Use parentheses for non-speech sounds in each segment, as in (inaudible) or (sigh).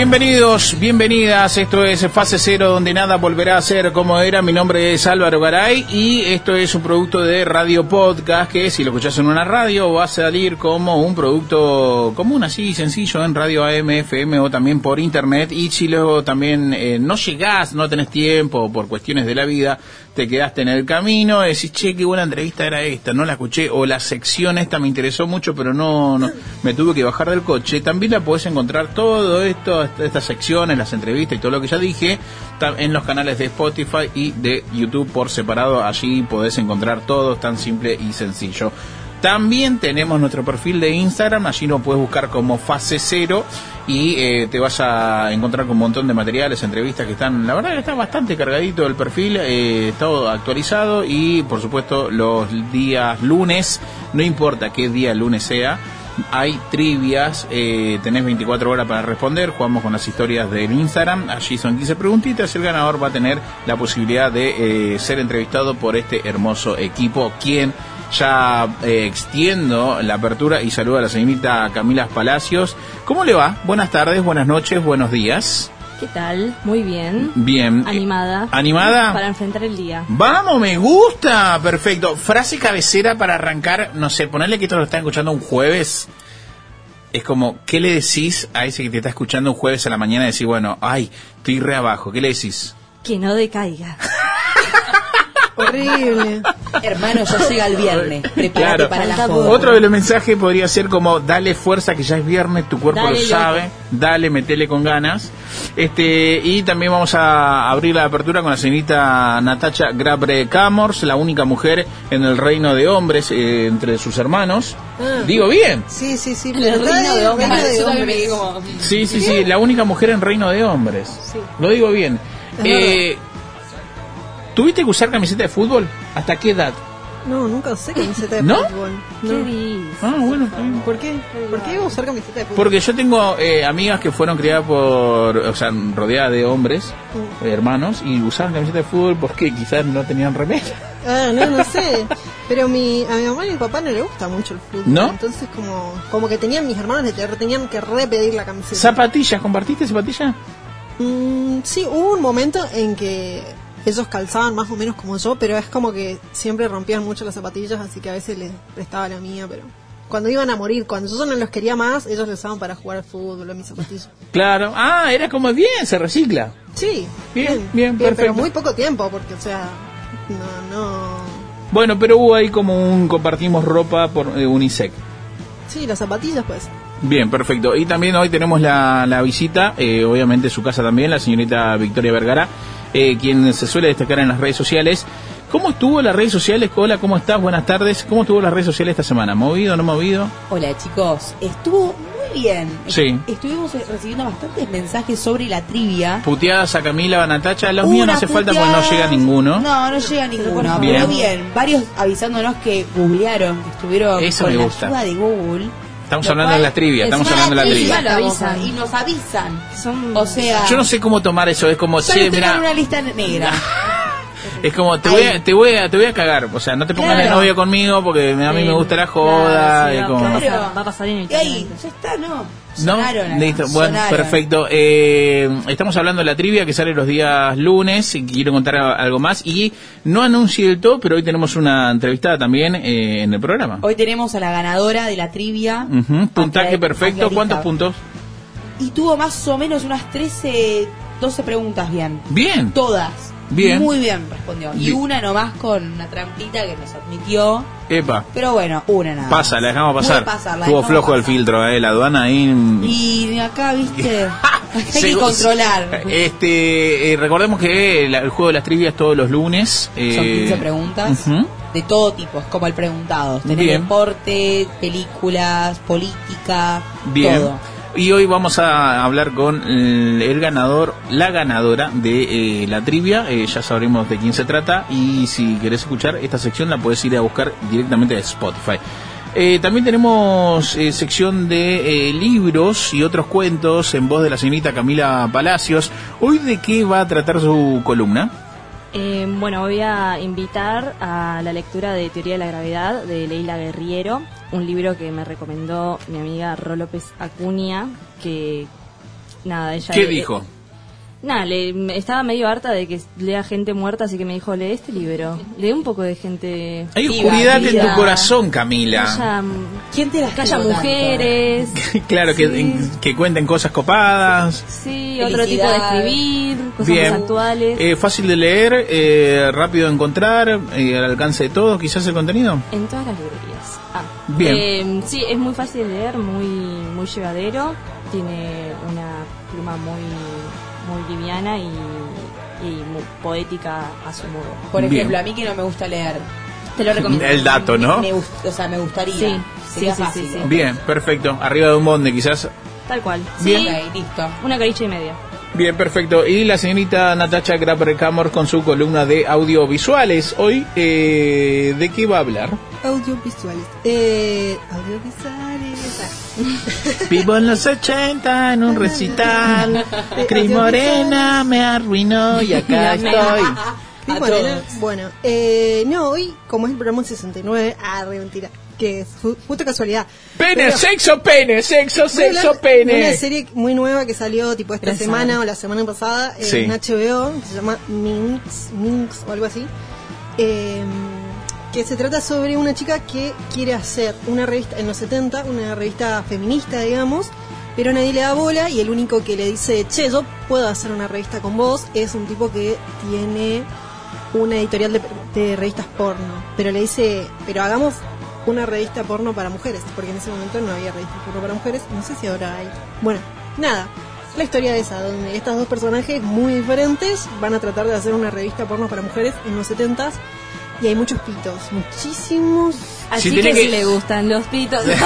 Bienvenidos, bienvenidas, esto es Fase Cero donde nada volverá a ser como era, mi nombre es Álvaro Garay y esto es un producto de Radio Podcast que si lo escuchás en una radio va a salir como un producto común, así sencillo en Radio AM, FM o también por internet. Y si luego también eh, no llegás, no tenés tiempo por cuestiones de la vida, te quedaste en el camino, decís, che, qué buena entrevista era esta, no la escuché, o la sección esta me interesó mucho, pero no, me tuve que bajar del coche, también la podés encontrar todo esto, estas secciones, las entrevistas y todo lo que ya dije, en los canales de Spotify y de YouTube por separado, allí podés encontrar todo, tan simple y sencillo. También tenemos nuestro perfil de Instagram, allí lo puedes buscar como fase cero y eh, te vas a encontrar con un montón de materiales, entrevistas que están, la verdad que está bastante cargadito el perfil, eh, está actualizado y por supuesto los días lunes, no importa qué día lunes sea, hay trivias, eh, tenés 24 horas para responder, jugamos con las historias del Instagram, allí son 15 preguntitas, el ganador va a tener la posibilidad de ser entrevistado por este hermoso equipo, quien ya eh, extiendo la apertura y saludo a la señorita Camila Palacios. ¿Cómo le va? Buenas tardes, buenas noches, buenos días. ¿Qué tal? Muy bien. Bien. Animada. ¿Animada? Para enfrentar el día. Vamos, me gusta. Perfecto. Frase cabecera para arrancar, no sé, ponerle que esto lo está escuchando un jueves. Es como, ¿qué le decís a ese que te está escuchando un jueves a la mañana y decís, bueno, ay, estoy re abajo? ¿Qué le decís? Que no decaiga. (laughs) Horrible. Hermano, ya llega el viernes. Prepárate para la joda. Otro de los mensajes podría ser como dale fuerza que ya es viernes, tu cuerpo lo sabe, dale, metele con ganas. Este, y también vamos a abrir la apertura con la señorita Natacha Grabre Camors, la única mujer en el reino de hombres eh, entre sus hermanos. Ah. Digo bien. Sí, sí, sí. el reino de hombres. Sí, sí, sí, la única mujer en reino de hombres. Lo digo bien. Eh, ¿Tuviste que usar camiseta de fútbol? ¿Hasta qué edad? No, nunca usé camiseta de ¿No? fútbol. ¿Qué Ah, bueno, ¿Por qué? ¿Por qué iba a usar camiseta de fútbol? Porque yo tengo eh, amigas que fueron criadas por, o sea, rodeadas de hombres, Mm. eh, hermanos, y usaban camiseta de fútbol porque quizás no tenían remera. Ah, no, no (laughs) sé. Pero mi, a mi mamá y a mi papá no le gusta mucho el fútbol. ¿No? Entonces, como, como que tenían mis hermanos, le te- tenían que repetir la camiseta. ¿Zapatillas? ¿Compartiste zapatillas? Mm, sí, hubo un momento en que ellos calzaban más o menos como yo, pero es como que siempre rompían mucho las zapatillas, así que a veces les prestaba la mía, pero cuando iban a morir, cuando yo no los quería más, ellos les usaban para jugar al fútbol mis zapatillas. Claro. Ah, era como bien, se recicla. Sí, Bien, bien, perfecto. pero muy poco tiempo, porque, o sea, no, no. Bueno, pero hubo ahí como un compartimos ropa por eh, Unisec. Sí, las zapatillas, pues. Bien, perfecto. Y también hoy tenemos la, la visita, eh, obviamente su casa también, la señorita Victoria Vergara, eh, quien se suele destacar en las redes sociales. ¿Cómo estuvo las redes sociales? Hola, ¿cómo estás? Buenas tardes. ¿Cómo estuvo las redes sociales esta semana? ¿Movido, no movido? Hola chicos, estuvo muy bien. Sí. Estuvimos recibiendo bastantes mensajes sobre la trivia. Puteadas a Camila, a Natacha. Los míos no hace falta porque no llega ninguno. No, no llega ninguno. Bien. Pero bien, varios avisándonos que googlearon, que estuvieron Eso con me la gusta. ayuda de Google. Estamos Lo hablando de la trivia, es estamos una hablando de la trivia, trivia. Lo estamos- avisan. Y nos avisan. Son O sea, Yo no sé cómo tomar eso. Es como, che, mira. una lista negra. (laughs) Es como, te voy, a, te, voy a, te voy a cagar. O sea, no te pongas de Claro. novio conmigo porque a mí Sí. me gusta la joda. Claro, sí, va- como- va a pasar- a pasar Y ahí, ya está, no. ¿No? Sonaron, Listo. Bueno, sonaron. perfecto. Eh, estamos hablando de la trivia que sale los días lunes y quiero contar a- algo más. Y no anuncié del todo, pero hoy tenemos una entrevistada también eh, en el programa. Hoy tenemos a la ganadora de la trivia. Ujú, Puntaje perfecto. ¿Cuántos puntos? y tuvo más o menos unas 13, 12 preguntas bien. Bien. Todas. Bien. Muy bien respondió. Y Bien. una nomás con una trampita que nos admitió. Epa. Pero bueno, una nada. Pasa, la dejamos pasar. pasar, la Estuvo dejamos flojo el filtro, eh, la aduana ahí. Y de acá, viste, (laughs) hay que controlar. Este, eh, recordemos que el juego de las trivias todos los lunes. eh, Son 15 preguntas ujú. de todo tipo, es como el preguntado. Tener Bien. deporte, películas, política, Bien. todo. Y hoy vamos a hablar con el, ganador, la ganadora de eh, la trivia. Eh, ya sabremos de quién se trata. Y si querés escuchar esta sección, la puedes ir a buscar directamente de Spotify. Eh, también tenemos eh, sección de libros y otros cuentos en voz de la señorita Camila Palacios. Hoy, ¿de qué va a tratar su columna? Eh, bueno, voy a invitar a la lectura de Teoría de la Gravedad de Leila Guerriero, un libro que me recomendó mi amiga Ro López Acuña, que nada, ella... ¿Qué dijo? Nada, le, estaba medio harta de que lea gente muerta, así que me dijo, lee este libro. Lee un poco de gente... Hay Viva, oscuridad en tu corazón, Que Camila. haya, ¿Quién te las que tanto? mujeres. (laughs) claro, que, Sí. que cuenten cosas copadas. Sí, otro tipo de Felicidad. escribir, cosas Bien. más actuales. Eh, fácil de leer, eh, rápido de encontrar, eh, al alcance de todos, quizás el contenido. En todas las librerías. Ah. Bien. Eh, sí, es muy fácil de leer, muy muy llevadero. Tiene una pluma muy muy liviana y, y muy poética a su modo. Por Bien. ejemplo, a mí que no me gusta leer. Te lo recomiendo. El dato, ¿no? Me gust- o sea, me gustaría. Sí, sí, sí, sí. Bien, perfecto. Arriba de un bonde, quizás. Tal cual. Bien. Listo. una caricia y media. Bien, perfecto. Y la señorita Natacha Grapper-Camor con su columna de audiovisuales. Hoy, eh, ¿de qué va a hablar? Audiovisuales. Eh, audiovisuales. ah. (laughs) Vivo en los 80 en un recital. Cris Morena me arruinó y (laughs) acá estoy. Cris Morena. Bueno, eh, no, hoy, como es el programa 69, ah, re mentira, que es ju- justo casualidad. Pene, Pero- sexo, pene, sexo, sexo, de pene. Una serie muy nueva que salió tipo esta Pensaba. semana o la semana pasada eh, Sí. en HBO, que se llama Minx, Minx o algo así. eh, que se trata sobre una chica que quiere hacer una revista en los 70, una revista feminista, digamos, pero nadie le da bola y el único que le dice, che, yo puedo hacer una revista con vos, es un tipo que tiene una editorial de, de revistas porno, pero le dice, pero hagamos una revista porno para mujeres, porque en ese momento no había revistas porno para mujeres, no sé si ahora hay. Bueno, nada, la historia de esa, donde estos dos personajes muy diferentes van a tratar de hacer una revista porno para mujeres en los 70s y hay muchos pitos, muchísimos. Así Si que, tiene si que- le gustan los pitos. (laughs) Vean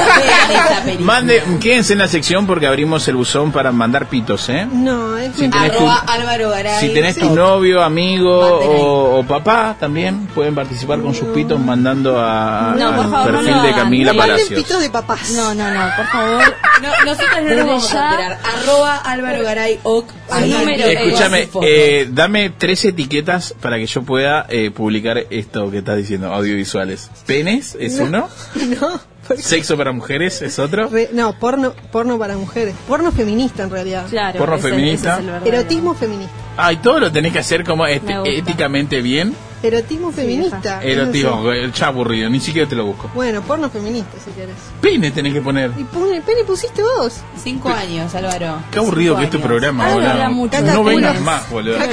esta película. Mande, quédense en la sección porque abrimos el buzón para mandar pitos, ¿eh? No, es Si tenés Arroba tu- Álvaro Garay. Si tenés tu novio, amigo o, o papá también pueden participar con sus pitos mandando a, No, al favor, perfil de. Camila no Palacios. pitos de papás. No, no, no, por favor. No, nosotros no nos vamos ya- a enterar. Arroba Álvaro Garay Oc. Número, eh, Escúchame, eh, dame tres etiquetas para que yo pueda eh, publicar esto que estás diciendo, audiovisuales. ¿Penes es uno? (laughs) No, ¿Sexo para mujeres es otro? re- no, porno, porno para mujeres, porno feminista en realidad. Claro. Porno ese- feminista. ese es. Erotismo feminista. Ay, todo lo tenés que hacer como este- éticamente bien. Erotismo feminista. Erotismo, ya aburrido, ni siquiera te lo busco. Bueno, porno feminista si querés. Pene tenés que poner. Y pone, pene pusiste vos. Cinco años, Álvaro. Qué aburrido Cinco que es tu años. programa, boludo. No vengas más, boludo. (laughs)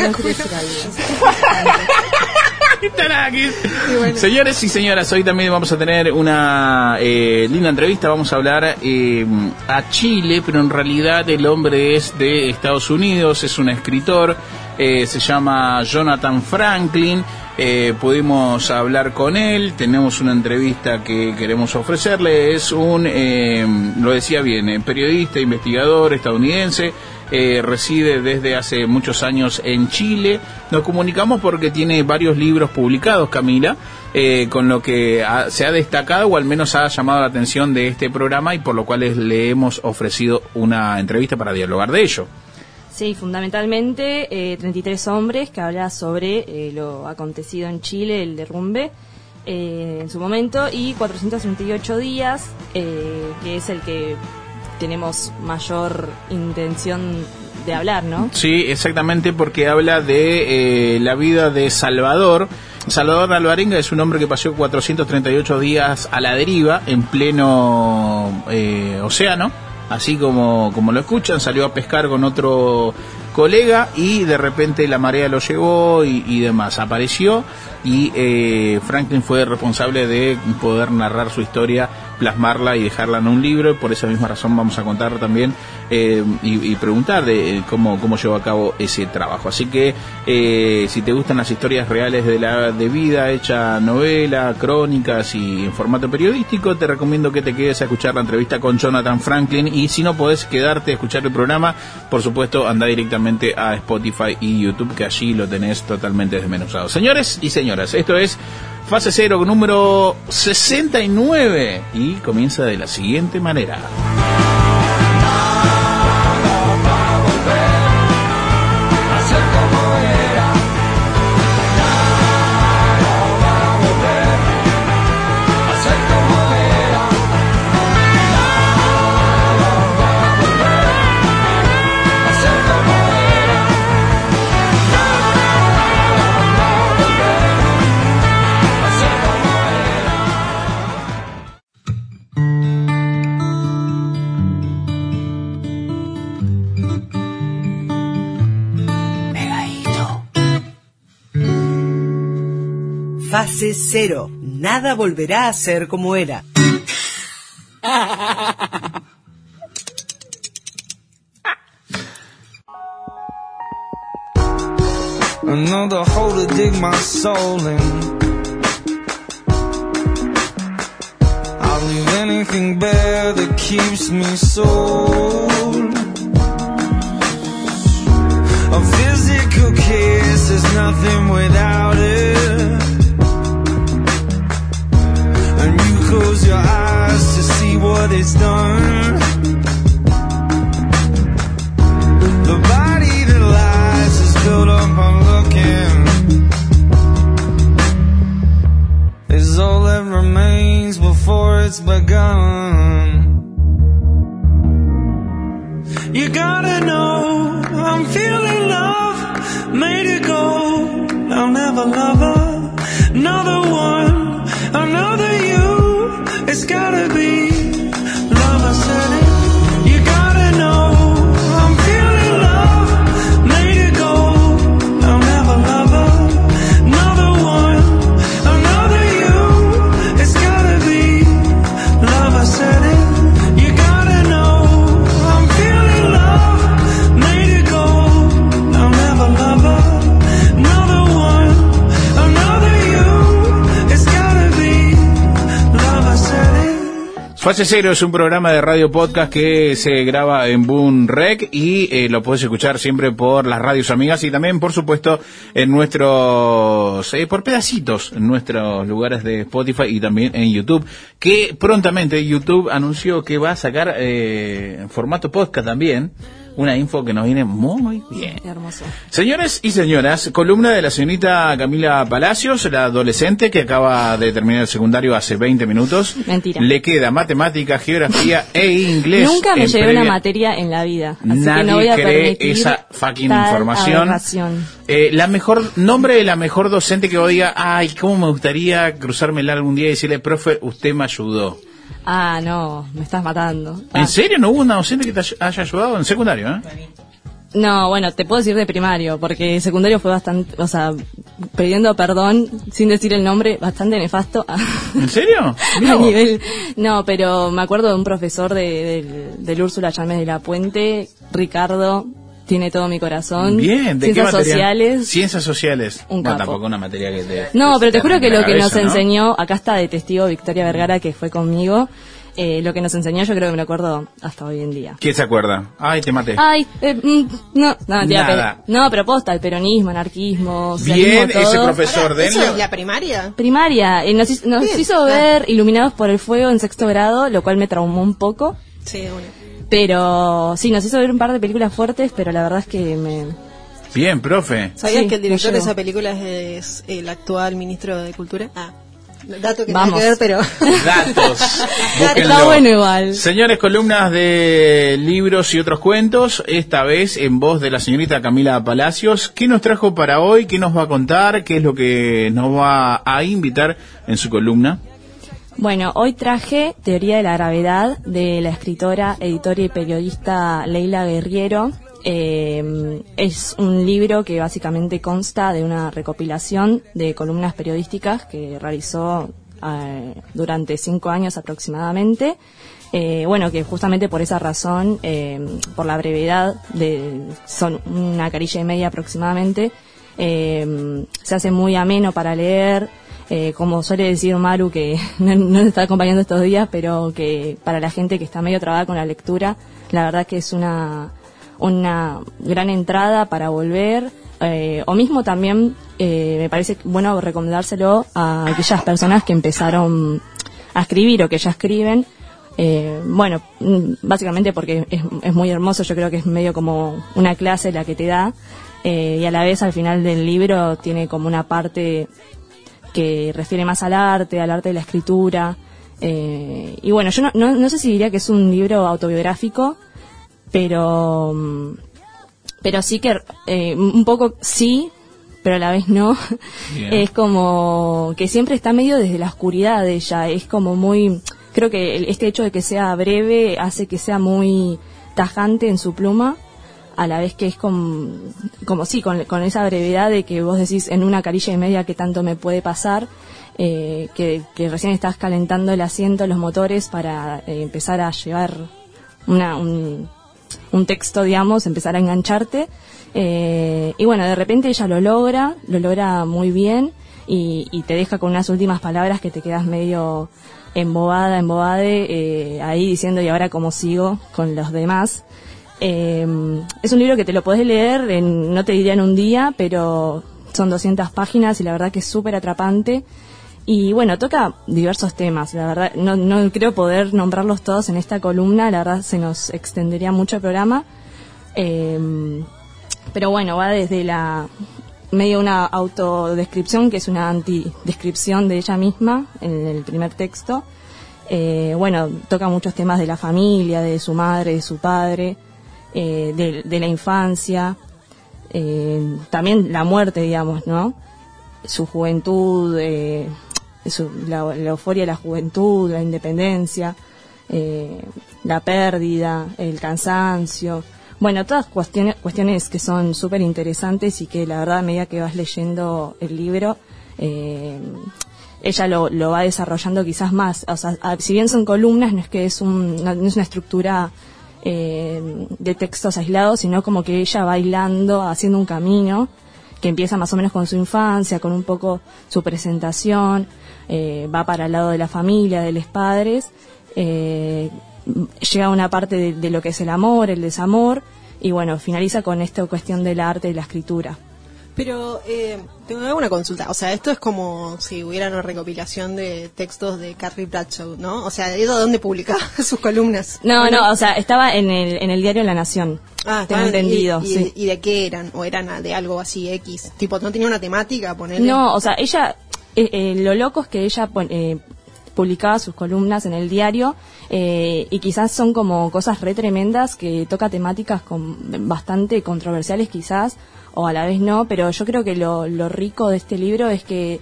Bueno. Señores y señoras, hoy también vamos a tener una eh, linda entrevista. Vamos a hablar eh, a Chile, pero en realidad el hombre es de Estados Unidos, es un escritor, eh, se llama Jonathan Franklin. Eh, pudimos hablar con él, tenemos una entrevista que queremos ofrecerle. Es un, eh, lo decía bien, eh, periodista, investigador estadounidense eh, reside desde hace muchos años en Chile. Nos comunicamos porque tiene varios libros publicados, Camila, eh, con lo que ha- se ha destacado o al menos ha llamado la atención de este programa y por lo cual le hemos ofrecido una entrevista para dialogar de ello. Sí, fundamentalmente eh, 33 hombres que habla sobre eh, lo acontecido en Chile, el derrumbe eh, en su momento, y 438 días, eh, que es el que tenemos mayor intención de hablar, ¿no? Sí, exactamente, porque habla de eh, la vida de Salvador. Salvador Alvarenga es un hombre que pasó 438 días a la deriva en pleno eh, océano. así como, como lo escuchan, salió a pescar con otro colega y de repente la marea lo llevó y, y demás. Apareció y eh, Franklin fue responsable de poder narrar su historia, plasmarla y dejarla en un libro. Por esa misma razón vamos a contar también eh, y, y, preguntar de eh, cómo, cómo llevó a cabo ese trabajo. Así que eh, si te gustan las historias reales de la de vida, hecha novela, crónicas y en formato periodístico, te recomiendo que te quedes a escuchar la entrevista con Jonathan Franklin y si no podés quedarte a escuchar el programa, por supuesto anda directamente a Spotify y YouTube que allí lo tenés totalmente desmenuzado. Señores y señoras, esto es Fase Cero número 69 y comienza de la siguiente manera. Fase cero. Nada volverá a ser como era. Another hole to dig my soul in. I'll leave anything bare that keeps me sold. A physical kiss is nothing without it. Close your eyes to see what it's done. The body that lies is built up on looking. Is all that remains before it's begun. Fase Cero es un programa de radio podcast que se graba en Boom Rec y eh, lo puedes escuchar siempre por las radios amigas y también, por supuesto, en nuestros, eh, por pedacitos, en nuestros lugares de Spotify y también en YouTube, que prontamente YouTube anunció que va a sacar eh, formato podcast también una info que nos viene muy bien. Hermoso. Señores y señoras, columna de la señorita Camila Palacios, la adolescente que acaba de terminar el secundario hace 20 minutos. Mentira. Le queda matemática, geografía e inglés. Nunca me llevé una materia en la vida. Así Nadie que no voy a cree esa fucking información. Eh, la mejor, nombre de la mejor docente que vos diga, ay, cómo me gustaría cruzármela algún día y decirle, profe, usted me ayudó. Ah, no, me estás matando. Ah. ¿En serio no hubo una docente que te ay- haya ayudado en secundario, eh? No, bueno, te puedo decir de primario, porque secundario fue bastante, o sea, pidiendo perdón, sin decir el nombre, bastante nefasto. (laughs) ¿En serio? A nivel, no, pero me acuerdo de un profesor de, del- del Úrsula Chávez de la Puente, Ricardo, tiene todo mi corazón. Bien, ¿de Ciencias sociales. Ciencias sociales. Un no, capo. tampoco una materia que te... No, pero te juro que lo que nos ¿no? enseñó, acá está de testigo Victoria Vergara, que fue conmigo, eh, lo que nos enseñó yo creo que me lo acuerdo hasta hoy en día. ¿Quién se acuerda? Ay, te maté. Ay, eh, mm, no, no, mentira, Nada. pero- no, pero posta, el peronismo, anarquismo, Bien, socialismo, ese todo. profesor de ¿Eso es la primaria? Primaria, eh, nos, hizo- nos hizo ver Iluminados por el Fuego en sexto grado, lo cual me traumó un poco. Sí, bueno. Pero sí, nos hizo ver un par de películas fuertes, pero la verdad es que me... Bien, profe. ¿Sabías Sí, que el director de esa película es el actual ministro de Cultura? Ah, dato que Vamos. que ver, pero... Datos. (laughs) Está bueno igual. Señores, columnas de libros y otros cuentos, esta vez en voz de la señorita Camila Palacios. ¿Qué nos trajo para hoy? ¿Qué nos va a contar? ¿Qué es lo que nos va a invitar en su columna? Bueno, hoy traje Teoría de la Gravedad de la escritora, editora y periodista Leila Guerriero. Eh, es un libro que básicamente consta de una recopilación de columnas periodísticas que realizó eh, durante cinco años aproximadamente. Eh, bueno, que justamente por esa razón, eh, por la brevedad, de, son una carilla y media aproximadamente, eh, se hace muy ameno para leer, eh, como suele decir Maru, que (laughs) no, está acompañando estos días, pero que para la gente que está medio trabada con la lectura, la verdad que es una, una gran entrada para volver, eh, o mismo también eh, me parece bueno recomendárselo a aquellas personas que empezaron a escribir o que ya escriben, eh, bueno, básicamente porque es, muy hermoso, yo creo que es medio como una clase la que te da, y a la vez al final del libro tiene como una parte que refiere más al arte, al arte de la escritura. eh, y bueno, yo no, no, no sé si diría que es un libro autobiográfico, pero, mm, pero sí que eh, un poco sí, pero a la vez no. (laughs) Es como que siempre está medio desde la oscuridad de ella. Es como muy. Creo que este hecho de que sea breve hace que sea muy tajante en su pluma, a la vez que es como, como sí, con, con esa brevedad de que vos decís en una carilla y media que tanto me puede pasar, eh, que, que recién estás calentando el asiento, los motores para eh, empezar a llevar una, un, un texto, digamos, empezar a engancharte. Eh, y bueno, de repente ella lo logra, lo logra muy bien y, y te deja con unas últimas palabras que te quedas medio embobada, embobade, eh, ahí diciendo y ahora cómo sigo con los demás. Eh, es un libro que te lo podés leer, en, no te diría en un día, pero son 200 páginas y la verdad que es súper atrapante. Y bueno, toca diversos temas, la verdad, no, no creo poder nombrarlos todos en esta columna, la verdad se nos extendería mucho el programa. Eh, pero bueno, va desde la medio una autodescripción, que es una antidescripción de ella misma en el primer texto. Eh, bueno, toca muchos temas de la familia, de su madre, de su padre, eh, de, de la infancia, eh, también la muerte, digamos, ¿no? Su juventud, eh, la, euforia de la juventud, la independencia, la pérdida, el cansancio. Bueno, todas cuestiones, cuestiones que son súper interesantes y que la verdad a medida que vas leyendo el libro, ella lo, lo va desarrollando quizás más. O sea, si bien son columnas, no es que es, un, no es una estructura eh, de textos aislados, sino como que ella va hilando, haciendo un camino que empieza más o menos con su infancia, con un poco su presentación, eh, va para el lado de la familia, de los padres, eh, llega a una parte de, de lo que es el amor, el desamor, y bueno, finaliza con esta cuestión del arte y la escritura. Pero eh, tengo una consulta. O sea, esto es como si hubiera una recopilación de textos de Carrie Bradshaw, ¿no? O sea, ¿eso dónde publicaba (laughs) sus columnas? No, no, o sea, estaba en el, en el diario La Nación. Ah, tengo entendido, y, y- sí. ¿Y de qué eran? ¿O eran de algo así X? Tipo, ¿no tenía una temática? Ponerle? No, o sea, ella, eh, eh, lo loco es que ella eh, publicaba sus columnas en el diario eh, y quizás son como cosas re tremendas que toca temáticas con, bastante controversiales quizás o a la vez no, pero yo creo que lo, lo rico de este libro es que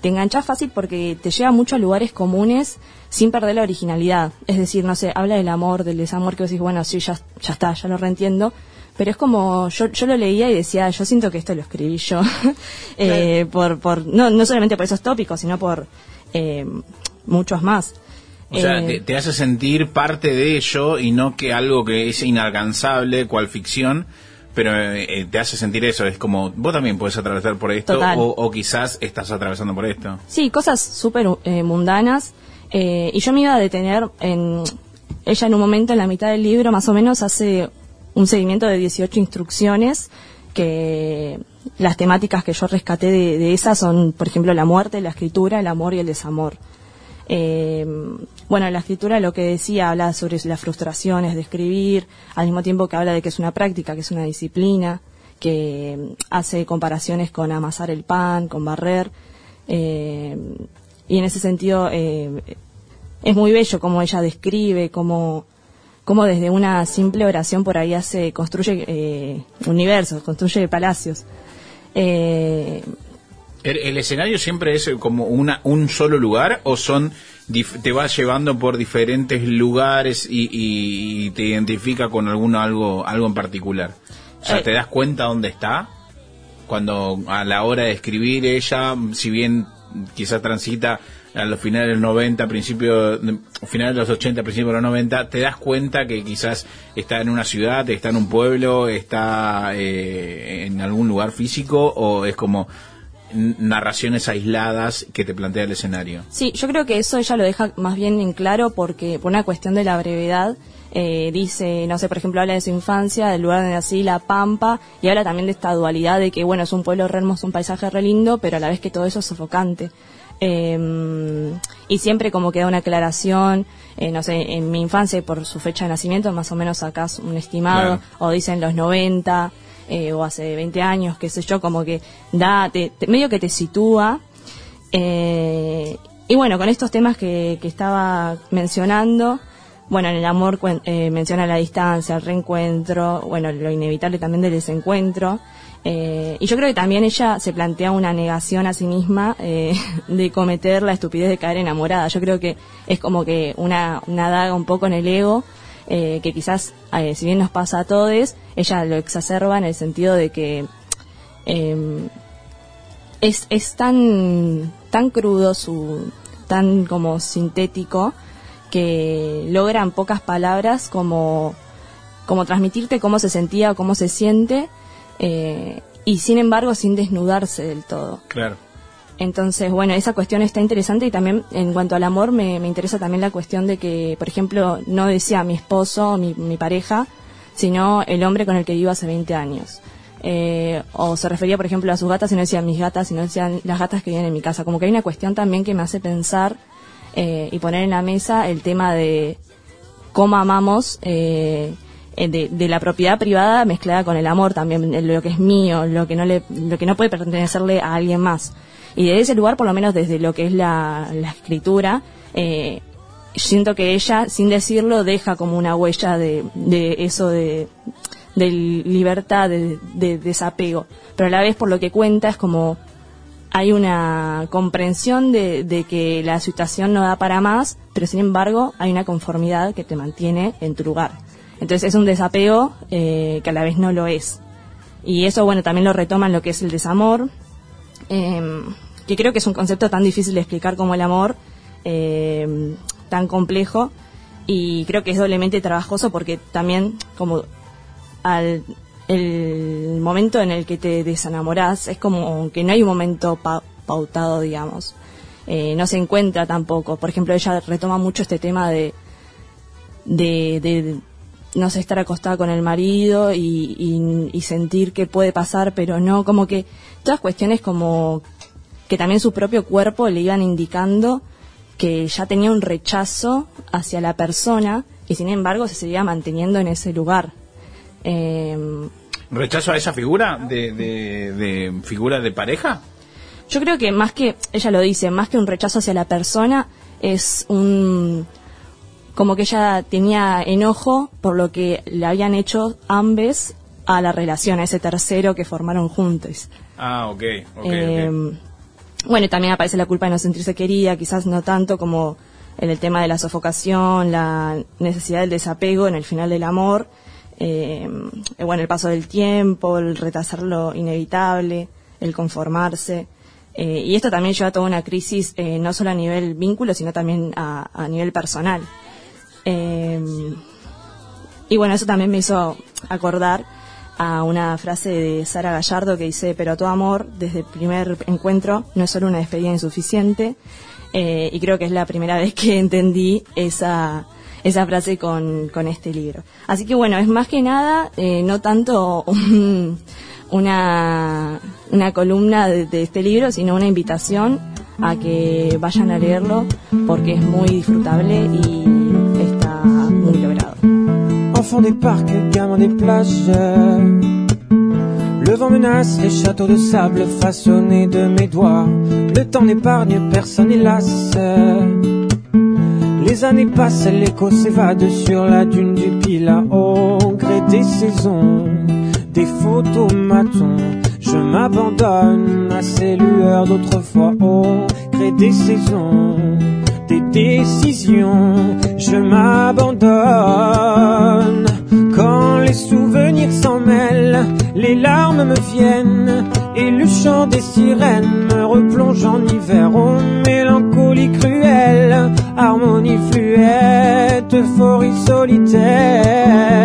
te enganchas fácil porque te lleva mucho a lugares comunes sin perder la originalidad. Es decir, no sé, habla del amor, del desamor, que vos decís, bueno, sí, ya, ya está, ya lo reentiendo. Pero es como, yo, yo lo leía y decía, yo siento que esto lo escribí yo. (laughs) Eh, por, por, no, no solamente por esos tópicos, sino por eh, muchos más. O sea, Eh, te, te hace sentir parte de ello y no que algo que es inalcanzable, cual ficción, pero eh, te hace sentir eso. Es como, vos también puedes atravesar por esto o quizás estás atravesando por esto. Sí, cosas súper eh, mundanas. eh, y yo me iba a detener en. Ella en un momento, en la mitad del libro, más o menos, hace un seguimiento de 18 instrucciones que las temáticas que yo rescaté de, de esas son, por ejemplo, la muerte, la escritura, el amor y el desamor. Eh, bueno, la escritura lo que decía habla sobre las frustraciones de escribir, al mismo tiempo que habla de que es una práctica, que es una disciplina, que mm, hace comparaciones con amasar el pan, con barrer, eh, y en ese sentido eh, es muy bello como ella describe, como como desde una simple oración por ahí hace construye eh, universos, construye palacios. Eh, ¿El, el escenario siempre es como una un solo lugar o son te vas llevando por diferentes lugares y, y- y te identifica con alguno algo algo en particular? O sea, Eh. ¿te das cuenta dónde está? Cuando a la hora de escribir ella, si bien quizá transita a los finales de los 90, principio, finales de los 80, principios de los 90, te das cuenta que quizás está en una ciudad, está en un pueblo, está eh, en algún lugar físico o es como narraciones aisladas que te plantea el escenario. Sí, yo creo que eso ella lo deja más bien en claro porque por una cuestión de la brevedad eh, dice, no sé, por ejemplo, habla de su infancia, del lugar donde nací, La Pampa, y habla también de esta dualidad de que, bueno, es un pueblo re hermoso, un paisaje re lindo, pero a la vez que todo eso es sofocante. Eh, y siempre como queda una aclaración, eh, no sé, en mi infancia y por su fecha de nacimiento, más o menos sacás un estimado, Claro. o dicen los 90, eh, o hace 20 años, qué sé yo, como que da, te- medio que te sitúa. Eh, y bueno, con estos temas que, que estaba mencionando, bueno, en el amor eh, menciona la distancia, el reencuentro, bueno, lo inevitable también del desencuentro. Eh, y yo creo que también ella se plantea una negación a sí misma eh, (laughs) de cometer la estupidez de caer enamorada. Yo creo que es como que una, una daga un poco en el ego, eh, que quizás, eh, si bien nos pasa a todos, ella lo exacerba en el sentido de que eh, es, es tan, tan crudo, su, tan como sintético, que logra en pocas palabras como, como transmitirte cómo se sentía o cómo se siente, eh, y sin embargo sin desnudarse del todo. Claro. Entonces, bueno, esa cuestión está interesante y también en cuanto al amor me, me interesa también la cuestión de que, por ejemplo, no decía mi esposo, mi, mi pareja, sino el hombre con el que vivo hace 20 años. Eh, o se refería, por ejemplo, a sus gatas y no decía mis gatas, sino decían las gatas que viven en mi casa. Como que hay una cuestión también que me hace pensar eh, y poner en la mesa el tema de cómo amamos eh, eh, de, la propiedad privada mezclada con el amor también, lo que es mío, lo que no le, lo que no puede pertenecerle a alguien más. Y de ese lugar, por lo menos desde lo que es la, la escritura, eh, siento que ella, sin decirlo, deja como una huella de, de eso de, de libertad, de, de desapego. Pero a la vez, por lo que cuenta, es como hay una comprensión de, de que la situación no da para más, pero sin embargo hay una conformidad que te mantiene en tu lugar. Entonces es un desapego eh, que a la vez no lo es. Y eso, bueno, también lo retoma en lo que es el desamor, eh, que creo que es un concepto tan difícil de explicar como el amor, eh, tan complejo, y creo que es doblemente trabajoso porque también como al el momento en el que te desenamorás es como que no hay un momento pa- pautado, digamos. Eh, no se encuentra tampoco. Por ejemplo, ella retoma mucho este tema de, de, no sé, estar acostada con el marido y- y sentir que puede pasar, pero no, como que todas cuestiones como que también su propio cuerpo le iban indicando que ya tenía un rechazo hacia la persona y sin embargo se seguía manteniendo en ese lugar. Eh, ¿Rechazo a esa figura de, de, de figura de pareja? yo creo que más que, ella lo dice, más que un rechazo hacia la persona, es un, como que ella tenía enojo por lo que le habían hecho ambos a la relación, a ese tercero que formaron juntos. Ah, ok, ok, Eh, ok. Bueno, y también aparece la culpa de no sentirse querida, quizás no tanto como en el tema de la sofocación, la necesidad del desapego en el final del amor, eh, eh, bueno, el paso del tiempo, el retrasar lo inevitable, el conformarse. eh, y esto también lleva a toda una crisis, eh, no solo a nivel vínculo, sino también a, nivel personal. Eh, y bueno, eso también me hizo acordar a una frase de Sara Gallardo que dice, pero todo amor, desde el primer encuentro, no es solo una despedida insuficiente. Eh, y creo que es la primera (laughs) vez que entendí esa, esa frase con, con este libro. Así que bueno, es más que nada, eh, no tanto (laughs) un- una, una columna de, de este libro, sino una invitación a que vayan a leerlo porque es muy disfrutable y. Enfant des parcs, gamin des plages. Le vent menace les châteaux de sable façonnés de mes doigts. Le temps n'épargne personne, hélas. Les années passent, l'écho s'évade sur la dune du Pilat au gré des saisons, des photomatons. Je m'abandonne à ces lueurs d'autrefois. On crée des saisons, des décisions. Je m'abandonne quand les souvenirs s'en mêlent. Les larmes me viennent et le chant des sirènes me replonge en hiver. Oh, mélancolie cruelle, harmonie fluette, euphorie solitaire.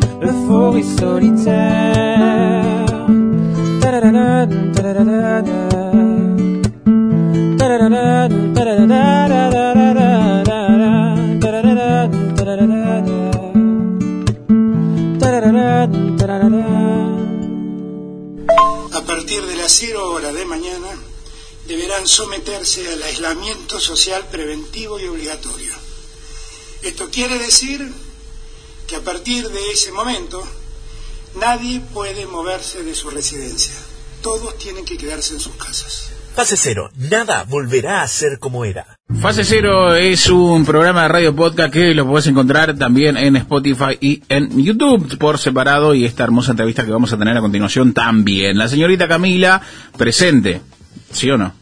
A partir de las 0 horas de mañana deberán someterse al aislamiento social preventivo y obligatorio. Esto quiere decir que a partir de ese momento nadie puede moverse de su residencia. Todos tienen que quedarse en sus casas. Fase cero, nada volverá a ser como era. Fase Cero es un programa de radio podcast que lo podés encontrar también en Spotify y en YouTube por separado y esta hermosa entrevista que vamos a tener a continuación también. La señorita Camila, presente, ¿sí o no?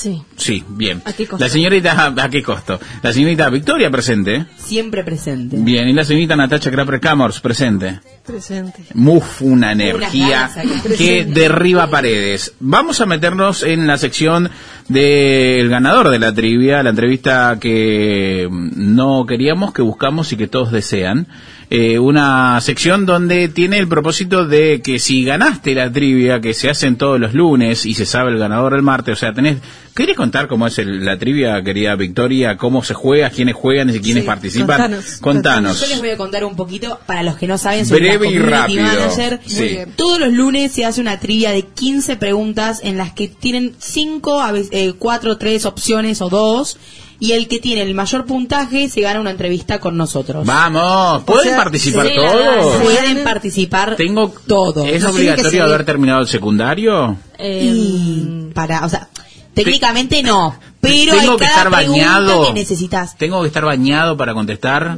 Sí. Sí, bien. ¿A qué costo? La señorita, ¿a qué costo? La señorita Victoria, presente. Siempre presente. Bien, y la señorita Natacha Crapper Camors, presente. Presente. Muf, una energía que derriba paredes. Vamos a meternos en la sección del ganador de la trivia, la entrevista que no queríamos, que buscamos y que todos desean. Eh, una sección donde tiene el propósito de que si ganaste la trivia, que se hacen todos los lunes y se sabe el ganador el martes, o sea, tenés... ¿Querés contar cómo es el- la trivia, querida Victoria? ¿Cómo se juega? ¿Quiénes juegan y quiénes Sí, participan? contanos, Contanos. Yo les voy a contar un poquito, para los que no saben, soy Breve la y community rápido. manager. Sí. Muy bien. Todos los lunes se hace una trivia de 15 preguntas en las que tienen 5, 4, 3 opciones o 2. Y el que tiene el mayor puntaje se gana una entrevista con nosotros. Vamos, ¿pueden sea, participar sí, todos? Pueden participar Tengo todos. ¿Es obligatorio haber terminado el secundario? Eh, Y para, o sea, técnicamente no, pero Tengo hay que cada estar pregunta bañado. que necesitas Tengo que estar bañado para contestar.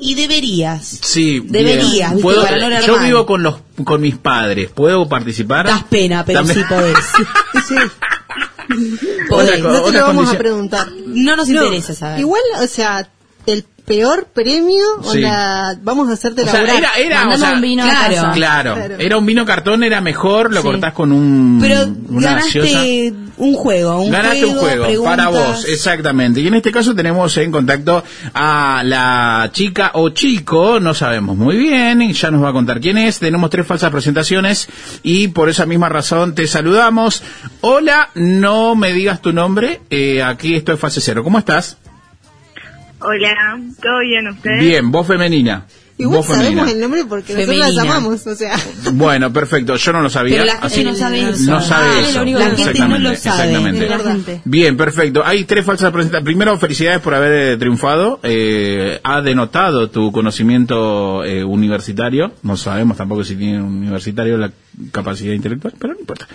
y deberías. Sí, Deberías. ¿Puedo- Para no yo mal. vivo con los con mis padres. ¿Puedo participar? Das pena, pero También- sí podés. (laughs) Sí, Podés. no te lo vamos a preguntar. No nos No, interesa saber. Igual, o sea, el peor premio, Sí. onda, vamos a hacerte O sea, laburar. era, era, o Mandame sea, un vino claro. claro, Claro. era un vino cartón, era mejor, lo Sí. cortás con un Pero una gaseosa. ganaste un juego, un Ganaste juego, un juego preguntas. para vos, exactamente. Y en este caso tenemos en contacto a la chica o chico, no sabemos muy bien, y ya nos va a contar quién es. Tenemos tres falsas presentaciones y por esa misma razón te saludamos. Hola, no me digas tu nombre, eh, aquí esto es fase cero. ¿Cómo estás? Hola, ¿todo bien usted? Bien, voz femenina. Igual voz femenina. sabemos el nombre porque nosotros la Femenina. llamamos, o sea. Bueno, perfecto, yo no lo sabía. Pero la así- no sabe eso. No sabe Ah, eso. lo único que exactamente, la gente no lo sabe. exactamente. Bien, perfecto. Hay tres falsas presentaciones. Primero, felicidades por haber eh, triunfado. Eh, ha denotado tu conocimiento eh, universitario. No sabemos tampoco si tiene un universitario la capacidad intelectual, pero no importa.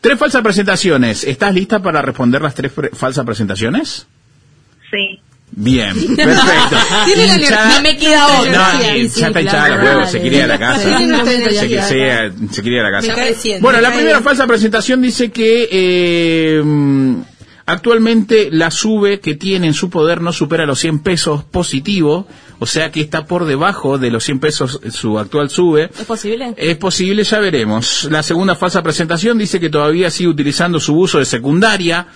Tres falsas presentaciones. ¿Estás lista para responder las tres pre- falsas presentaciones? Sí. Bien, (laughs) perfecto. Tiene la Hinchada- No me queda otra. No, y ya está hinchada claro, los huevos, se quería ir a la casa. Sí, no está Se, quería ir a la casa. Bueno, la primera falsa presentación dice que eh, actualmente la sube que tiene en su poder no supera los 100 pesos positivo, o sea que está por debajo de los 100 pesos su actual sube. ¿Es posible? Es posible, ya veremos. La segunda falsa presentación dice que todavía sigue utilizando su uso de secundaria,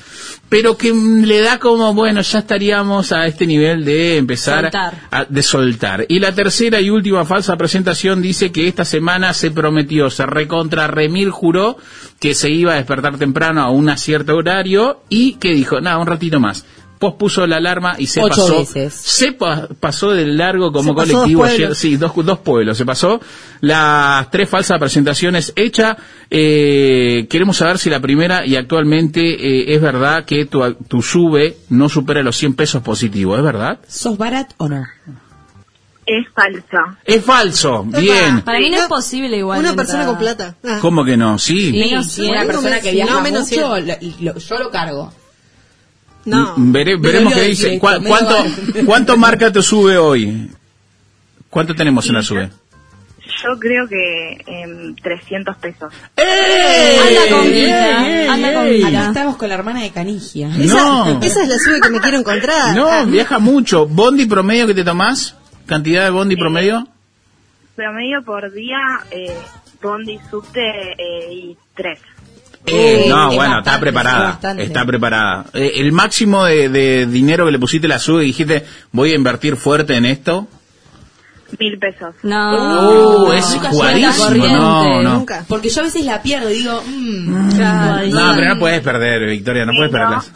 pero que le da como, bueno, ya estaríamos a este nivel de empezar Soltar. a- de soltar. Y la tercera y última falsa presentación dice que esta semana se prometió, se recontra remil juró que se iba a despertar temprano a un cierto horario y que dijo, nada, un ratito más. pospuso la alarma y se Ocho pasó. veces. Se pa- pasó del largo como Se pasó dos colectivo ayer. Sí, dos, dos pueblos. Se pasó las tres falsas presentaciones hechas. Eh, queremos saber si la primera y actualmente eh, es verdad que tu, tu sube no supera los 100 pesos positivos. ¿Es verdad? ¿Sos barat o no? Es falsa. Es falso. Bien. Para mí no es posible igual. Una persona con plata. Ah. ¿Cómo que no? Sí. Menos Sí, una persona que viaja No, menos mucho, lo- lo- yo lo cargo. No. Vere- veremos Medio qué dice. directo, ¿Cuá- medio ¿Cuánto, barato. (laughs) ¿Cuánto marca tu sube hoy? ¿Cuánto tenemos en la sube? Yo creo que em, 300 pesos. Anda con guita, anda con guita. estamos con la hermana de Canigia. No. Esa es la sube que me quiero encontrar. No, Ah. viaja mucho. ¿Bondi promedio que te tomás? ¿Cantidad de bondi promedio? Promedio por día, eh, bondi, subte eh, y tres. Eh, no, es bueno, bastante, está preparada. es. Está preparada. Eh, el máximo de, de dinero que le pusiste la sube y dijiste, voy a invertir fuerte en esto. Mil pesos. No. Uh, es jugadísimo. No, no. Nunca. Porque yo a veces la pierdo y digo, mm, Claro. No, pero no puedes perder, Victoria, no puedes perderlas.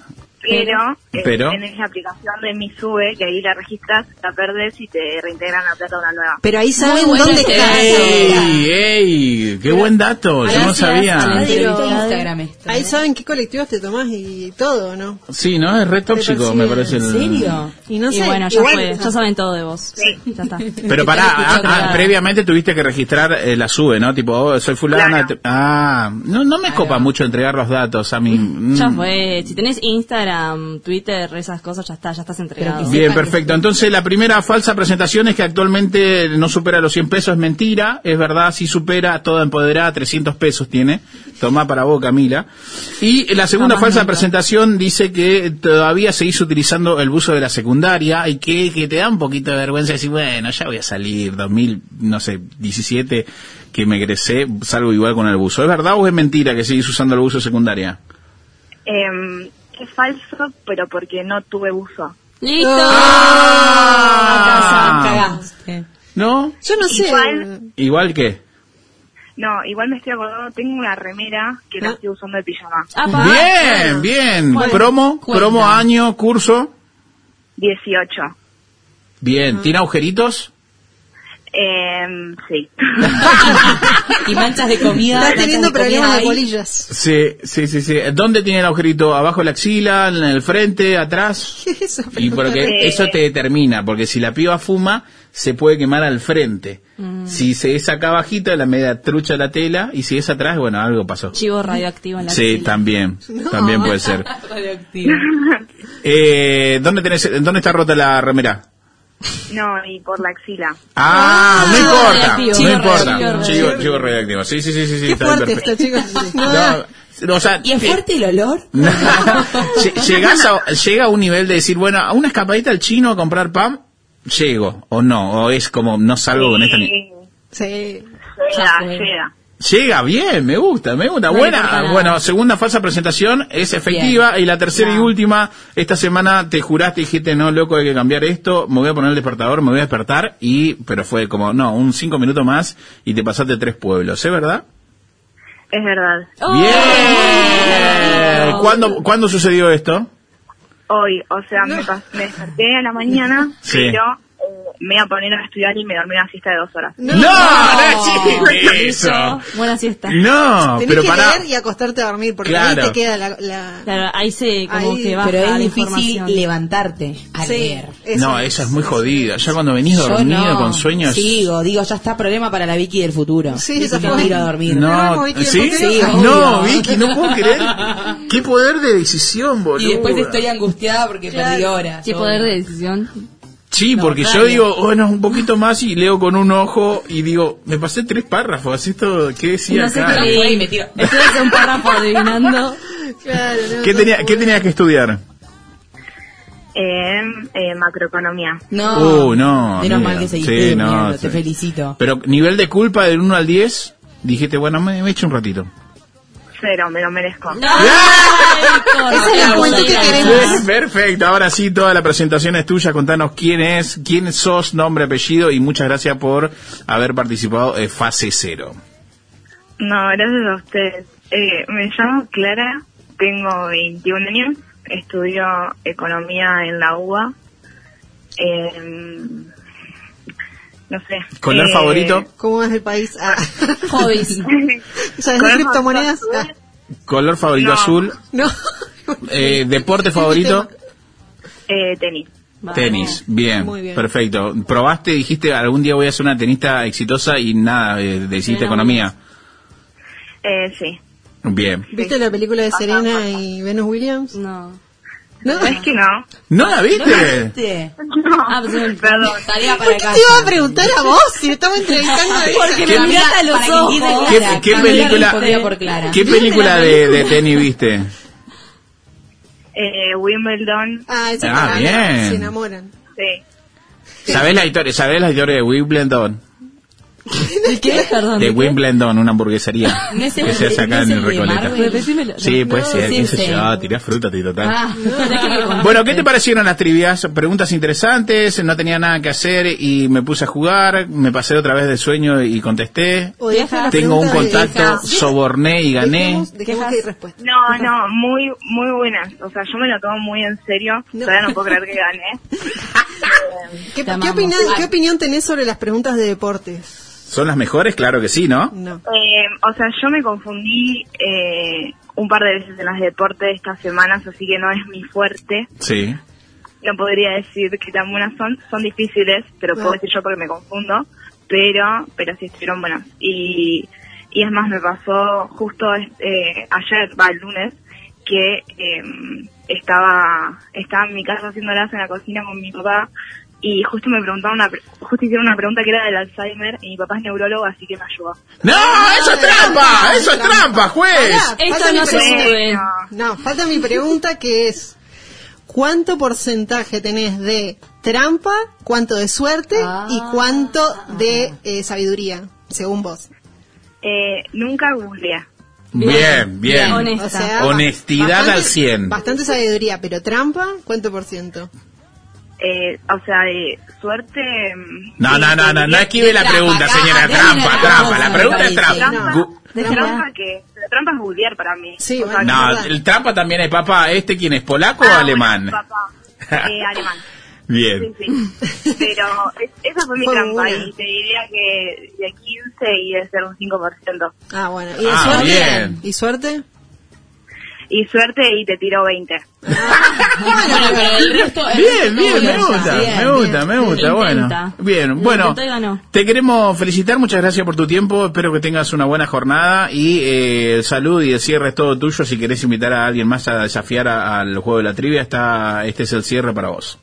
Pero, eh, Pero- tenés la aplicación de Mi Sube, que ahí la registras, la perdés y te reintegran la plata a una nueva. Pero ahí saben dónde está. ¡Ey! ¡Ey! ¡Qué buen dato! Yo no sabía. Instagram esto. Ahí ¿eh? saben qué colectivos te tomás y todo, ¿no? Sí, ¿no? Es re tóxico, me parece. ¿En el- serio? Y no y sé, bueno, ya fue. Ya saben todo de vos. Sí. Ya está. (laughs) Pero pará, ah, ah, previamente tuviste que registrar eh, la sube, ¿no? Tipo, oh, soy fulana. Claro. Ah, no, no me copa mucho entregar los datos a mí. Mm. Ya fue. Si tenés Instagram, Twitter, esas cosas, ya está, ya estás entregado. Bien, perfecto. Entonces, la primera falsa presentación es que actualmente no supera los 100 pesos. Es mentira, es verdad, sí supera, toda empoderada, 300 pesos tiene. Toma para vos, Camila. Y la segunda Jamás falsa nunca. presentación dice que todavía seguís utilizando el buzo de la secundaria y que, que te da un poquito de vergüenza decir, bueno, ya voy a salir, 2000, no sé, 17, que me egresé, salgo igual con el buzo. ¿Es verdad o es mentira que seguís usando el buzo de secundaria? Em, es falso, pero porque no tuve buzo. ¡Listo! Ah. Cagaste. ¿No? Yo no sé. Igual- ¿Igual que? No, igual me estoy acordando, tengo una remera que la Ah. estoy usando de pijama. Apa. Bien, bien. Bueno, promo, cuenta. promo, año, curso. 18. Bien. ¿Tiene agujeritos? Em, sí. (laughs) y manchas de comida. Estás manchas teniendo problemas de ahí. polillas. Sí, sí, sí, sí. ¿Dónde tiene el agujerito? ¿Abajo de la axila? ¿En el frente? ¿Atrás? (laughs) ¿Qué es eso? Y porque Sí. eso te determina, porque si la piba fuma, se puede quemar al frente. Si se es acá abajito, la media trucha la tela, y si es atrás, bueno, algo pasó. Chivo radioactivo en la Sí, axila. también, (laughs) también puede ser. Radioactivo. Eh, ¿dónde tenés, dónde está rota la remera? No, y por la axila. Ah, no chivo importa, no importa. Chivo, chivo radioactivo. Sí, sí, sí, sí, sí. Qué está bien, fuerte perfecto. esto, chicos. No, o sea, ¿Y es eh, fuerte el olor? (laughs) Lle- Llegás a, llega a un nivel de decir, bueno, a una escapadita al chino a comprar pan, llego, o no, o es como, no salgo con esta ni... Sí, Sí. llega, llega. Llega bien, me gusta, me gusta. No Buena, bueno, segunda falsa presentación es efectiva y la tercera y última, esta semana te juraste y dijiste, no, loco, hay que cambiar esto, me voy a poner el despertador, me voy a despertar y, pero fue como, no, un cinco minutos más y te pasaste tres pueblos, ¿es verdad? Es verdad. Oh, Bien. ¿Cuándo, ¿Cuándo sucedió esto? Hoy, o sea, me, desperté a la mañana, Sí. pero me iba a poner a estudiar y me dormí una siesta de dos horas. No, no, existe eso. Buena siesta. No, Tenés pero que para. leer y acostarte a dormir, porque Claro. ahí te queda la... la- Claro, ahí se como Ahí- que baja Pero es la difícil levantarte a Sí, leer. eso No, esa es muy jodida. Ya cuando venís Yo dormido no. con sueños. Sigo, digo, ya está problema para la Vicky del futuro. Sí, esa fue. tiro a dormir. No, Vicky, ¿sí? Sí, no. Vicky, no puedo creer. Qué poder de decisión, boludo. Y después estoy angustiada porque perdí horas. Qué poder de decisión. Sí, No, porque yo claro. digo, bueno, un poquito más y leo con un ojo y digo, me pasé tres párrafos. Esto, ¿qué decía No sé acá? qué me tiro. Estoy hace un párrafo adivinando. (laughs) Claro, no, ¿Qué tenía. ¿Qué tenía que estudiar? Eh, eh, macroeconomía. No. Uh, no, Menos mal que seguiste Sí, no, durmiendo, sí. te felicito. Pero nivel de culpa del 1 al 10, dijiste, bueno, me, me echo un ratito. Cero, me lo merezco. Esa es la juventud que queremos. Perfecto, ahora sí, toda la presentación es tuya. Contanos quién es, quién sos, nombre, apellido y muchas gracias por haber participado en Fase Cero. No, gracias a ustedes. Eh, me llamo Clara, tengo 21 años, estudio economía en la UBA. Eh, no sé. ¿Color Eh, favorito? ¿Cómo es el país? Ah. (laughs) Hobbies. (laughs) ¿Sabes de criptomonedas? Ah, ¿Color favorito No. azul? no. Eh, ¿Deporte favorito? Eh, tenis. Tenis, bien, Muy bien. perfecto. ¿Probaste, dijiste, algún día voy a ser una tenista exitosa y nada, eh, decidiste No. economía? Eh, sí. Bien. ¿Viste la película de Serena y Venus Williams? No. ¿No? Es que no. ¿No la viste? ¿Viste? No. Ah, pues, no. Perdón. Tarea ¿Por para qué te iba a preguntar a vos si estamos (laughs) entrevistando a ella? Porque ¿Qué- me miraste a los Para que ojos. ¿Qué, qué película, por Clara. ¿Qué película de, de tenis viste? Eh, Wimbledon. Ah, esa Ah, bien. se enamoran. Sí. ¿Sabés la historia, sabés la historia de Wimbledon? ¿De qué? (laughs) Perdón. De ¿de qué? Wimbledon, una hamburguería. (laughs) ¿No que se hace de- acá no en el de Recoleta. Sí, puede ser, qué sé yo, tiré fruta, tío, total. Ah, Bueno, ¿qué te parecieron las trivias? Preguntas interesantes, no tenía nada que hacer y me puse a jugar, me pasé otra vez de sueño y contesté. ¿Odiaste las Tengo un de- contacto, soborné y gané. Que hay respuesta. No, no, muy, muy buenas. O sea, yo me lo tomo muy en serio. No. Todavía no puedo creer que gané. (laughs) ¿Qué, qué opinión. ¿Qué opinión tenés sobre las preguntas de deportes? ¿Son las mejores? Claro que sí, ¿no? No. Eh, o sea, yo me confundí eh, un par de veces en las de deporte estas semanas, así que no es mi fuerte. Sí. No podría decir que tan buenas son. Son difíciles, pero puedo decir yo porque me confundo. Pero, pero sí estuvieron buenas. Y, y es más, me pasó justo eh, ayer, va, el lunes, que eh, estaba, estaba en mi casa haciéndolas en la cocina con mi papá y justo me preguntaron una, justo hicieron una pregunta que era del Alzheimer y mi papá es neurólogo así que me ayudó. ¡No! ¡Eso es trampa! ¡Eso es trampa, juez! Esto no mi se pregunta. sube. No, falta mi pregunta que es ¿cuánto porcentaje tenés de trampa, cuánto de suerte Ah. y cuánto de eh, sabiduría, según vos? Eh, nunca googleé. Bien, bien. Honesta. O sea, Honestidad bastante- al 100. Bastante sabiduría, pero trampa, ¿cuánto por ciento? Eh, o sea, de suerte... mm, No, no, no, no, no esquive la pregunta, señora. Trampa, la trampa. La pregunta es trampa. Trampa, que la trampa es googlear para mí. Sí, O sea, bueno. No, el trampa también es papá. ¿Este quién es? ¿Polaco o ah, alemán? bueno, papá, eh, (laughs) alemán. Bien. Sí, sí. Pero es- esa fue mi Fue trampa y te diría que de 15 y de ser un 5%. Ah, bueno. ¿Y de Ah, suerte? bien. ¿Y suerte? Y suerte y te tiro 20. Bueno, pero el resto... el Bien, resto bien, me gusta, me gusta, me gusta, bueno. Bien, bueno, te queremos felicitar, muchas gracias por tu tiempo, espero que tengas una buena jornada y eh, el salud y el cierre es todo tuyo, si querés invitar a alguien más a desafiar al juego de la trivia, está, este es el cierre para vos.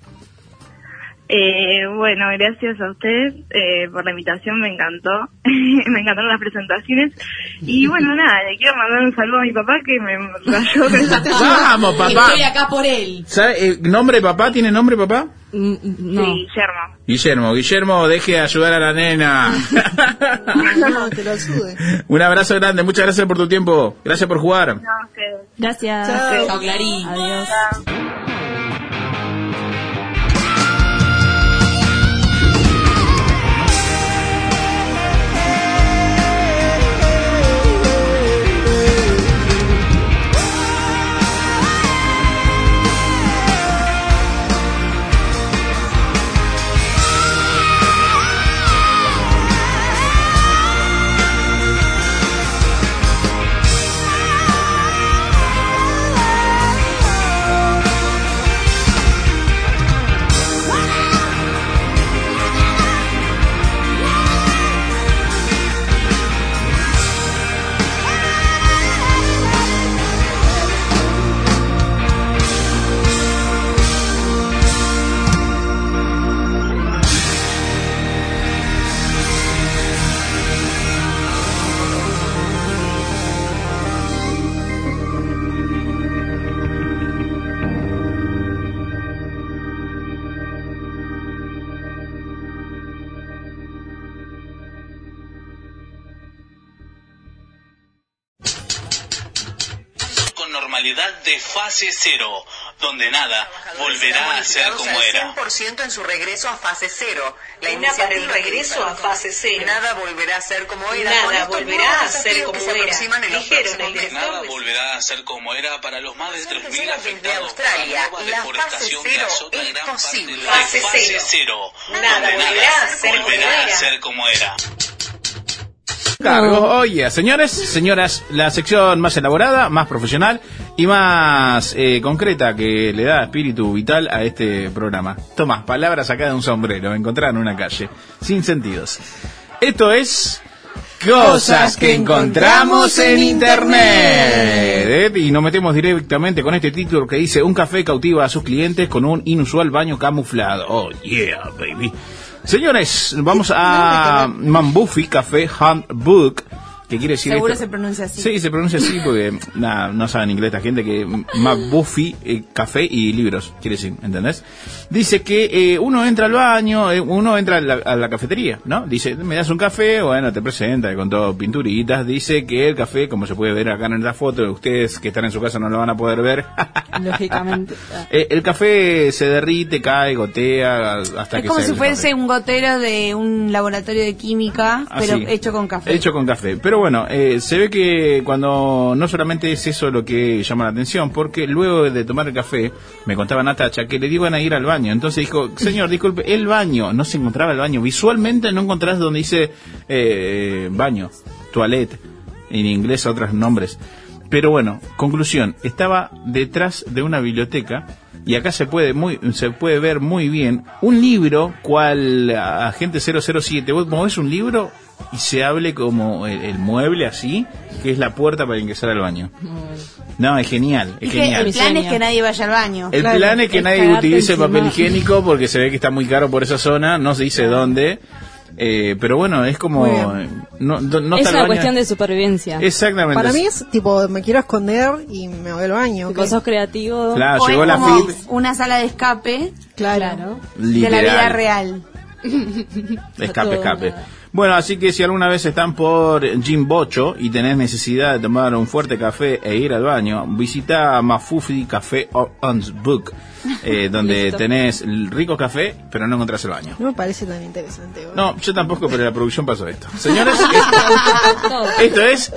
Eh, bueno, gracias a ustedes eh, por la invitación, me encantó. (laughs) me encantaron las presentaciones. Y bueno, (laughs) nada, le quiero mandar un saludo a mi papá que me rayó con esa Vamos, papá. Estoy acá por él. ¿Sabe, eh, ¿Nombre papá? ¿Tiene nombre papá? Mm, No. Sí, Guillermo. Guillermo, Guillermo, deje de ayudar a la nena. (laughs) No, te lo ayude. Un abrazo grande, muchas gracias por tu tiempo, gracias por jugar. No. Gracias. Chao. Chao, Clarín. Adiós. De fase cero. donde nada volverá a ser como era. 100% en su regreso a fase cero. La Una para el regreso a fase cero. Nada volverá a ser como era. Nada volverá a ser como se era. Dijeron el. Nada volverá a ser como era para los más de 3.000 Desde afectados por Australia, la fase cero es posible. Fase cero. Nada volverá a ser como volverá a era. Ser como era. Cargo, oye, señores, señoras, la sección más elaborada, más profesional y más eh, concreta que le da espíritu vital a este programa. Toma, palabras acá de un sombrero, encontradas en una calle, sin sentidos. Esto es Cosas que encontramos en Internet. Y nos metemos directamente con este título que dice Un café cautiva a sus clientes con un inusual baño camuflado. Oh, yeah, baby. Señores, vamos a Mambufi Café Handbook. ¿Qué quiere decir Seguro esto? se pronuncia así. Sí, se pronuncia así porque nada, no saben inglés esta gente que Mambufi eh, Café y libros, quiere decir, ¿entendés? Dice que eh, uno entra al baño, eh, uno entra a la, a la cafetería, ¿no? Dice, me das un café, bueno, te presenta con todo pinturitas. Dice que el café, como se puede ver acá en la foto, ustedes que están en su casa no lo van a poder ver. (laughs) Lógicamente. Ah. Eh, el café se derrite, cae, gotea, hasta Es que como sale si fuese un gotero de un laboratorio de química, pero Así. hecho con café. Hecho con café. Pero bueno, eh, se ve que cuando no solamente es eso lo que llama la atención, porque luego de tomar el café, me contaba Natacha que le iban a ir al baño. Entonces dijo, señor, disculpe, el baño, no se encontraba el baño. Visualmente no encontrás donde dice eh, baño, toilette, en inglés otros nombres. Pero bueno, conclusión, estaba detrás de una biblioteca y acá se puede muy se puede ver muy bien un libro cual agente 007 vos movés un libro y se hable como el, el mueble así que es la puerta para ingresar al baño no es genial es genial el plan es que nadie vaya al baño. el Claro, plan es que es nadie utilice encima. papel higiénico porque se ve que está muy caro por esa zona, no se dice dónde. eh, pero bueno, es como. No, no- no es una cuestión de supervivencia. Exactamente. Para mí es tipo, me quiero esconder y me voy al baño. Tipo, ¿ok? sos creativo. Claro, O llegó es la como una sala de escape Claro. de la vida real. Escape, (laughs) escape. Bueno, así que si alguna vez están por Jim Bocho y tenés necesidad de tomar un fuerte café e ir al baño, visita Mafufi Café on Book, (laughs) eh, donde Listo. tenés rico café, pero no encontrás el baño. No me parece tan interesante. No, yo tampoco, pero la producción pasó esto. Señores, (laughs) esto es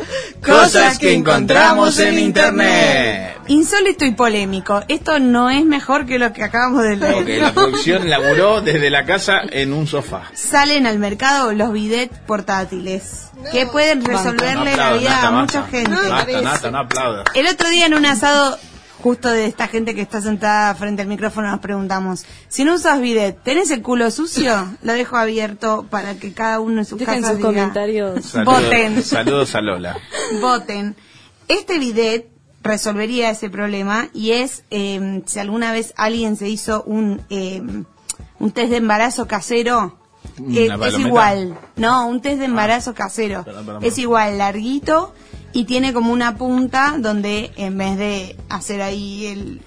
Cosas que encontramos en Internet. Insólito y polémico. Esto no es mejor que lo que acabamos de leer. La producción (laughs) laburó desde la casa en un sofá. Salen al mercado los bidets portátiles que pueden resolverle la vida Nata, a mucha basta. gente. Nata. El otro día en un asado, justo de esta gente que está sentada frente al micrófono, nos preguntamos, si no usas bidet, ¿tenés el culo sucio? (laughs) Lo dejo abierto para que cada uno en sus Dejen casas sus diga, comentarios. Saludos, Voten. saludos a Lola. (laughs) voten. Este bidet resolvería ese problema y es eh, si alguna vez alguien se hizo un eh, un test de embarazo casero ¿Una eh, es igual no un test de embarazo casero perdón, perdón, es igual larguito y tiene como una punta donde en vez de hacer ahí el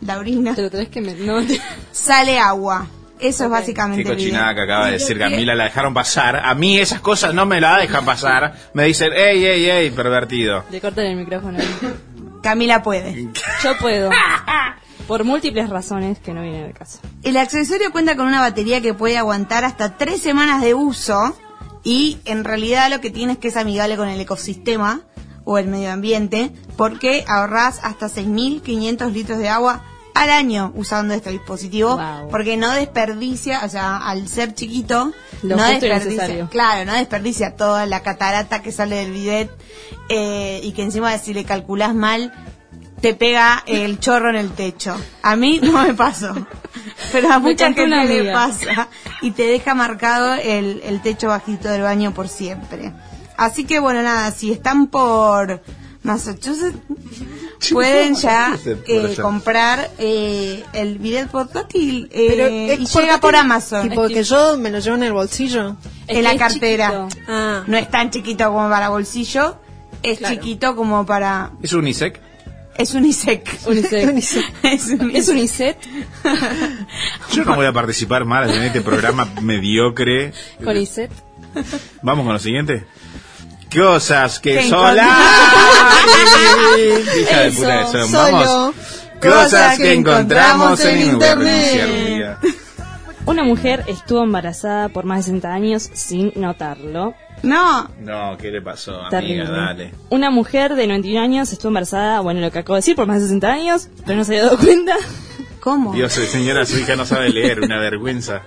la orina Te lo tenés que met- no, te- (laughs) sale agua eso es básicamente Qué cochinada que acaba de decir Camila, la dejaron pasar. A mí esas cosas no me la dejan pasar. Me dicen, ey, ey, ey, pervertido. Le cortan el micrófono. Camila puede Yo puedo. Por múltiples razones que no vienen al caso. El accesorio cuenta con una batería que puede aguantar hasta tres semanas de uso y en realidad lo que tiene es que es amigable con el ecosistema o el medio ambiente porque ahorrás hasta 6.500 litros de agua al año usando este dispositivo Wow. porque no desperdicia, o sea, al ser chiquito, Lo no desperdicia, claro, no desperdicia toda la catarata que sale del bidet eh, y que encima si le calculás mal te pega el chorro en el techo. A mí no me pasó, (laughs) pero a mucha gente le pasa y te deja marcado el, el techo bajito del baño por siempre. Así que bueno, nada, si están por Massachusetts, pueden ya eh, comprar eh, el bidet portátil eh, Pero y llega por Amazon. Tipo que yo me lo llevo en el bolsillo. Es en la cartera. Ah, No es tan chiquito como para bolsillo, es Claro. chiquito como para... ¿Es unisex? Es unisec. (laughs) Unisec. (laughs) es unisec. ¿Es? Yo no voy a participar más en este programa mediocre. ¿Con Iset? Vamos con lo siguiente. Cosas que sola. (laughs) Hija de Eso, puta que son. Vamos. Cosas que encontramos en internet. Una mujer estuvo embarazada por más de 60 años sin notarlo. No, No, ¿qué le pasó, amiga? Terrible. Dale. Una mujer de 91 años estuvo embarazada, bueno, lo que acabo de decir, por más de 60 años, pero no se había dado cuenta. ¿cómo? Dios, señora, su hija no sabe leer, una vergüenza.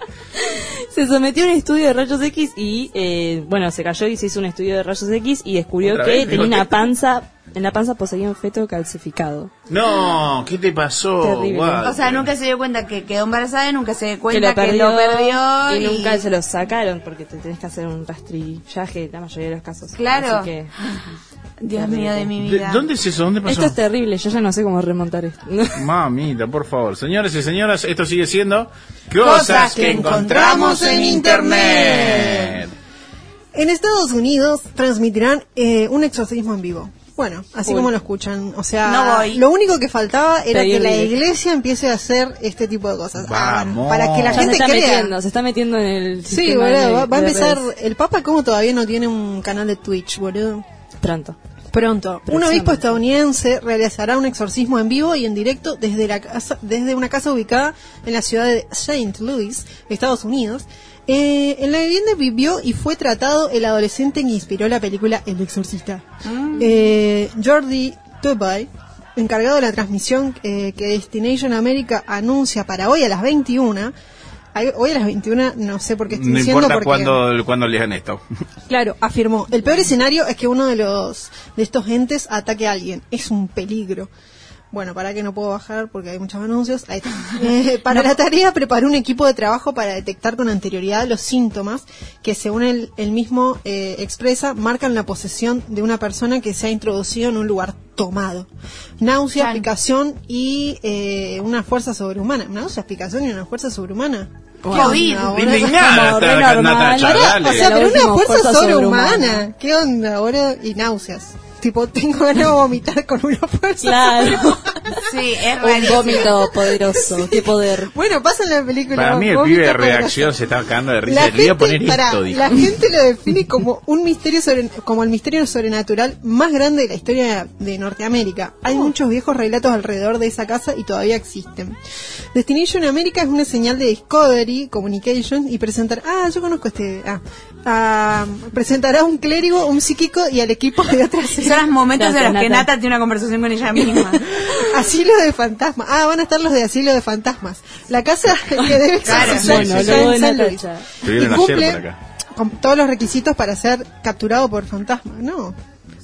Se sometió a un estudio de rayos X y, eh, bueno, se cayó y se hizo un estudio de rayos X y descubrió ¿Otra que vez? tenía una panza, en la panza poseía un feto calcificado. No, ¿qué te pasó? Terrible. Walter? O sea, nunca se dio cuenta que quedó embarazada y nunca se dio que cuenta lo perdió, perdió y, nunca se lo sacaron porque te tenés que hacer un rastrillaje en la mayoría de los casos. Claro. Así que, (laughs) Dios mío de mi ¿De- vida. ¿Dónde es eso? ¿Dónde pasó? esto es terrible, yo ya no sé cómo remontar esto. (laughs) Mamita, por favor. Señores y señoras, esto sigue siendo Cosas que encontramos en Internet. En Estados Unidos transmitirán eh, un exorcismo en vivo. Bueno, así Uy. como lo escuchan. O sea, No voy. lo único que faltaba era que la iglesia empiece a hacer este tipo de cosas. Ah, Vamos. para que la Ya se gente está crea. metiendo, se está metiendo en el Sí, boludo, de- va, va a empezar. redes. El Papa, como todavía no tiene un canal de Twitch, boludo? Pronto. Pronto. Un obispo estadounidense realizará un exorcismo en vivo y en directo desde, la casa, desde una casa ubicada en la ciudad de St. Louis, Estados Unidos. Eh, en la vivienda vivió y fue tratado el adolescente que inspiró la película El Exorcista. Eh, Jordi Tubay, encargado de la transmisión eh, que Destination America anuncia para hoy a las 21. Hoy a las 21 no sé por qué estoy No diciendo importa porque... cuándo, cuándo lean esto. (laughs) Claro, afirmó. El peor escenario es que uno de los de estos entes ataque a alguien. Es un peligro. Bueno, para que no puedo bajar porque hay muchos anuncios. Ahí está. (laughs) Eh, para la tarea preparó un equipo de trabajo para detectar con anterioridad los síntomas que, según él, él mismo eh, expresa, marcan la posesión de una persona que se ha introducido en un lugar tomado. Náusea, picación y eh, una fuerza sobrehumana. Náusea, picación y una fuerza sobrehumana. ¿Qué COVID. onda, boludo? Indignada está Natacha, dale. O sea, pero una fuerza sobrehumana. sobrehumana. ¿Qué onda ahora? Y náuseas. Tipo, (laughs) tengo ganas de vomitar con una fuerza. Claro. (laughs) Sí, es un rarísimo. vómito poderoso. Qué poder. Bueno, pasa en la película. Para mí el pibe de poderoso. reacción se está cagando de risa. La Le voy a gente, poner esto, dijo. la gente lo define como un misterio sobre, como el misterio sobrenatural más grande de la historia de Norteamérica. Hay muchos viejos relatos alrededor de esa casa y todavía existen. Destination America es una señal de Discovery Communications y presentar, ah, yo conozco este, ah, ah, presentará un clérigo, un psíquico y al equipo de otras (laughs) Son los momentos en Gracias, los que Nata. Nata tiene una conversación con ella misma. (laughs) Asilo de fantasmas. Ah, van a estar los de asilo de fantasmas. La casa (laughs) que debe Claro. Bueno, luego en de Y ayer cumple por acá. Con todos los requisitos para ser capturado por fantasmas. No.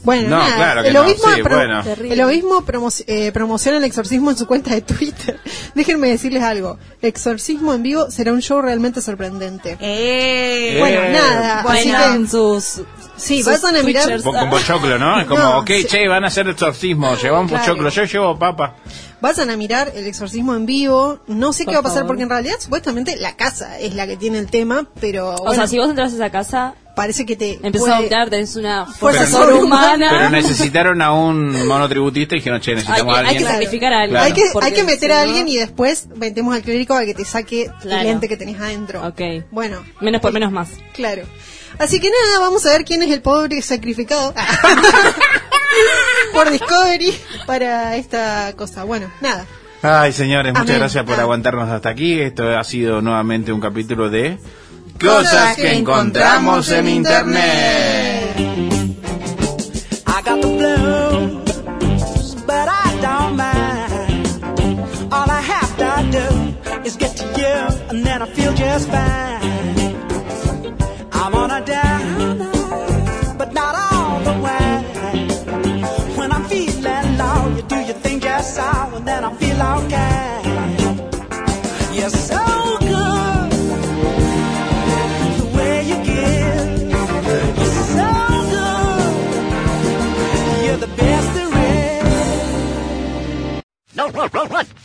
Bueno, No, nada. claro que el no, obispo, sí, pro- bueno. Terrible. el obispo promo- eh, promociona el exorcismo en su cuenta de Twitter. (laughs) Déjenme decirles algo. Exorcismo en vivo será un show realmente sorprendente. Eh, Bueno, Eh, nada. bueno. Así En sus. sí, sus vayan a mirar. Con, con pochoclo, ¿no? Es como, No, ok, sí. che, van a hacer exorcismo, llevamos Claro. pochoclo, yo llevo papa. Vayan a mirar el exorcismo en vivo. No sé Por qué va a pasar favor. porque en realidad supuestamente la casa es la que tiene el tema, pero O bueno, sea, si vos entras a esa casa, parece que te puede- a vomitar, tenés una fuerza Pero- sobrehumana. Pero necesitaron a un monotributista y dijeron, che, hay, necesitamos a hay que alguien. sacrificar a alguien. Claro. Hay que, hay meter si a no- alguien y después metemos al clérigo a que te saque Claro. el lente que tenés adentro. Ok. Bueno. Menos por menos más. Claro. Así que nada, vamos a ver quién es el pobre sacrificado (laughs) por Discovery para esta cosa. Bueno, nada. Ay, señores, muchas Amén. gracias por Ah. aguantarnos hasta aquí. Esto ha sido nuevamente un capítulo de Cosas que encontramos en internet. I got the blues, but I don't mind. All I have to do is get to you, and then I feel just fine. I'm on a down, but not all the way. When I'm feeling low, you do your thing just so, and then I feel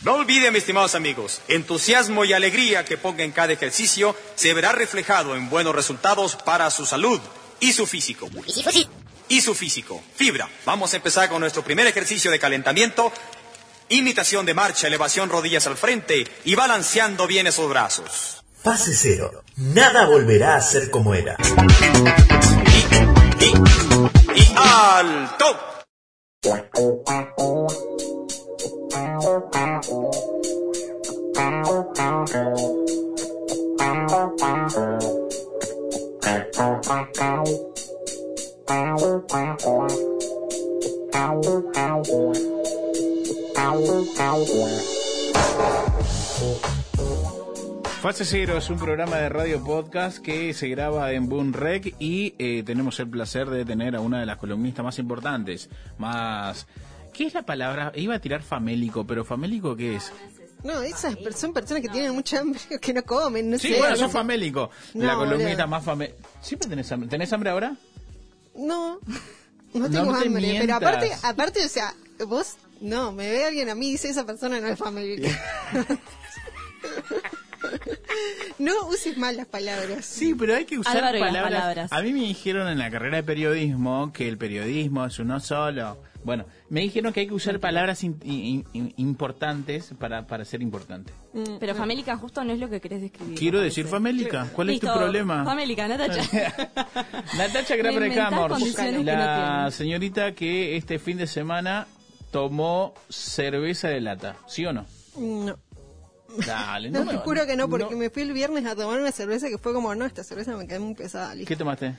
No olviden, mis estimados amigos, entusiasmo y alegría que ponga en cada ejercicio se verá reflejado en buenos resultados para su salud y su físico. Y su físico. Fibra. Vamos a empezar con nuestro primer ejercicio de calentamiento. Imitación de marcha, elevación rodillas al frente y balanceando bien esos brazos. Fase cero. Nada volverá a ser como era. Y alto. Fase Cero es un programa de radio podcast que se graba en Boom Rec y eh, tenemos el placer de tener a una de las columnistas más importantes, más... ¿Qué es la palabra? Iba a tirar famélico, pero famélico ¿qué es? No, esas per- son personas que tienen mucha hambre, (laughs) que no comen, no Sí, sé. bueno, no sos famélico. No, la columnista boludo. más famélica. ¿Siempre tenés hambre? ¿Tenés hambre ahora? No, no No tengo te hambre. Pero aparte, aparte, o sea, vos, no, me ve alguien a mí y dice esa persona no es familia. (laughs) no uses mal las palabras. Sí, pero hay que usar Álvaro y las palabras. palabras. A mí me dijeron en la carrera de periodismo que el periodismo es uno solo. Bueno, me dijeron que hay que usar palabras in- in- in- importantes para, para ser importante. Pero famélica justo no es lo que querés describir. Quiero decir parece. famélica. ¿Cuál Listo, es tu problema? Famélica, (laughs) Natacha. Natacha no la señorita que este fin de semana tomó cerveza de lata, ¿sí o no? No. Dale, (laughs) No, no, te juro que no, porque no. me fui el viernes a tomar una cerveza que fue como, no, esta cerveza me quedó muy pesada. listo. ¿Qué tomaste?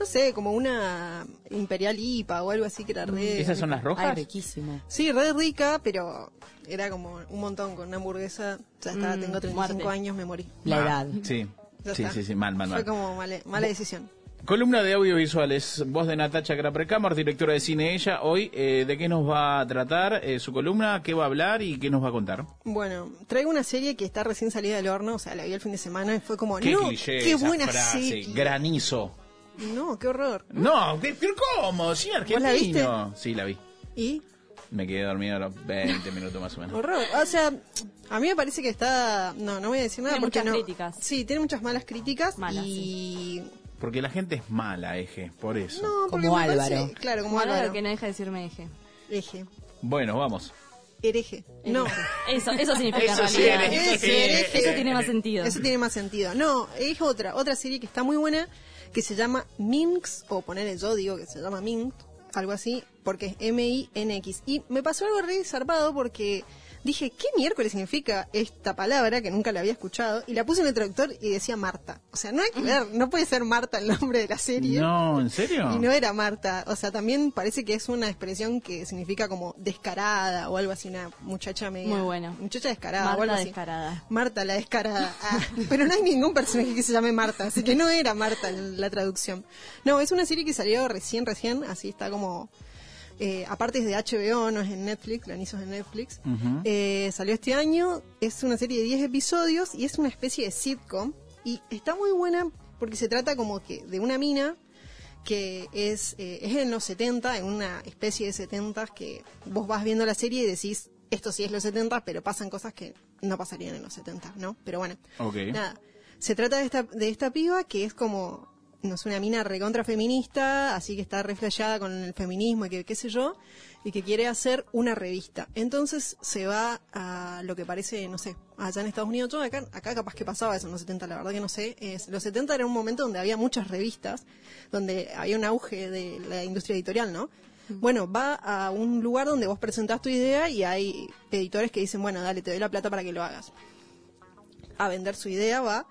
No sé, como una Imperial IPA o algo así que era re... ¿Esas son las rojas? riquísimo. Sí, re rica, pero era como un montón con una hamburguesa. Ya está, Mm, tengo 35 muerte. años, me morí. La Ah, edad. Sí, sí, sí, sí, mal, mal, Fue mal. como mala, mala decisión. Columna de audiovisuales, voz de Natacha Graprecamar, directora de cine ella. Hoy, eh, ¿de qué nos va a tratar eh, su columna? ¿Qué va a hablar y qué nos va a contar? Bueno, traigo una serie que está recién salida del horno, o sea, la vi el fin de semana y fue como, Qué no, cliché qué esa buena frase, serie. granizo. No, qué horror. No, ¿qué- pero ¿cómo? Sí, argentino. la viste? Sí, la vi. Y Me quedé dormido a los 20 minutos más o menos. horror. O sea, a mí me parece que está, no, no voy a decir nada Tiene porque muchas no. críticas. Sí, tiene muchas malas críticas Malas, y Porque la gente es mala, eje, por eso. no, porque Como me parece- Álvaro. claro, como Como Álvaro. Álvaro que no deja de decirme eje. Eje, Bueno, vamos. hereje. No. Eso, eso significa Eso sí, realidad. hereje. Eso, hereje. Eso tiene más sentido. Eso tiene más sentido. No, es otra, otra serie que está muy buena, que se llama Minx, o ponerle yo digo que se llama Minx, algo así, porque es M-I-N-X. Y me pasó algo re porque dije, ¿qué miércoles significa esta palabra que nunca la había escuchado? Y la puse en el traductor y decía Marta. O sea, no hay que ver, no puede ser Marta el nombre de la serie. No, ¿en serio? Y no era Marta, o sea, también parece que es una expresión que significa como descarada o algo así, una muchacha media. Muy bueno. Muchacha descarada o Marta algo así. descarada. Marta la descarada. (laughs) Ah, pero no hay ningún personaje que se llame Marta, así que no era Marta la traducción. No, es una serie que salió recién, recién, así está como... eh, aparte es de HBO, no es en Netflix, la hizo en Netflix. Eh, salió este año, es una serie de 10 episodios y es una especie de sitcom. Y está muy buena porque se trata como que de una mina que es, eh, es en los 70, en una especie de 70 que vos vas viendo la serie y decís, esto sí es los 70, pero pasan cosas que no pasarían en los 70, ¿no? Pero bueno, nada. Se trata de esta, de esta piba que es como, no es una mina recontra feminista, así que está reflejada con el feminismo y que qué sé yo, y que quiere hacer una revista. Entonces se va a lo que parece, no sé, allá en Estados Unidos, yo acá, acá capaz que pasaba eso en los 70, la verdad que no sé. Es, los 70 era un momento donde había muchas revistas, donde había un auge de la industria editorial, ¿no? Bueno, va a un lugar donde vos presentás tu idea y hay editores que dicen, bueno, dale, te doy la plata para que lo hagas a vender su idea, va.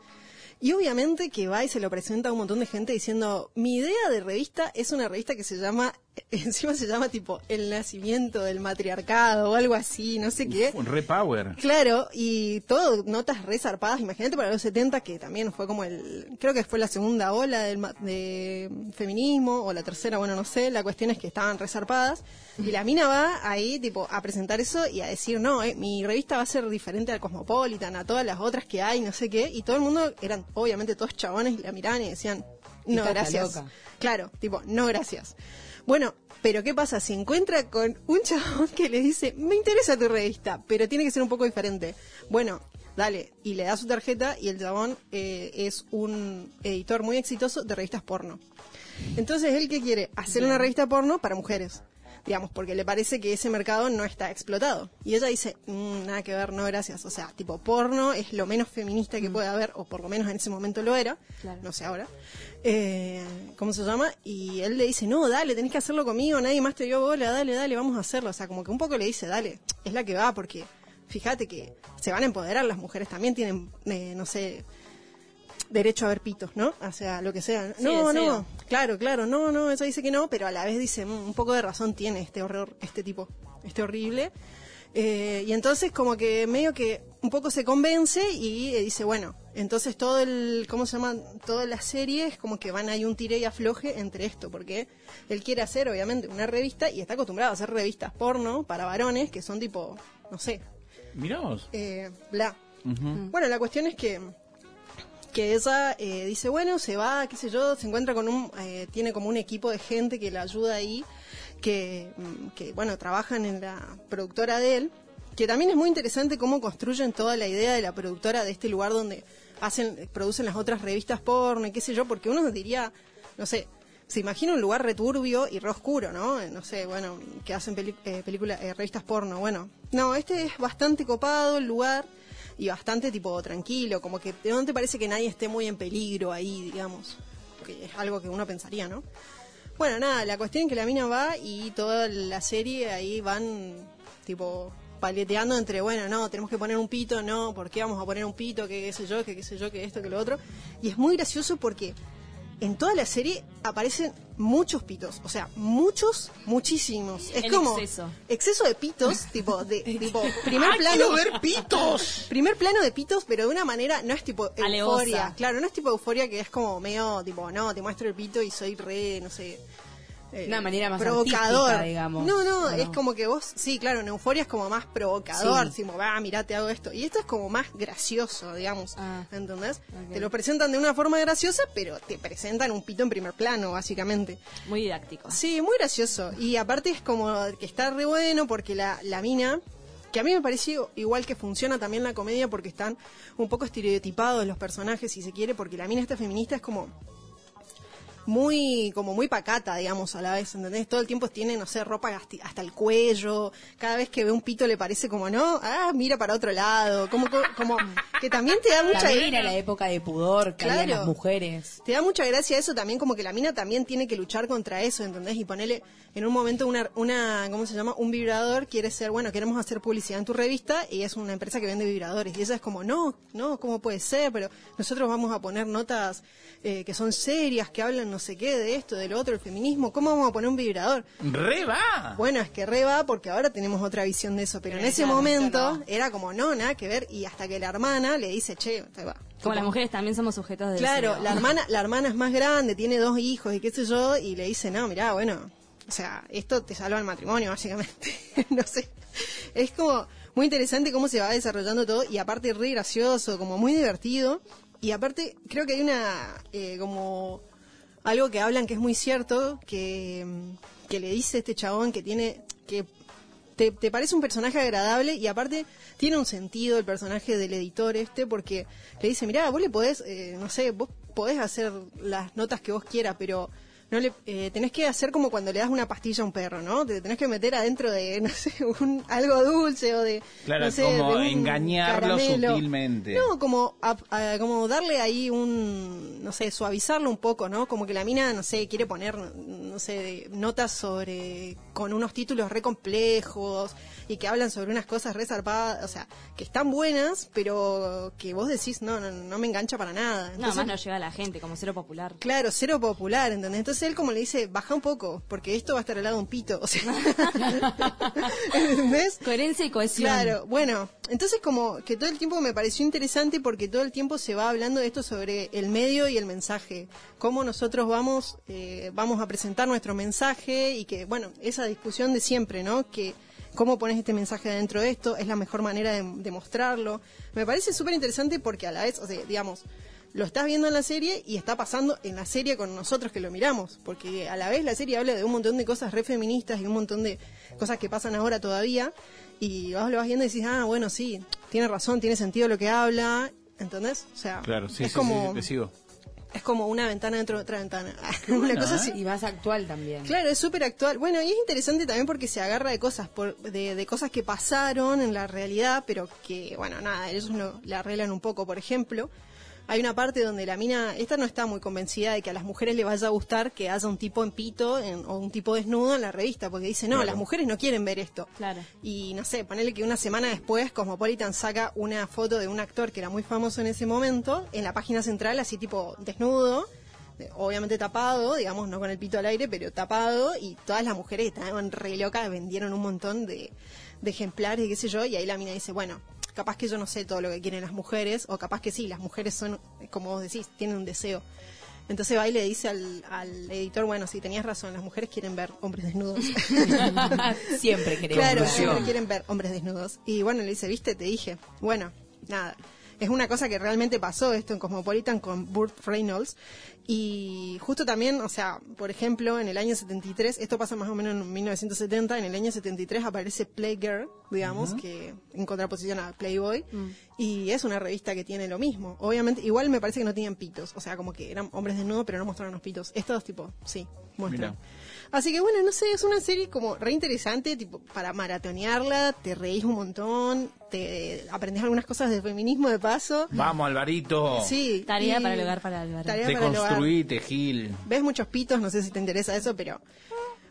Y obviamente que va y se lo presenta a un montón de gente diciendo, mi idea de revista es una revista que se llama, (laughs) encima se llama tipo El nacimiento del matriarcado o algo así, no sé qué. Un repower. Claro, y todo, notas re zarpadas. Imagínate para los 70, que también fue como el. Creo que fue la segunda ola del ma- de feminismo, o la tercera, bueno, no sé. La cuestión es que estaban re zarpadas. Y la mina va ahí, tipo, a presentar eso y a decir, no, eh, mi revista va a ser diferente al Cosmopolitan, a todas las otras que hay, no sé qué. Y todo el mundo eran, obviamente, todos chabones y la miraban y decían, no, gracias. loca. Claro, tipo, no gracias. Bueno, pero ¿qué pasa? Se encuentra con un chabón que le dice, me interesa tu revista, pero tiene que ser un poco diferente. Bueno, dale, y le da su tarjeta y el chabón eh, es un editor muy exitoso de revistas porno. Entonces, ¿él qué quiere? Hacer una revista porno para mujeres. Digamos, porque le parece que ese mercado no está explotado. Y ella dice, "Mm, nada que ver, no gracias. O sea, tipo, porno es lo menos feminista que puede haber, o por lo menos en ese momento lo era. Claro. No sé ahora. Eh, ¿Cómo se llama? Y él le dice, no, dale, tenés que hacerlo conmigo, nadie más te dio bola, dale, dale, vamos a hacerlo. O sea, como que un poco le dice, dale, es la que va, porque fíjate que se van a empoderar las mujeres, también tienen, eh, no sé, derecho a ver pitos, ¿no? O sea, lo que sea. Sí, No, deseo. no, claro, claro, no, no, eso dice que no, pero a la vez dice, "Mm, un poco de razón tiene este horror, este tipo, este horrible. Eh, y entonces como que medio que un poco se convence y eh, dice, bueno, entonces todo el, ¿cómo se llama? Toda la serie es como que van ahí un tire y afloje entre esto, porque él quiere hacer obviamente una revista y está acostumbrado a hacer revistas porno para varones que son tipo, no sé, Mirá vos. eh, bla. Bueno, la cuestión es que que ella eh, dice, bueno, se va, qué sé yo, se encuentra con un, eh, tiene como un equipo de gente que la ayuda ahí, que, mm, que, bueno, trabajan en la productora de él, que también es muy interesante cómo construyen toda la idea de la productora de este lugar donde hacen, producen las otras revistas porno y qué sé yo, porque uno diría, no sé, se imagina un lugar returbio y re oscuro, ¿no? No sé, bueno, que hacen eh, películas, eh, revistas porno, bueno. No, este es bastante copado el lugar y bastante tipo tranquilo, como que no te parece que nadie esté muy en peligro ahí, digamos, que es algo que uno pensaría, ¿no? Bueno, nada, la cuestión es que la mina va y toda la serie ahí van tipo paleteando entre, bueno, no, tenemos que poner un pito, no, ¿por qué vamos a poner un pito? Que qué sé yo, que qué sé yo, que esto, que lo otro. Y es muy gracioso porque en toda la serie aparecen muchos pitos, o sea, muchos, muchísimos. Es como exceso. exceso de pitos, (laughs) tipo de tipo primer ¡Ay, plano ver pitos! (laughs) Primer plano de pitos, pero de una manera no es tipo euforia. Claro, no es tipo euforia que es como medio tipo, no, te muestro el pito y soy re, no sé, eh, Una manera más provocador. digamos. No, no, es como que vos, sí, claro, en euforia es como más provocador, Sí. como, va, mirá, te hago esto. Y esto es como más gracioso, digamos, Ah. ¿entendés? Te lo presentan de una forma graciosa, pero te presentan un pito en primer plano, básicamente. Muy didáctico. Sí, muy gracioso. Y aparte es como que está re bueno porque la, la mina, que a mí me pareció igual que funciona también la comedia porque están un poco estereotipados los personajes, si se quiere, porque la mina esta feminista es como muy como muy pacata, digamos, a la vez, ¿entendés? Todo el tiempo tiene, no sé, ropa hasta, el cuello, cada vez que ve un pito le parece como, no, ah, mira para otro lado, como, como que también te da mucha También era la época de pudor que Claro. las mujeres. te da mucha gracia eso también, como que la mina también tiene que luchar contra eso, ¿entendés? Y ponerle en un momento una, una, ¿cómo se llama? Un vibrador quiere ser, bueno, queremos hacer publicidad en tu revista y es una empresa que vende vibradores. Y ella es como, no, no, ¿cómo puede ser? Pero nosotros vamos a poner notas eh, que son serias, que hablan no sé qué, de esto, de lo otro, el feminismo. ¿Cómo vamos a poner un vibrador? ¡Re va! Bueno, es que re va porque ahora tenemos otra visión de eso, pero en ese momento no. era como, no, nada que ver. Y hasta que la hermana le dice, che, ahí va. Como las mujeres también somos sujetos de Claro, deseo. la hermana, la hermana es más grande, tiene dos hijos y qué sé yo, y le dice, no, mirá, bueno, o sea, esto te salva el matrimonio, básicamente. (laughs) no sé. Es como muy interesante cómo se va desarrollando todo, y aparte re gracioso, como muy divertido, y aparte creo que hay una, eh, como algo que hablan que es muy cierto, que, que le dice este chabón que tiene, que te, te parece un personaje agradable y aparte tiene un sentido el personaje del editor este porque le dice, mirá, vos le podés, eh, no sé, vos podés hacer las notas que vos quieras, pero no le eh, tenés que hacer como cuando le das una pastilla a un perro, ¿no? Te tenés que meter adentro de, (laughs) no sé, un, algo dulce o de, Claro, no sé, como de engañarlo caramelo. sutilmente. No, como, a- a- como darle ahí un, no sé, suavizarlo un poco, ¿no? Como que la mina, no sé, quiere poner, no sé, notas sobre, con unos títulos re complejos y que hablan sobre unas cosas re zarpadas, o sea, que están buenas, pero que vos decís, no, no, no me engancha para nada. No, Entonces, más no llega a la gente, como cero popular. Claro, cero popular, ¿entendés? Entonces él como le dice, baja un poco, porque esto va a estar al lado de un pito, o sea, (laughs) ¿entendés? Coherencia y cohesión. Claro, bueno, entonces como que todo el tiempo me pareció interesante porque todo el tiempo se va hablando de esto sobre el medio y el mensaje, cómo nosotros vamos, eh, vamos a presentar nuestro mensaje y que, bueno, esa discusión de siempre, ¿no? Que cómo pones este mensaje dentro de esto es la mejor manera de, de mostrarlo. Me parece súper interesante porque a la vez, o sea, digamos, lo estás viendo en la serie y está pasando en la serie con nosotros que lo miramos, porque a la vez la serie habla de un montón de cosas re feministas y un montón de cosas que pasan ahora todavía, y vos lo vas viendo y decís, ah, bueno, sí, tiene razón, tiene sentido lo que habla, ¿entendés? O sea, Claro, sí, es sí, como sí, te sigo. Es como una ventana dentro de otra ventana, (laughs) una cosa así. Y más actual también. Claro, es súper actual. Bueno, y es interesante también porque se agarra de cosas, por, de, de cosas que pasaron en la realidad, pero que, bueno, nada, ellos lo, la arreglan un poco. Por ejemplo, hay una parte donde la mina, esta no está muy convencida de que a las mujeres le vaya a gustar que haya un tipo en pito en- o un tipo desnudo en la revista, porque dice, no, Claro. las mujeres no quieren ver esto. Claro. Y no sé, ponele que una semana después Cosmopolitan saca una foto de un actor que era muy famoso en ese momento, en la página central, así tipo desnudo, de- obviamente tapado, digamos, no con el pito al aire, pero tapado, y todas las mujeres estaban re locas, vendieron un montón de, de ejemplares y qué sé yo, y ahí la mina dice, bueno, capaz que yo no sé todo lo que quieren las mujeres, o capaz que sí, las mujeres son, como vos decís, tienen un deseo. Entonces va y le dice al, al editor, bueno, sí, tenías razón, las mujeres quieren ver hombres desnudos. (laughs) Siempre queremos. Claro, siempre quieren ver hombres desnudos. Y bueno, le dice, viste, te dije. Bueno, nada. Es una cosa que realmente pasó esto en Cosmopolitan con Burt Reynolds. Y justo también, o sea, por ejemplo, en el año 73, esto pasa más o menos en 1970, en el año 73 aparece Playgirl, digamos, que en contraposición a Playboy. Y es una revista que tiene lo mismo. Obviamente, igual me parece que no tenían pitos. O sea, como que eran hombres desnudos, pero no mostraron los pitos. Estos, tipo, sí, muestran. Mira. Así que bueno, no sé, es una serie como re interesante, tipo, para maratonearla, te reís un montón, te aprendes algunas cosas de feminismo de paso. Vamos, Alvarito. Sí. Tarea para el hogar para Álvaro. Tarea para el hogar. Deconstruite, Gil. Ves muchos pitos, no sé si te interesa eso, pero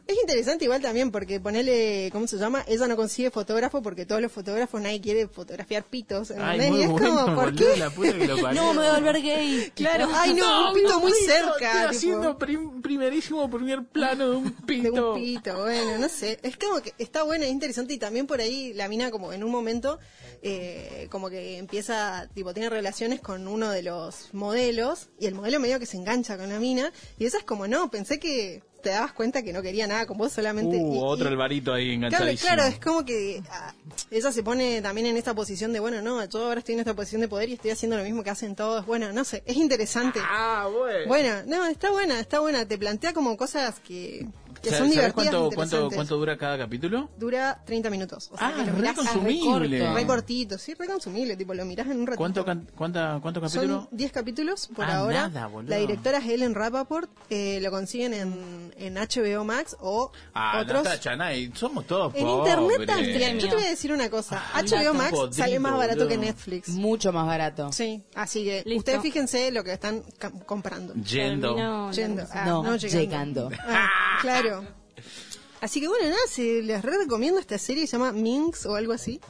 es interesante igual también porque ponele, ¿cómo se llama? Ella no consigue fotógrafo porque todos los fotógrafos nadie quiere fotografiar pitos. Ay, ¿entendés? muy y es bueno, como, ¿por qué? la puta que lo (laughs) parió. No, me voy a volver gay. Claro, ay no, un pito muy cerca. Estoy haciendo prim- primerísimo primer plano de un pito. (laughs) De un pito, bueno, no sé. Es como que está bueno, es interesante y también por ahí la mina como en un momento eh, como que empieza, tipo, tiene relaciones con uno de los modelos y el modelo medio que se engancha con la mina y esa es como, no, pensé que te dabas cuenta que no quería nada con vos solamente. Uh, y- otro y- Alvarito ahí Claro, enganchadísimo. claro, es como que ah, ella se pone también en esta posición de, bueno, no, yo ahora estoy en esta posición de poder y estoy haciendo lo mismo que hacen todos. Bueno, no sé, es interesante. Ah, bueno. Bueno, no, está buena, está buena. Te plantea como cosas que, que ¿Sabes son divertidas cuánto, cuánto, cuánto dura cada capítulo? Dura 30 minutos. O sea, Ah, lo re mirás- consumible. Re cortito, sí, re consumible. Tipo, lo mirás en un ratito. ¿Cuánto, can- cuánta, ¿Cuántos capítulos? Son 10 capítulos por Ah, ahora. nada, boludo. la directora es Ellen Rappaport. eh, lo consiguen en, en HBO Max o Ah, otros. Natacha, nadie, somos todos En pobres. internet también. Yo te voy a decir una cosa. HBO Max podrido, sale más barato boludo. que Netflix. Mucho más barato. Sí, así que Listo. ustedes fíjense lo que están comprando. Yendo. La Yendo. Ah, No, no, llegando. Ah, Así que bueno, nada, se les re recomiendo esta serie, se llama Minx o algo así.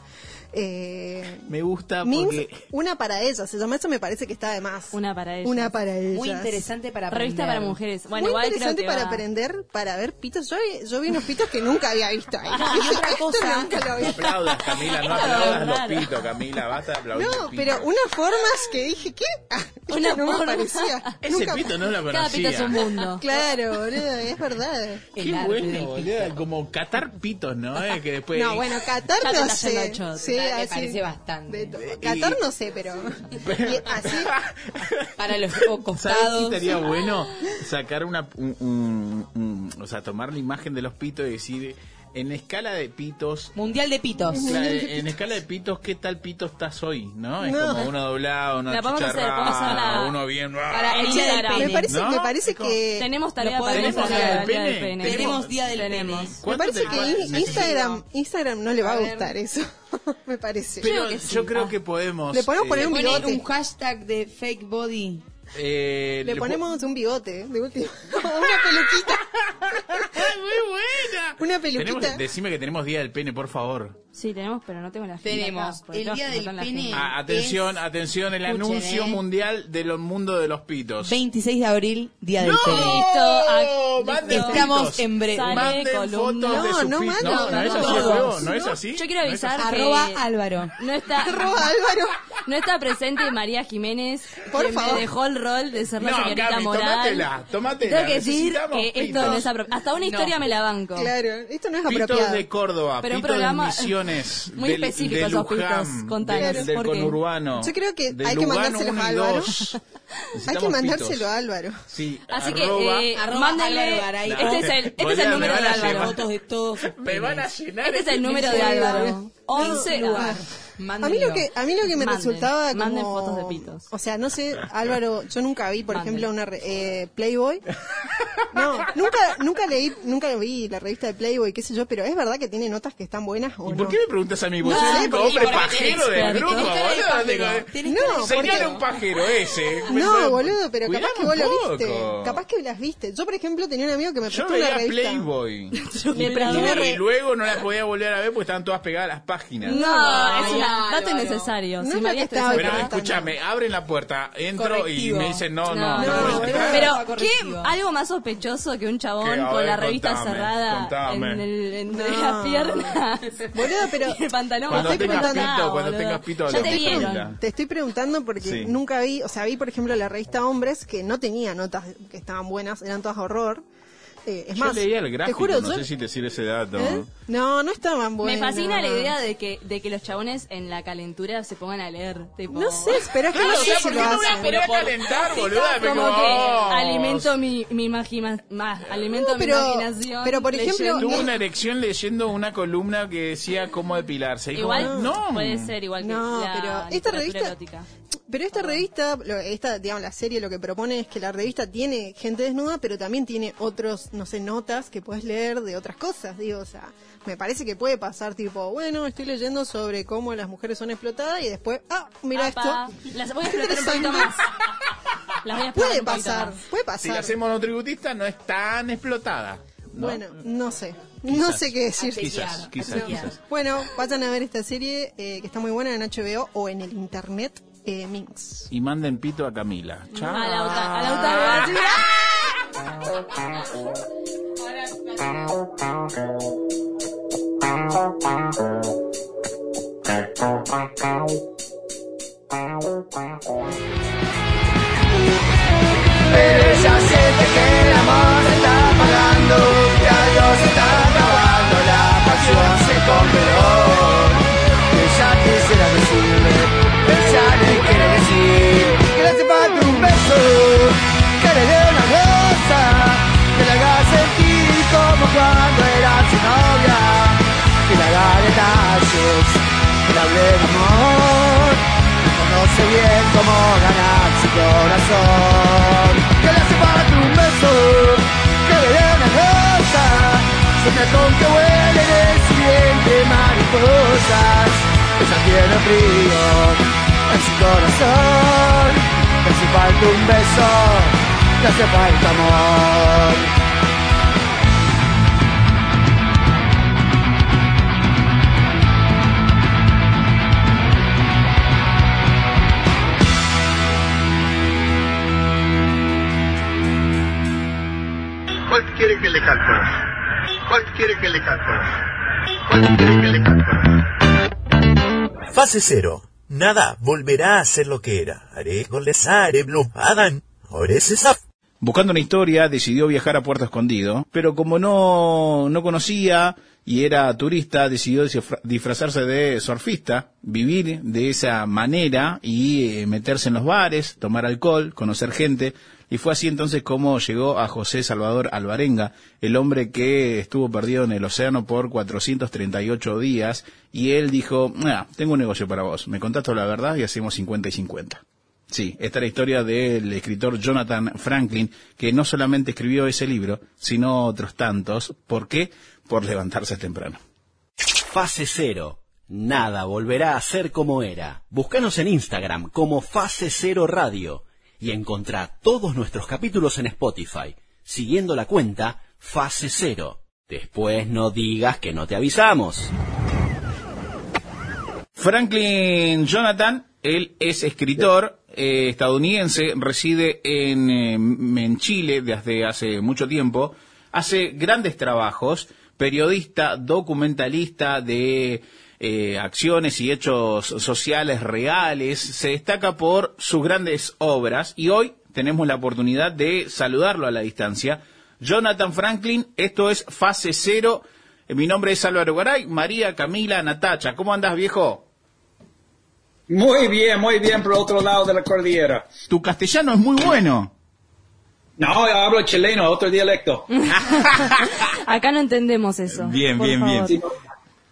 Eh, Me gusta porque... una para ellas, se llama eso, me parece que está de más. Una para ellas. Una para ellas. Muy interesante para Revista aprender. para mujeres. Bueno, Muy igual creo interesante que para va- aprender, para ver pitos. Yo, vi- yo vi unos pitos que nunca había visto ahí. (laughs) Y otra Esto cosa- nunca lo No había aplaudas, Camila, no aplaudas los pitos, Camila, basta de aplaudir No, pero unas formas que dije, ¿qué? Ah, Una no forma. me parecía. (laughs) Ese Nunca- pito no lo conocía. Cada pito es un mundo. (laughs) Claro, boludo, es verdad. Qué El bueno, boludo, como catar pitos, ¿no? Eh, que después... No, bueno, te no sé. Sí, Me parece bastante. de. Y- Qatar no sé, pero. (laughs) así. (laughs) Para los ¿Sabes qué costados. estaría bueno? Sacar una... un- un- un- o sea, tomar la imagen de los pitos y decir... En escala de pitos... Mundial de pitos. claro, en escala de pitos, ¿qué tal pito estás hoy? ¿No? Es No. como uno doblado, uno La podemos hacer, podemos achicharrado, hacerla uno bien... Para En el día del Instagram. Me pene. parece, ¿No? me parece que. Tenemos tarea para hacer. día del pene. pene. Tenemos día del Tenemos. pene. Me ¿Cuánto parece que Instagram, Instagram no le va a gustar eso. (laughs) me parece. Pero Creo que sí. yo creo Ah. que podemos... Le podemos poner eh, bigote. un hashtag de fake body. Eh, Le po- ponemos un bigote, de último. (laughs) una peluquita. (laughs) ¡Muy buena! Una peluquita. Tenemos- decime que tenemos Día del Pene, por favor. Sí, tenemos, pero no tengo la fila Tenemos acá, el día que del pene. Ah, atención, es- atención, el Escuchen, anuncio eh. mundial del mundo de los pitos. 26 de abril, día del ¡No! pene. ah, ¡Manden Estamos pitos! en breve. Manden columna. fotos de No, no No, no es así el todos. juego, no es así. Yo quiero ¿No avisar así? que Arroba Álvaro. no está (laughs) Arroba Álvaro. no está presente María Jiménez, Por que favor. me dejó el rol de ser la No, señorita Cami, moral. tomátela, tomátela, Tengo que decir que esto pitos. no es apropiado. Hasta una No. historia me la banco. Claro, esto no es Pitos apropiado. de Córdoba, Pero un pitos programa de Misiones, muy del, específico de. Luján, Contanos, del, del ¿por qué? conurbano. Yo creo que hay que mandárselos a Álvaro. (laughs) Hay que mandárselo pitos. a Álvaro. Sí, Así arroba- que eh, arroba mándenle. Álvaro Garay. Este es el, este es el me número de Álvaro. Fotos de todos sus Me van a llenar Este es el número de Álvaro. Álvaro. 11 lugar. A mí lo que a mí lo que me Manden, resultaba como manden fotos de pitos. O sea, no sé, Álvaro, yo nunca vi, por Manden. ejemplo, una re- eh, Playboy. No, nunca nunca leí, nunca vi la revista de Playboy, qué sé yo, pero es verdad que tiene notas que están buenas o ¿Y no. por qué me preguntas a mí? Vos No, sos el único porque- hombre pajero del grupo, boludo. Señala pajero. un pajero ese. No, boludo, pero capaz que vos lo viste. Capaz que las viste. Yo, por ejemplo, tenía un amigo que me Yo prestó una revista. Playboy. (laughs) Y, una luego no la podía volver a ver porque estaban todas pegadas a las páginas. No, es un Álvaro. dato innecesario. No si estaba Pero escúchame, abren la puerta, entro y me dicen no, no, No, no. Pero, ¿qué? Algo más sospechoso que un chabón con ver, la revista contame, cerrada contame. en el, entre No. las piernas. (laughs) Boludo, pero Y el pantalón Cuando tengas apretado, pito, cuando boludo. tengas pito, Ya lo te vieron. Te estoy preguntando porque Sí. nunca vi, o sea, vi por ejemplo la revista Hombres que no tenía notas que estaban buenas, eran todas horror. Eh, es Yo más, leía el te gráfico, juro, no yo- sé si te sirve ese dato. ¿Eh? No, no estaban Me buenas. fascina la idea de que, de que los chabones en la calentura se pongan a leer. Tipo, No sé, pero es que no sé si ¿por lo hacen. poner a calentar, boluda? Me como como, que oh. alimento mi, mi imagina- más, alimento No, pero- mi imaginación. pero, por ejemplo. Tuve una erección leyendo una columna que decía cómo depilarse. Y Igual como, no. puede ser igual que No, la pero esta revista- erótica. Pero esta revista, esta, digamos, la serie lo que propone es que la revista tiene gente desnuda, pero también tiene otros, no sé, notas que puedes leer de otras cosas, digo, o sea, me parece que puede pasar tipo, bueno, estoy leyendo sobre cómo las mujeres son explotadas y después, ah, mira Apa, esto. Las voy a explotar un poquito más. Las voy a explotar Puede pasar, más. puede Si pasar. la hacemos monotributista no es tan explotada. ¿no? Bueno, no sé, no sé qué decir. Quizás, quizás, No. quizás. Bueno, vayan a ver esta serie eh, que está muy buena en HBO o en el internet, eh, Minx. Y manden pito a Camila. Chao. A la a la Pero ella siente que el amor se está apagando y algo se está acabando, la pasión se congeló. Ella quisiera decirle, ella le quiere decir que hace falta un beso, que dé una rosa, que le haga sentir como cuando era su novia, que le haga detalles, que le hable de amor, que conoce bien cómo ganar su corazón. Que le hace falta un beso, que le dé una rosa, sueña con que huele de su vientre mariposas. Ella tiene frío en su corazón, le hace falta un beso, le hace falta amor. ¿Cuál quiere que le cante? ¿Cuál quiere que le cante? ¿Cuál quiere que le cante? Fase cero. Nada volverá a ser lo que era. Haré golesare blue. Hagan. Oresesaf. Buscando una historia, decidió viajar a Puerto Escondido, pero como no, no conocía y era turista, decidió disfra- disfrazarse de surfista, vivir de esa manera y eh, meterse en los bares, tomar alcohol, conocer gente. Y fue así entonces como llegó a José Salvador Alvarenga, el hombre que estuvo perdido en el océano por 438 días, y él dijo, "Ah, tengo un negocio para vos, me contás toda la verdad y hacemos 50 y 50. Sí, esta es la historia del escritor Jonathan Franklin, que no solamente escribió ese libro, sino otros tantos. ¿Por qué? Por levantarse temprano. Fase Cero. Nada volverá a ser como era. Búscanos en Instagram como Fase Cero Radio y encontrá todos nuestros capítulos en Spotify, siguiendo la cuenta Fase Cero. Después no digas que no te avisamos. Franklin Jonathan, él es escritor eh, estadounidense, reside en, eh, en Chile desde hace mucho tiempo, hace grandes trabajos, periodista, documentalista de eh, acciones y hechos sociales reales, se destaca por sus grandes obras y hoy tenemos la oportunidad de saludarlo a la distancia. Jonathan Franklin, esto es Fase Cero. Mi nombre es Álvaro Garay, María Camila Natacha. ¿Cómo andás, viejo? Muy bien, muy bien por otro lado de la cordillera. Tu castellano es muy bueno. No, yo hablo chileno, otro dialecto. (laughs) Acá no entendemos eso. Bien, por bien, bien.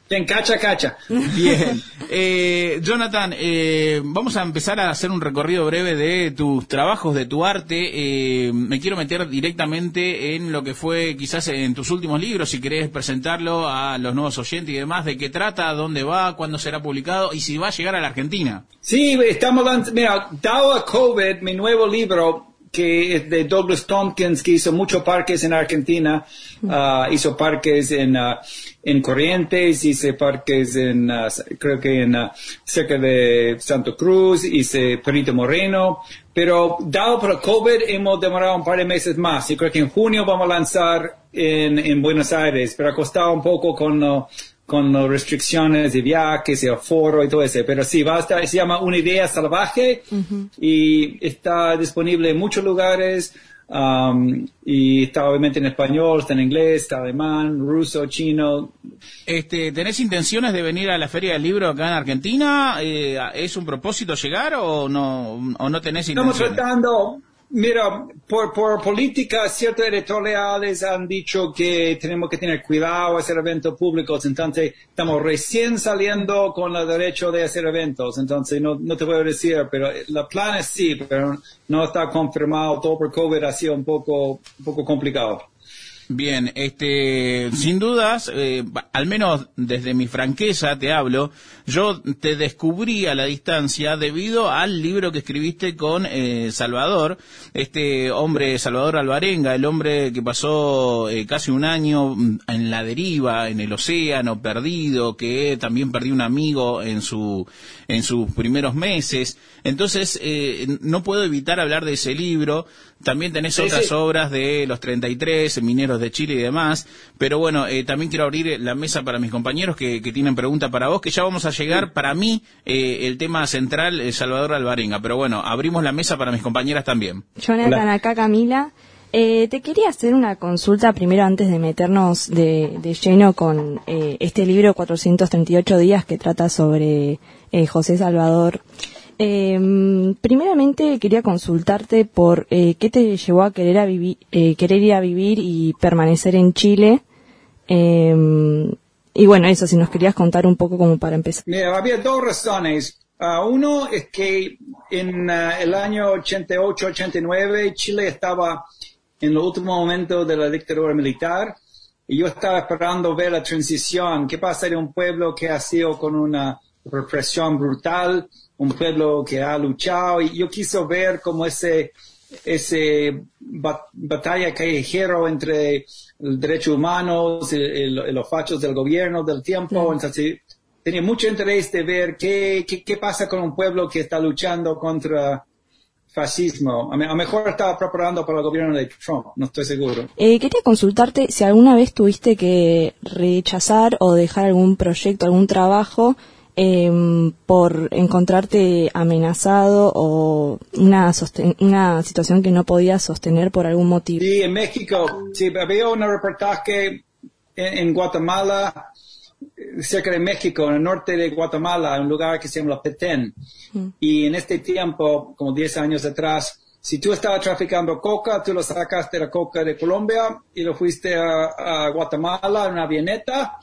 Favor. En cacha, cacha. Bien. Eh, Jonathan, eh, vamos a empezar a hacer un recorrido breve de tus trabajos, de tu arte. Eh, me quiero meter directamente en lo que fue quizás en tus últimos libros, si querés presentarlo a los nuevos oyentes y demás, de qué trata, dónde va, cuándo será publicado y si va a llegar a la Argentina. Sí, estamos mira, dado a COVID, mi nuevo libro, que es de Douglas Tompkins, que hizo muchos parques en Argentina, ah, hizo parques en, ah, en Corrientes, hice parques en, ah, creo que en, cerca de Santo Cruz, hice Perito Moreno, pero dado por COVID hemos demorado un par de meses más. Yo creo que en junio vamos a lanzar en, en Buenos Aires, pero ha costado un poco con, con las restricciones de viajes y aforo y todo eso. Pero sí, va a estar, se llama Una Idea Salvaje y está disponible en muchos lugares. um, y está obviamente en español, está en inglés, está alemán, ruso, chino. Este, ¿Tenés intenciones de venir a la Feria del Libro acá en Argentina? Eh, ¿Es un propósito llegar o no, o no tenés Estamos intenciones? tratando, mira, por, por política, ciertos editoriales han dicho que tenemos que tener cuidado hacer eventos públicos, entonces estamos recién saliendo con el derecho de hacer eventos, entonces no, no te puedo decir, pero la plan es sí, pero no está confirmado, todo por COVID ha sido un poco, un poco complicado. Bien, este, sin dudas, eh, al menos desde mi franqueza te hablo, yo te descubrí a la distancia debido al libro que escribiste con eh, Salvador, este hombre Salvador Alvarenga, el hombre que pasó eh, casi un año mm, en la deriva, en el océano, perdido, que también perdió un amigo en su en sus primeros meses. Entonces, eh, no puedo evitar hablar de ese libro. También tenés Sí, otras sí. obras de los 33, Mineros de Chile y demás. Pero bueno, eh, también quiero abrir la mesa para mis compañeros que, que tienen pregunta para vos, que ya vamos a llegar, para mí, eh, el tema central, eh, Salvador Alvarenga. Pero bueno, abrimos la mesa para mis compañeras también. Jonathan, acá Camila. Eh, te quería hacer una consulta primero antes de meternos de, de lleno con eh, este libro 438 días que trata sobre eh, José Salvador. Eh, primeramente quería consultarte por eh, qué te llevó a querer, a vivi- eh, querer ir a vivir y permanecer en Chile. Eh, y bueno, eso, si nos querías contar un poco como para empezar. Mira, había dos razones. Ah, uno es que en ah, el año 88-89 Chile estaba en los últimos momentos de la dictadura militar y yo estaba esperando ver la transición. ¿Qué pasa de un pueblo que ha sido con una represión brutal, un pueblo que ha luchado? Y yo quise ver cómo ese ese ba- batalla callejero entre el derechos humanos y, y lo- y los fachos del gobierno del tiempo. Entonces, tenía mucho interés de ver qué, qué, qué pasa con un pueblo que está luchando contra fascismo. A, me- a lo mejor estaba preparando para el gobierno de Trump, no estoy seguro. Eh, quería consultarte si alguna vez tuviste que rechazar o dejar algún proyecto, algún trabajo em, por encontrarte amenazado o una, una situación que no podías sostener por algún motivo. Sí, en México, sí, había un reportaje en, en Guatemala, eh, cerca de México, en el norte de Guatemala, un lugar que se llama La Petén. Y en este tiempo, como 10 años atrás, si tú estabas traficando coca, tú lo sacaste la coca de Colombia y lo fuiste a, a Guatemala en una avioneta,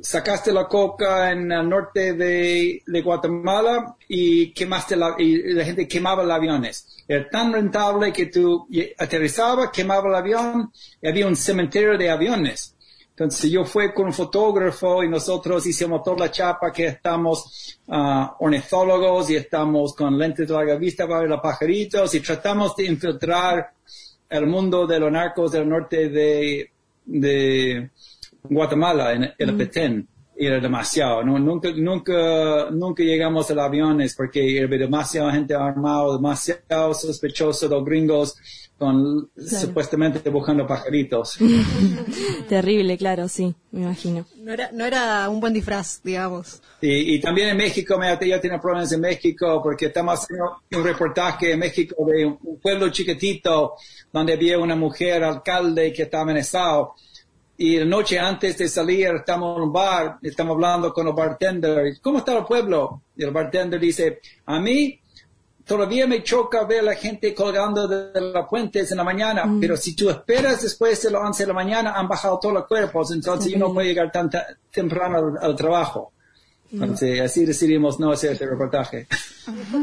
sacaste la coca en el norte de, Guatemala y quemaste la, y la gente quemaba los aviones. Era tan rentable que tú aterrizabas, quemaba el avión y había un cementerio de aviones. Entonces yo fui con un fotógrafo y nosotros hicimos toda la chapa que estamos ah, ornitólogos y estamos con lentes de larga vista para ver los pajaritos y tratamos de infiltrar el mundo de los narcos del norte de, de Guatemala, en el Petén. Y era demasiado. No, nunca, nunca, nunca llegamos a los aviones porque había demasiada gente armada, demasiado sospechoso de los gringos con supuestamente buscando pajaritos. (laughs) Terrible, claro, sí, me imagino. No era, no era un buen disfraz, digamos. Y, y también en México, me, yo tengo problemas en México porque estamos haciendo un reportaje en México de un, un pueblo chiquitito donde había una mujer alcalde que estaba amenazado. Y la noche antes de salir estamos en un bar, estamos hablando con el bartender. ¿Cómo está el pueblo? Y el bartender dice, a mí todavía me choca ver a la gente colgando de, las puentes en la mañana, pero si tú esperas después de las 11 de la mañana, han bajado todos los cuerpos, entonces yo no puedo llegar tan ta- temprano al, al trabajo. Entonces, así decidimos no hacer este reportaje.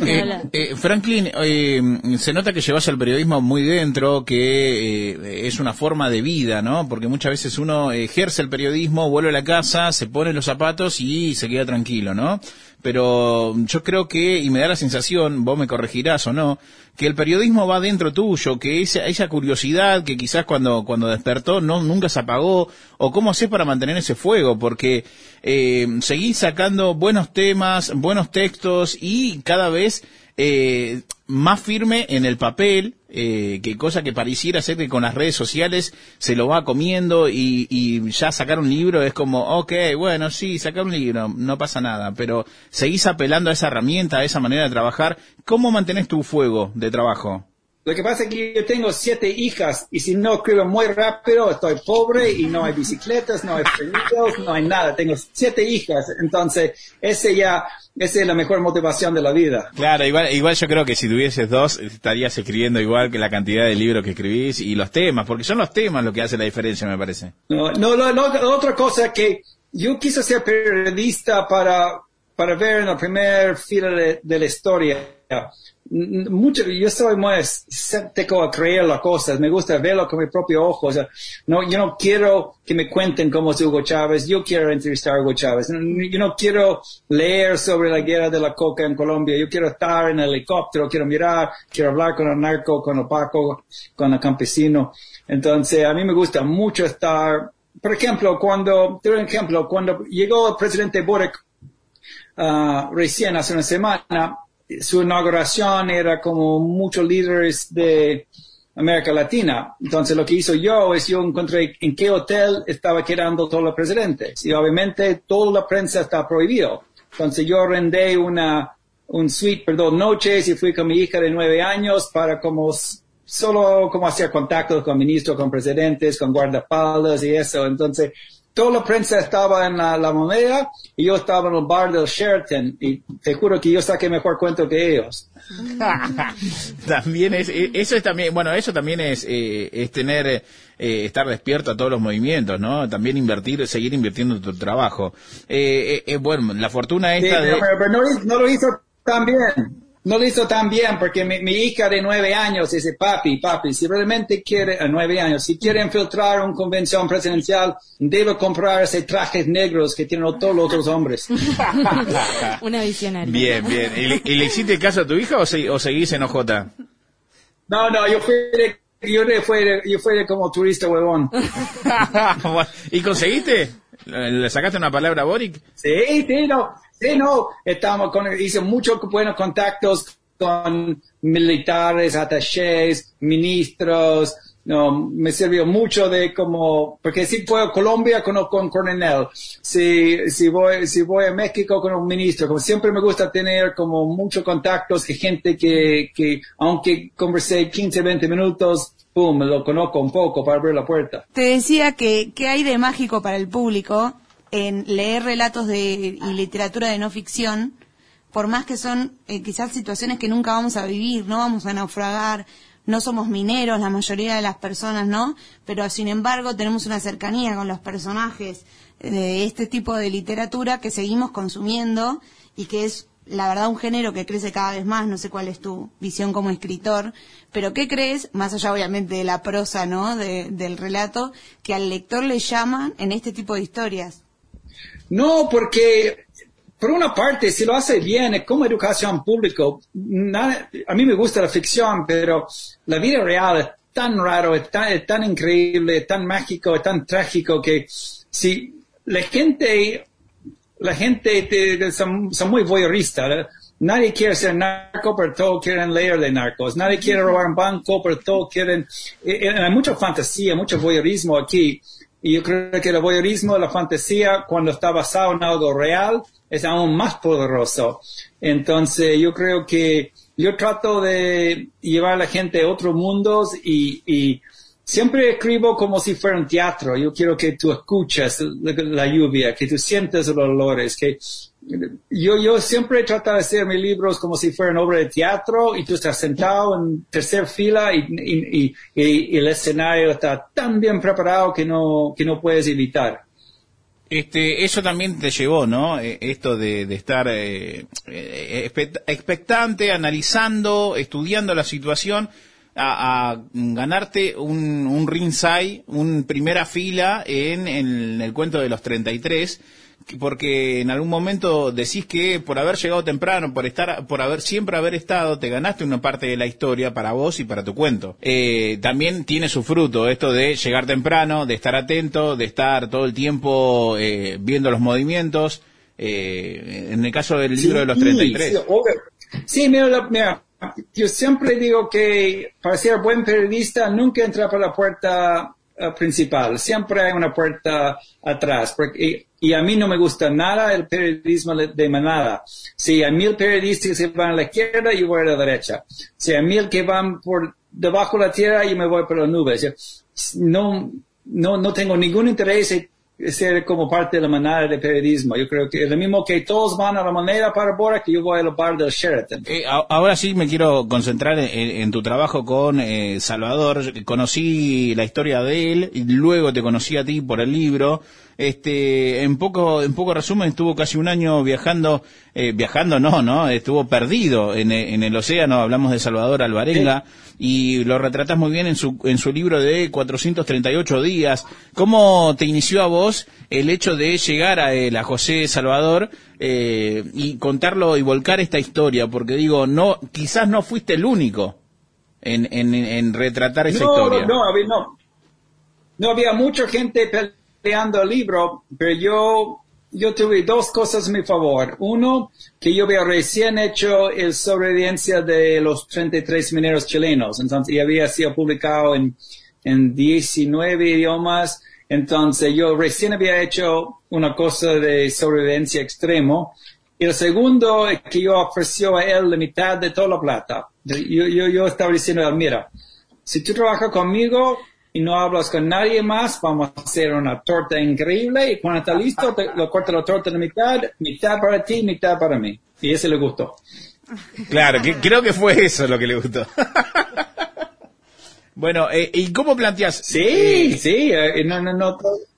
Eh, eh, Franklin, eh, se nota que llevas el periodismo muy dentro, que eh, es una forma de vida, ¿no? Porque muchas veces uno ejerce el periodismo, vuelve a la casa, se pone los zapatos y se queda tranquilo, ¿no? Pero yo creo que, y me da la sensación, vos me corregirás o no, que el periodismo va dentro tuyo, que esa, esa curiosidad que quizás cuando, cuando despertó no, nunca se apagó, o cómo haces para mantener ese fuego, porque eh, seguís sacando buenos temas, buenos textos y cada vez eh, más firme en el papel, eh, que cosa que pareciera ser que con las redes sociales se lo va comiendo y, y ya sacar un libro es como, ok, bueno, sí, sacar un libro, no pasa nada, pero seguís apelando a esa herramienta, a esa manera de trabajar. ¿Cómo mantenés tu fuego de trabajo? Lo que pasa es que yo tengo siete hijas y si no escribo muy rápido estoy pobre y no hay bicicletas, no hay permisos, no hay nada. Tengo siete hijas, entonces ese ya, esa es la mejor motivación de la vida. Claro, igual, igual yo creo que si tuvieses dos estarías escribiendo igual que la cantidad de libros que escribís y los temas, porque son los temas lo que hace la diferencia, me parece. No, no, lo- lo- la otra cosa que yo quise ser periodista para, para ver en la primera fila de, la historia. Mucho, yo soy muy escéptico a creer las cosas, me gusta verlo con mis propios ojos. No, yo no quiero que me cuenten cómo es Hugo Chávez, yo quiero entrevistar a Hugo Chávez. Yo no quiero leer sobre la guerra de la coca en Colombia, yo quiero estar en el helicóptero, quiero mirar, quiero hablar con el narco, con el paco, con el campesino. Entonces, a mí me gusta mucho estar, por ejemplo, cuando, te doy un ejemplo, cuando llegó el presidente Boric ah, recién hace una semana, su inauguración era como muchos líderes de América Latina. Entonces lo que hizo yo es yo encontré en qué hotel estaba quedando todos los presidentes. Y obviamente toda la prensa está prohibido. Entonces yo rendé una, un suite por dos noches y fui con mi hija de nueve años para como solo como hacer contactos con ministros, con presidentes, con guardaespaldas y eso. Entonces, toda la prensa estaba en la, la moneda y yo estaba en el bar del Sheraton y te juro que yo saqué mejor cuento que ellos. (laughs) también es, eh, eso es también, bueno, eso también es, eh, es tener, eh, estar despierto a todos los movimientos, ¿no? También invertir, seguir invirtiendo en tu trabajo. Eh, eh, eh, bueno, la fortuna esta de... pero- pero no, lo- no lo hizo tan bien. No lo hizo tan bien porque mi, mi hija de nueve años dice, papi, papi, si realmente quiere, a nueve años, si quiere infiltrar una convención presidencial, debe comprar ese trajes negros que tienen todos los otros hombres. (laughs) Una visionaria. Bien, bien. ¿Y le, y le hiciste caso a tu hija o, se- o seguís en OJ? No, no, yo fui de, yo de- fui de- yo fui de como turista huevón. (laughs) ¿Y conseguiste? ¿Le le sacaste una palabra a Boric? Sí, sí, no, sí, no. Estamos con, hice muchos buenos contactos con militares, attachés, ministros. No, me sirvió mucho de como, porque si voy a Colombia conozco a un coronel, si, si voy, si voy a México con un ministro, como siempre me gusta tener como muchos contactos de gente que, que aunque conversé 15, 20 minutos, pum, lo conozco un poco para abrir la puerta. Te decía que, que hay de mágico para el público en leer relatos de, y literatura de no ficción, por más que son eh, quizás situaciones que nunca vamos a vivir, no vamos a naufragar, no somos mineros la mayoría de las personas, ¿no? Pero sin embargo tenemos una cercanía con los personajes de este tipo de literatura que seguimos consumiendo y que es la verdad un género que crece cada vez más, no sé cuál es tu visión como escritor, pero ¿qué crees, más allá obviamente de la prosa, ¿no? De- del relato, que al lector le llaman en este tipo de historias? No, porque por una parte, si lo hace bien, es como educación pública. A mí me gusta la ficción, pero la vida real es tan raro, es tan, es tan increíble, es tan mágico, es tan trágico que si la gente, la gente te- son, son muy voyeuristas. ¿eh? Nadie quiere ser narco, pero todos quieren leer de narcos. Nadie quiere robar un banco, pero todos quieren... eh, eh, hay mucha fantasía, mucho voyeurismo aquí. Y yo creo que el voyeurismo, la fantasía, cuando está basado en algo real, es aún más poderoso. Entonces, yo creo que yo trato de llevar a la gente a otros mundos y, y siempre escribo como si fuera un teatro. Yo quiero que tú escuches la, lluvia, que tú sientes los olores, que yo, yo siempre trato de hacer mis libros como si fueran obra de teatro y tú estás sentado en tercera fila y, el escenario está tan bien preparado que no, que no puedes evitar. Este, eso también te llevó, ¿no? Eh, Esto de, de estar eh, eh, expect- expectante, analizando, estudiando la situación, a, a ganarte un, un ringside, un primera fila en, en el cuento de los 33, que- porque en algún momento decís que por haber llegado temprano, por estar, por haber siempre haber estado, te ganaste una parte de la historia para vos y para tu cuento. Eh, también tiene su fruto esto de llegar temprano, de estar atento, de estar todo el tiempo eh, viendo los movimientos. eh, en el caso del libro de los 33. Sí, obvio. Sí, mira, la- mira, yo siempre digo que para ser buen periodista nunca entra por la puerta eh, principal, siempre hay una puerta atrás, porque, y, y a mí no me gusta nada el periodismo de manada. Si hay mil periodistas que van a la izquierda, yo voy a la derecha. Si hay mil que van por debajo de la tierra, yo me voy por las nubes. No, no, no tengo ningún interés ser como parte de la manada de periodismo. Yo creo que es lo mismo que todos van a la manera para Bora que yo voy al bar del Sheraton. Eh, a- ahora sí me quiero concentrar en, en tu trabajo con eh, Salvador. Conocí la historia de él y luego te conocí a ti por el libro. Este, en poco, en poco resumen, estuvo casi un año viajando, eh, viajando no, no, estuvo perdido en, en el océano. Hablamos de Salvador Alvarenga y lo retratas muy bien en su, en su libro de 438 días. ¿Cómo te inició a vos el hecho de llegar a, él, a José Salvador eh, y contarlo y volcar esta historia? Porque digo, no, quizás no fuiste el único en, en, en retratar esa no, historia. No, no, no. No había mucha gente peleando el libro, pero yo, yo tuve dos cosas a mi favor. Uno, que yo había recién hecho el sobrevivencia de los 33 mineros chilenos, entonces, y había sido publicado en, en 19 idiomas, entonces yo recién había hecho una cosa de sobrevivencia extremo. Y el segundo es que yo ofreció a él la mitad de toda la plata. Yo, yo, yo estaba diciendo mira, si tú trabajas conmigo y no hablas con nadie más, vamos a hacer una torta increíble y cuando está listo, te, lo corto la torta en la mitad, mitad para ti, mitad para mí. Y ese le gustó. (laughs) Claro, que, creo que fue eso lo que le gustó. (laughs) bueno, eh, ¿y cómo planteas? Sí, sí, eh, no, no, no. ¿Y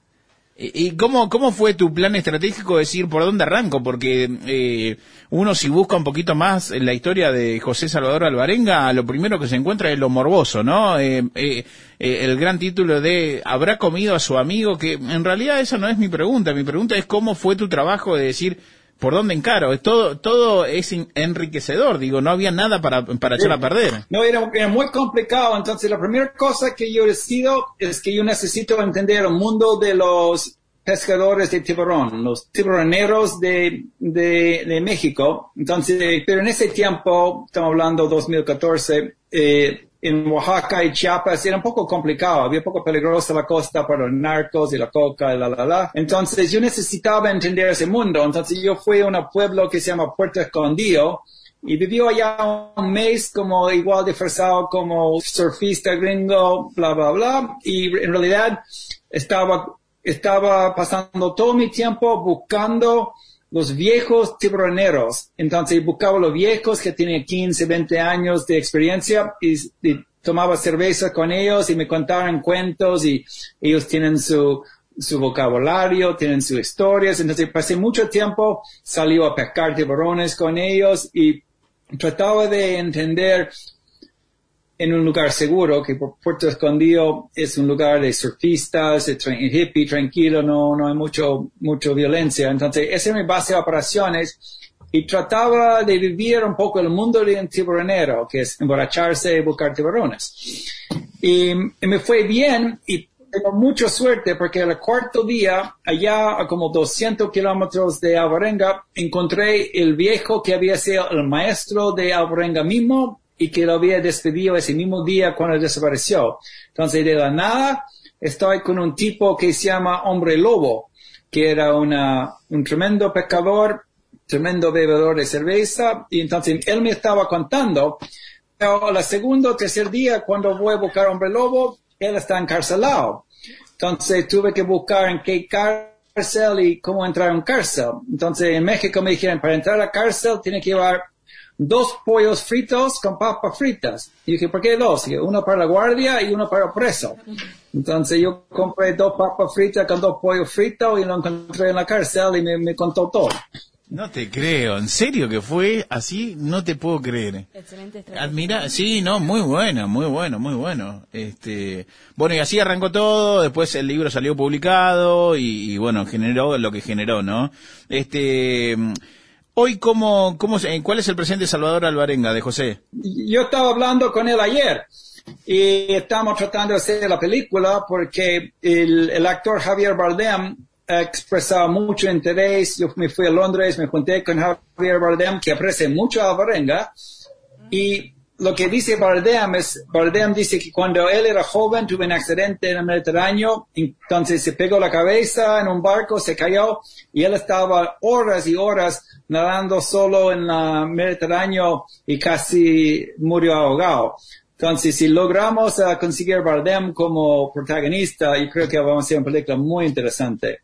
y cómo, cómo fue tu plan estratégico de decir por dónde arranco? Porque eh, uno si busca un poquito más en la historia de José Salvador Alvarenga, lo primero que se encuentra es lo morboso, ¿no? Eh, eh, eh, el gran título de ¿Habrá comido a su amigo? Que en realidad esa no es mi pregunta. Mi pregunta es cómo fue tu trabajo de decir por dónde encaro. Todo, todo es en- enriquecedor, digo, no había nada para, para echar a perder. No, era, era muy complicado. Entonces, la primera cosa que yo decido es que yo necesito entender el mundo de los pescadores de tiburón, los tiburoneros de, de, de México. Entonces, pero en ese tiempo, estamos hablando 2014, eh, en Oaxaca y Chiapas era un poco complicado, había poco peligrosa la costa para los narcos y la coca y la la la. Entonces yo necesitaba entender ese mundo, entonces yo fui a un pueblo que se llama Puerto Escondido y vivió allá un mes como igual disfrazado como surfista gringo, bla bla bla, y en realidad estaba estaba pasando todo mi tiempo buscando los viejos tiburoneros. Entonces buscaba los viejos que tienen 15, 20 años de experiencia y, y tomaba cerveza con ellos y me contaban cuentos y ellos tienen su, su vocabulario, tienen sus historias. Entonces pasé mucho tiempo, salió a pescar tiburones con ellos y trataba de entender en un lugar seguro, que Puerto Escondido es un lugar de surfistas, de hippie, tranquilo, no, no hay mucho, mucho violencia. Entonces, esa era mi base de operaciones y trataba de vivir un poco el mundo de un tiburonero, que es emborracharse y buscar tiburones. Y, y me fue bien y tengo mucha suerte porque el cuarto día, allá a como 200 kilómetros de Alvarenga, encontré el viejo que había sido el maestro de Alvarenga mismo y que lo había despedido ese mismo día cuando desapareció. Entonces, de la nada, estoy con un tipo que se llama Hombre Lobo, que era una, un tremendo pescador, tremendo bebedor de cerveza, y entonces él me estaba contando, pero el segundo o tercer día, cuando voy a buscar Hombre Lobo, él está encarcelado. Entonces tuve que buscar en qué cárcel y cómo entrar a un cárcel. Entonces en México me dijeron, para entrar a cárcel tiene que llevar dos pollos fritos con papas fritas. Y dije, ¿por qué dos? Dije, uno para la guardia y uno para el preso. Entonces yo compré dos papas fritas con dos pollos fritos y lo encontré en la cárcel y me, me contó todo. No te creo, en serio que fue así, no te puedo creer. Excelente estrategia. Admira, sí, no, muy bueno, muy bueno, muy bueno. Este, bueno, y así arrancó todo, después el libro salió publicado y, y bueno, generó lo que generó, ¿no? Este, hoy cómo, cómo, cuál es el presente de Salvador Alvarenga de José? yo estaba hablando con él ayer y estamos tratando de hacer la película porque el, actor Javier Bardem ha expresado mucho interés. Yo me fui a Londres, me junté con Javier Bardem, que aprecia mucho a Alvarenga. Y lo que dice Bardem es, Bardem dice que cuando él era joven tuvo un accidente en el Mediterráneo, entonces se pegó la cabeza en un barco, se cayó y él estaba horas y horas nadando solo en el Mediterráneo y casi murió ahogado. Entonces, si logramos eh, conseguir Bardem como protagonista, yo creo que vamos a hacer una película muy interesante.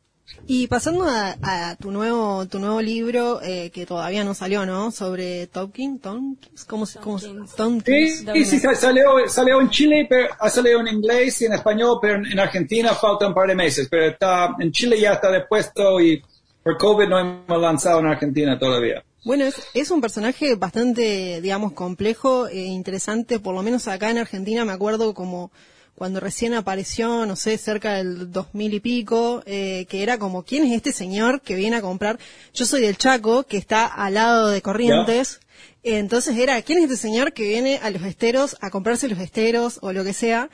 Y pasando a, a tu nuevo tu nuevo libro eh, que todavía no salió, ¿no? Sobre Tolkien, Tompkins, ¿cómo se cómo Sí, Tompkins? sí, sí, sa- salió, salió en Chile, pero ha salido en inglés y en español, pero en, en Argentina falta un par de meses. Pero está, en Chile ya está depuesto y por COVID no hemos lanzado en Argentina todavía. Bueno, es, es un personaje bastante, digamos, complejo e interesante, por lo menos acá en Argentina me acuerdo como cuando recién apareció, no sé, cerca del 2000 y pico, eh, que era como, ¿quién es este señor que viene a comprar? Yo soy del Chaco, que está al lado de Corrientes, entonces era, ¿quién es este señor que viene a los esteros a comprarse los esteros o lo que sea?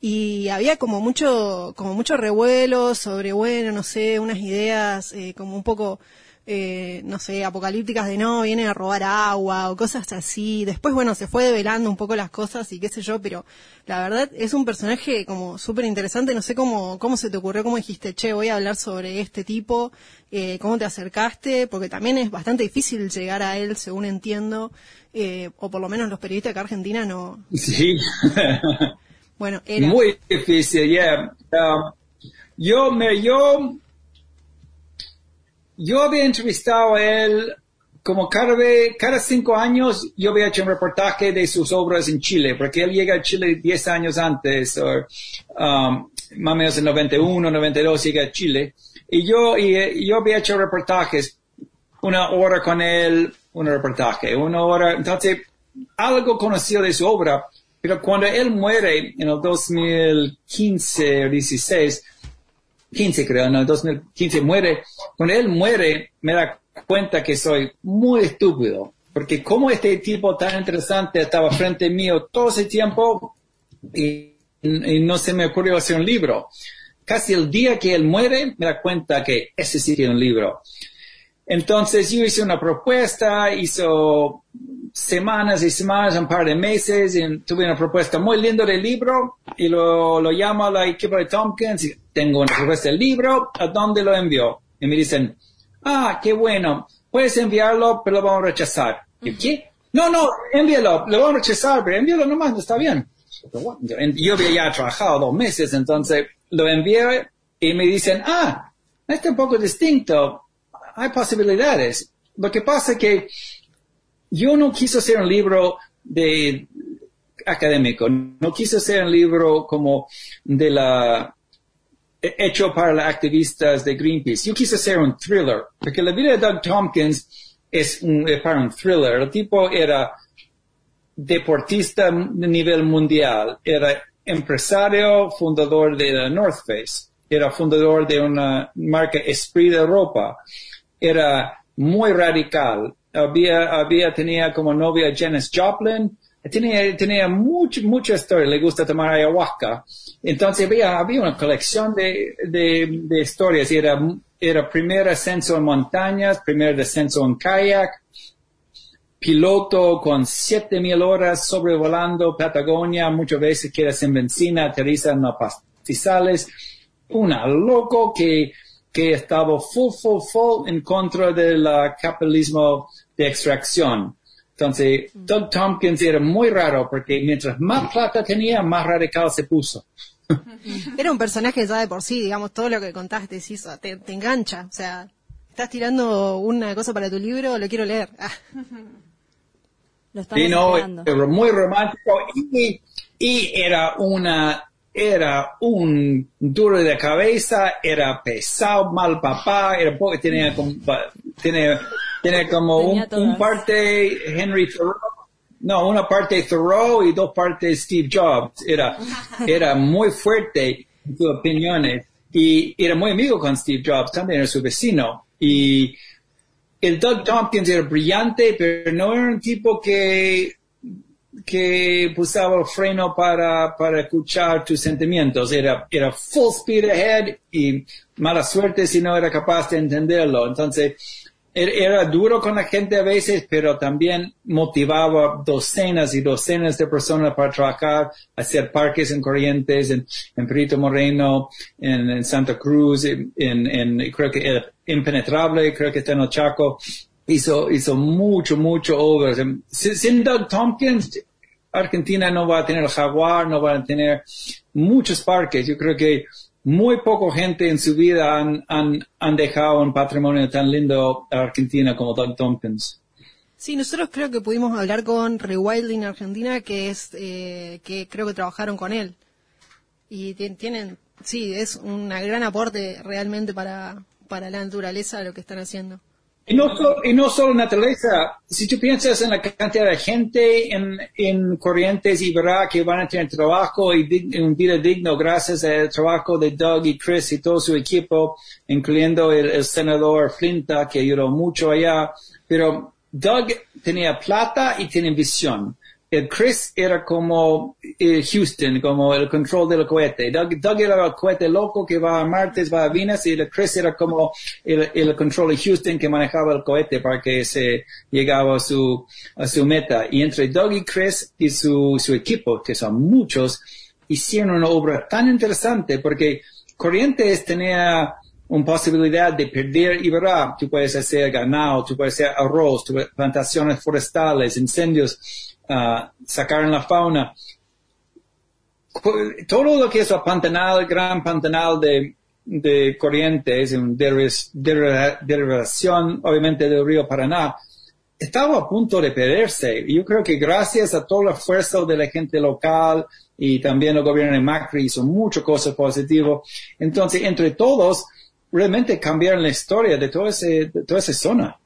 Y había como mucho, como mucho revuelo sobre, bueno, no sé, unas ideas eh, como un poco eh, no sé, apocalípticas de no, vienen a robar agua o cosas así. Después, bueno, se fue develando un poco las cosas y qué sé yo, pero la verdad es un personaje como súper interesante. No sé cómo, cómo se te ocurrió, cómo dijiste, che, voy a hablar sobre este tipo, eh, cómo te acercaste, porque también es bastante difícil llegar a él, según entiendo, eh, o por lo menos los periodistas de acá Argentina no. Sí. (laughs) Bueno, era. Muy difícil, yeah. Um, yo me, yo, yo había entrevistado a él como cada, vez- cada cinco años yo había hecho un reportaje de sus obras en Chile, porque él llega a Chile 10 años antes, o, um, más o menos en 91, 92 llega a Chile, y yo, y, eh, yo había hecho reportajes, una hora con él, un reportaje, una hora, entonces algo conocido de su obra, pero cuando él muere en el 2015 o 16, 15 creo, no, 2015 muere, cuando él muere me da cuenta que soy muy estúpido, porque como este tipo tan interesante estaba frente mío todo ese tiempo y, y no se me ocurrió hacer un libro. Casi el día que él muere me da cuenta que ese sí tiene un libro. Entonces yo hice una propuesta, hizo semanas y semanas, un par de meses, y tuve una propuesta muy linda del libro y lo, lo llamo a la equipo de Tompkins y tengo una propuesta del libro, ¿a dónde lo envió? Y me dicen, ah, qué bueno, puedes enviarlo, pero lo vamos a rechazar. ¿Y qué? No, no, envíalo, lo vamos a rechazar, pero envíalo nomás, no está bien. Yo había ya trabajado dos meses, entonces lo envié y me dicen, ah, este es un poco distinto, hay posibilidades. Lo que pasa es que yo no quise hacer un libro de académico, no quise hacer un libro como de la hecho para los activistas de Greenpeace. Yo quise hacer un thriller, porque la vida de Doug Tompkins es, un, para un thriller. El tipo era deportista de nivel mundial, era empresario, fundador de North Face, era fundador de una marca Esprit de ropa, era muy radical, había, había, tenía como novia Janis Joplin, tenía, tenía mucho, mucha historia, le gusta tomar ayahuasca. Entonces había, había una colección de, de, de historias, era, era primer ascenso en montañas, primer descenso en kayak, piloto con 7000 horas sobrevolando Patagonia, muchas veces queda sin benzina, aterriza en los pastizales, una loco que, que estaba full, full, full en contra del uh, capitalismo de extracción. Entonces, Doug Tompkins era muy raro porque mientras más plata tenía, más radical se puso. (laughs) Era un personaje ya de por sí, digamos, todo lo que contaste, ah, te, te engancha. O sea, estás tirando una cosa para tu libro, lo quiero leer. Ah. (laughs) Lo Sí, no, era muy romántico y, y era una era un duro de cabeza, era pesado, mal papá, era tenía como, tenía, tenía como un, un parte Henry Thoreau, no, una parte Thoreau y dos partes Steve Jobs. Era, (laughs) era muy fuerte en sus opiniones y era muy amigo con Steve Jobs, también era su vecino. Y el Doug Tompkins era brillante, pero no era un tipo que, que usaba el freno para, para escuchar tus sentimientos. Era, era full speed ahead y mala suerte si no era capaz de entenderlo. Entonces, er- era duro con la gente a veces, pero también motivaba docenas y docenas de personas para trabajar, hacer parques en Corrientes, en, en Perito Moreno, en, en Santa Cruz, en, en- creo que impenetrable, creo que está en el Chaco. Hizo, hizo mucho, mucho obras. Sin, sin Doug Tompkins, Argentina no va a tener Jaguar, no va a tener muchos parques. Yo creo que muy poca gente en su vida han, dejado un patrimonio tan lindo a Argentina como Doug Tompkins. Sí, nosotros creo que pudimos hablar con Rewilding Argentina, que es, eh, que creo que trabajaron con él. Y ti- tienen, sí, es un gran aporte realmente para, para la naturaleza lo que están haciendo. Y no, solo, y no solo naturaleza, si tú piensas en la cantidad de gente en, en Corrientes y verá que van a tener trabajo y dig- un vida digno gracias al trabajo de Doug y Chris y todo su equipo, incluyendo el, el senador Flinta que ayudó mucho allá, pero Doug tenía plata y tiene visión. El Chris era como eh, Houston, como el control del cohete. Doug, Doug era el cohete loco que va a Marte, va a Venus, y el Chris era como el, control de Houston que manejaba el cohete para que se llegaba a su, a su meta. Y entre Doug y Chris y su, equipo, que son muchos, hicieron una obra tan interesante porque Corrientes tenía una posibilidad de perder y verá, tú puedes hacer ganado, tú puedes hacer arroz, plantaciones forestales, incendios, ah, sacar en la fauna. Todo lo que es el pantanal, el gran pantanal de, de Corrientes, en deriv- deriv- derivación obviamente del río Paraná, estaba a punto de perderse. Yo creo que gracias a todo el esfuerzo de la gente local y también el gobierno de Macri hizo muchas cosas positivas. Entonces, entre todos, realmente cambiaron la historia de, ese, de toda esa zona.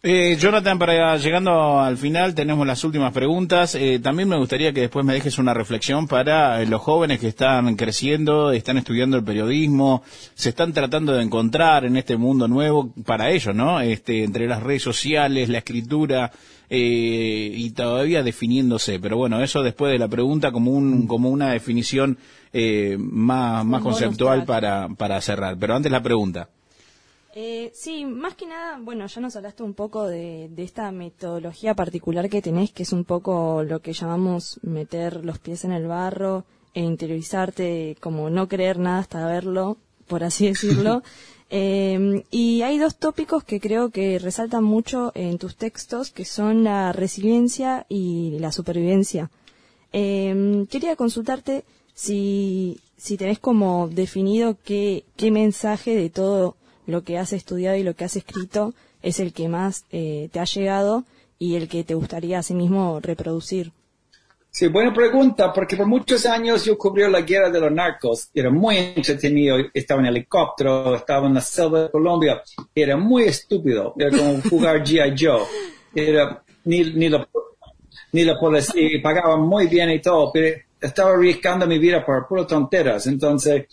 Eh, Jonathan, para llegando al final tenemos las últimas preguntas. Eh, también me gustaría que después me dejes una reflexión para eh, los jóvenes que están creciendo, están estudiando el periodismo, se están tratando de encontrar en este mundo nuevo para ellos, ¿no? Este, entre las redes sociales, la escritura eh, y todavía definiéndose. Pero bueno, eso después de la pregunta como un como una definición eh, más más conceptual para para cerrar. Pero antes la pregunta. Eh, sí, más que nada, bueno, ya nos hablaste un poco de, de esta metodología particular que tenés, que es un poco lo que llamamos meter los pies en el barro e interiorizarte, como no creer nada hasta verlo, por así decirlo. (laughs) Eh, y hay dos tópicos que creo que resaltan mucho en tus textos, que son la resiliencia y la supervivencia. Eh, quería consultarte si, si tenés como definido qué, qué mensaje de todo lo que has estudiado y lo que has escrito es el que más eh, te ha llegado y el que te gustaría asimismo reproducir. Sí, buena pregunta, porque por muchos años yo cubrí la guerra de los narcos. Era muy entretenido. Estaba en helicóptero, estaba en la selva de Colombia. Era muy estúpido. Era como jugar (laughs) G.I. Joe. Era, ni, ni, la, ni la policía y pagaban muy bien y todo, pero estaba arriesgando mi vida por puras tonteras. Entonces,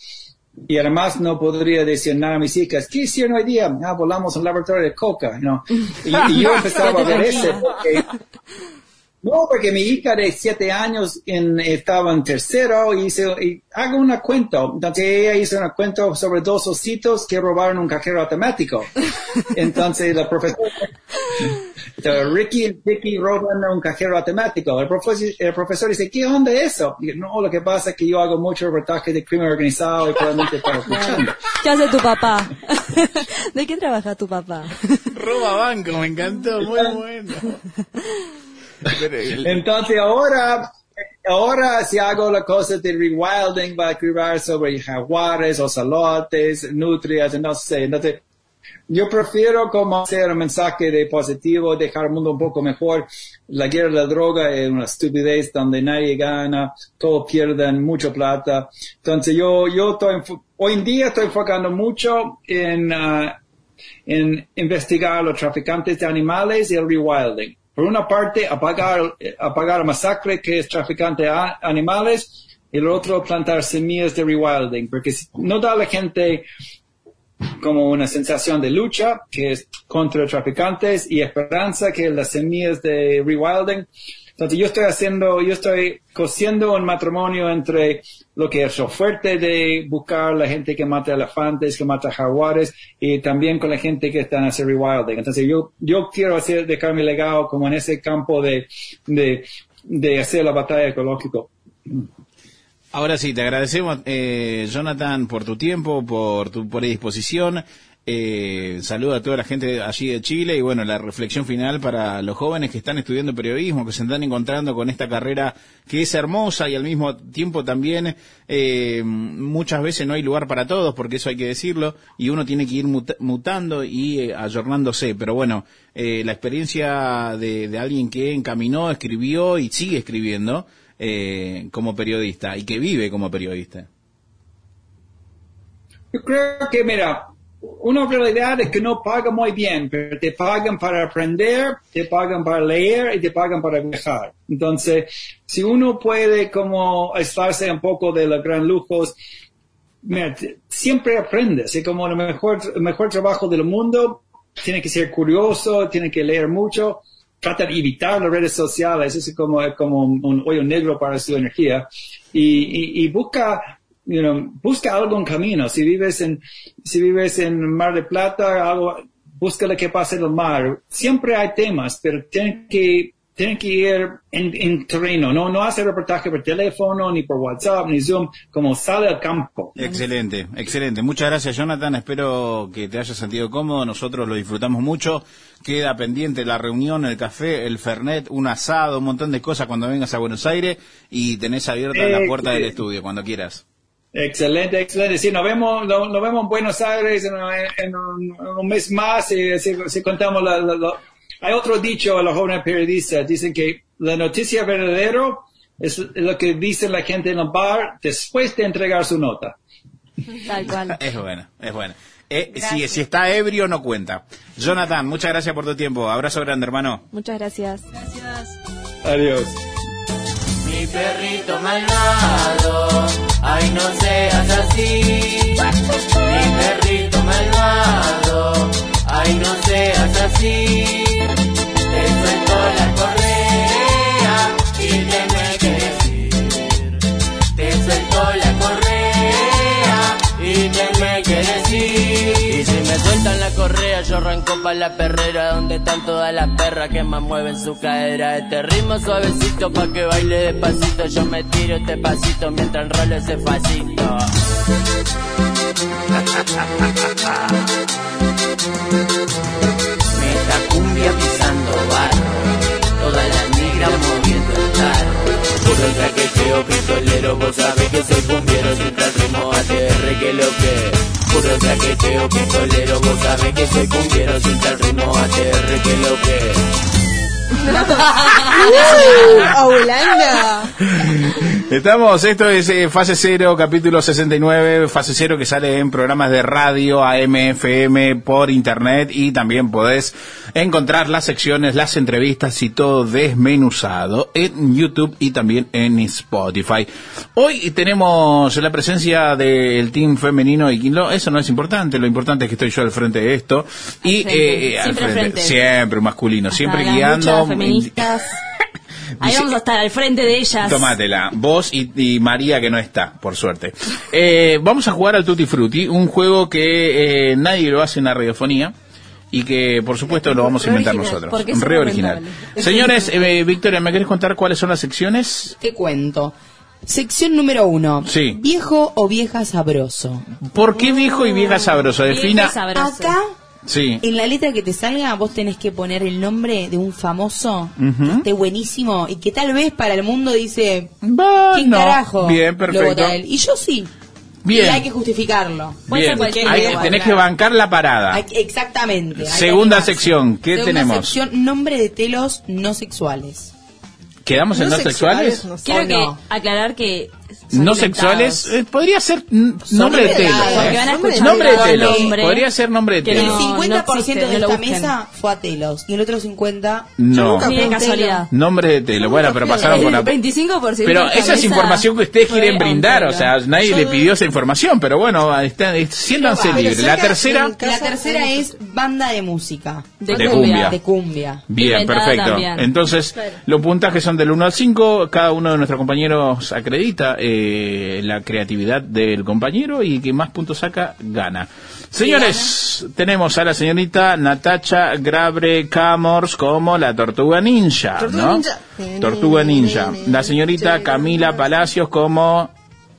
y además no podría decir nada a mis hijas, ¿qué hicieron hoy día? Ah, volamos al laboratorio de coca, ¿no? Y, y yo (laughs) empezaba a ver eso porque no, porque mi hija de siete años en, estaba en tercero y, hizo, y hago una cuento. Entonces ella hizo una cuento sobre dos ositos que robaron un cajero automático. (laughs) Entonces la profesora, entonces, Ricky y Vicky roban un cajero automático. El profesor, el profesor dice, ¿qué onda eso? Y, no, lo que pasa es que yo hago mucho reportaje de crimen organizado y probablemente estaba (laughs) escuchando. ¿Qué hace tu papá? (laughs) ¿De qué trabaja tu papá? Roba banco, me encantó, muy bueno. Entonces ahora ahora si hago la cosa de rewilding, va a escribir sobre jaguares, ocelotes, nutrias, no sé. Entonces, yo prefiero como hacer un mensaje de positivo, dejar el mundo un poco mejor. La guerra de la droga es una estupidez donde nadie gana, todos pierden mucha plata. Entonces yo, yo estoy, hoy en día estoy enfocando mucho en, ah, en investigar los traficantes de animales y el rewilding. Por una parte, apagar, apagar masacre que es traficante de animales y el otro plantar semillas de rewilding, porque no da a la gente como una sensación de lucha que es contra traficantes y esperanza que las semillas de rewilding. Entonces yo estoy haciendo, yo estoy cosiendo un matrimonio entre lo que es lo fuerte de buscar la gente que mata elefantes, que mata jaguares y también con la gente que está en ese rewilding. Entonces yo, yo quiero hacer, dejar mi legado como en ese campo de, de, de hacer la batalla ecológica. Ahora sí, te agradecemos, eh, Jonathan, por tu tiempo, por tu predisposición. Eh, saludo a toda la gente allí de Chile y bueno, la reflexión final para los jóvenes que están estudiando periodismo, que se están encontrando con esta carrera que es hermosa y al mismo tiempo también eh, muchas veces no hay lugar para todos, porque eso hay que decirlo, y uno tiene que ir muta- mutando y eh, ayornándose. Pero bueno, eh, la experiencia de, de alguien que encaminó, escribió y sigue escribiendo eh, como periodista y que vive como periodista. Yo creo que, mira, una realidad es que no pagan muy bien, pero te pagan para aprender, te pagan para leer y te pagan para viajar. Entonces, si uno puede como estarse un poco de los gran lujos, mira, siempre aprendes. Es como el mejor trabajo del mundo. Tiene que ser curioso, tiene que leer mucho. Trata de evitar las redes sociales. Eso es como, como un, hoyo negro para su energía. Y, y, y busca, you know, busca algún camino. Si vives en, si vives en Mar de Plata, algo, busca lo que pasa en el mar. Siempre hay temas, pero tienen que, tienen que ir en, en terreno. No, no hacer reportaje por teléfono, ni por WhatsApp, ni Zoom, como sale al campo. Excelente, excelente. Muchas gracias, Jonathan. Espero que te hayas sentido cómodo. Nosotros lo disfrutamos mucho. Queda pendiente la reunión, el café, el Fernet, un asado, un montón de cosas cuando vengas a Buenos Aires y tenés abierta la puerta del Excelente. estudio cuando quieras. Excelente, excelente. Sí, nos vemos, nos, nos vemos en Buenos Aires en, en un, en un mes más y si, si contamos la, la- la- Hay otro dicho a los jóvenes periodistas, dicen que la noticia verdadera es lo que dice la gente en el bar después de entregar su nota. Tal cual. (laughs) Es bueno, es bueno. Eh, si, si está ebrio, no cuenta. Jonathan, muchas gracias por tu tiempo. Abrazo grande, hermano. Muchas gracias. Adiós. Mi perrito malvado, ay no seas así. Mi perrito malvado, ay no seas así. Te suelto la correa y tenme que decir. Te suelto la correa y tenme que decir. Y si me sueltan la correa, yo arranco pa' la perrera donde están todas las perras que más mueven su cadera. Este ritmo suavecito pa' que baile despacito. Yo me tiro este pasito mientras enrolo ese facito. (laughs) Meta cumbia pisando barro, toda la negra moviendo el tarro. Puro traqueteo pistolero, vos sabés que soy cumbiero, siempre el ritmo ATR que lo que. Puro traqueteo pistolero, vos sabés que soy cumbiero, siempre el ritmo ATR que lo que. ¡Uh! (laughs) (laughs) Estamos, esto es eh, Fase Cero, capítulo 69, Fase Cero que sale en programas de radio, AM, FM, por internet y también podés encontrar las secciones, las entrevistas y todo desmenuzado en YouTube y también en Spotify. Hoy tenemos la presencia del team femenino y Quinlo, eso no es importante, lo importante es que estoy yo al frente de esto y frente, eh, al siempre al frente. siempre masculino, siempre Hasta guiando. feministas. Ahí vamos a estar al frente de ellas. Tómatela, vos y, y María que no está, por suerte. Eh, vamos a jugar al Tutti Frutti, un juego que eh, nadie lo hace en la radiofonía y que por supuesto lo vamos a inventar nosotros. porque es Re original. Señores, eh, Victoria, ¿me querés contar cuáles son las secciones? Te cuento. Sección número uno. Sí. Viejo o vieja sabroso. ¿Por qué viejo y vieja sabroso? Defina. Acá Sí. En la letra que te salga, vos tenés que poner el nombre de un famoso Ujú. que esté buenísimo y que tal vez para el mundo dice, ¿quién no. carajo Bien, perfecto. él? Y yo sí. Bien. Y hay que justificarlo. Bien. Hay que- tenés que bancar la parada. Hay- exactamente. hay Segunda sección, ¿qué Segunda tenemos? sección, nombre de telos no sexuales. ¿Quedamos en no sexuales? Quiero ¿O que no? aclarar que No sexuales, eh, podría ser nombre de telo. ¿eh? Nombre de cada telo. nombre Podría ser nombre de que El telo. no- 50% existe, de no lo esta mesa fue a telos y el otro 50 No. De casualidad. Nombre de telo. Bueno, pero pasaron por la... 25% Pero de esa es información que ustedes quieren brindar, o sea, nadie le pidió esa información, pero bueno, está, siéntanse Pero libres. La tercera, de- La tercera es banda de música. De De cumbia. cumbia. De cumbia. bien, Inventada perfecto. también. Entonces, los puntajes son del 1 al 5, cada uno de nuestros compañeros acredita eh, la creatividad del compañero y que más puntos saca, gana. Señores, tenemos a la señorita Natacha Grabre Camors como la tortuga ninja, Tortuga ¿no? ninja. Tortuga ninja. La señorita Camila Palacios como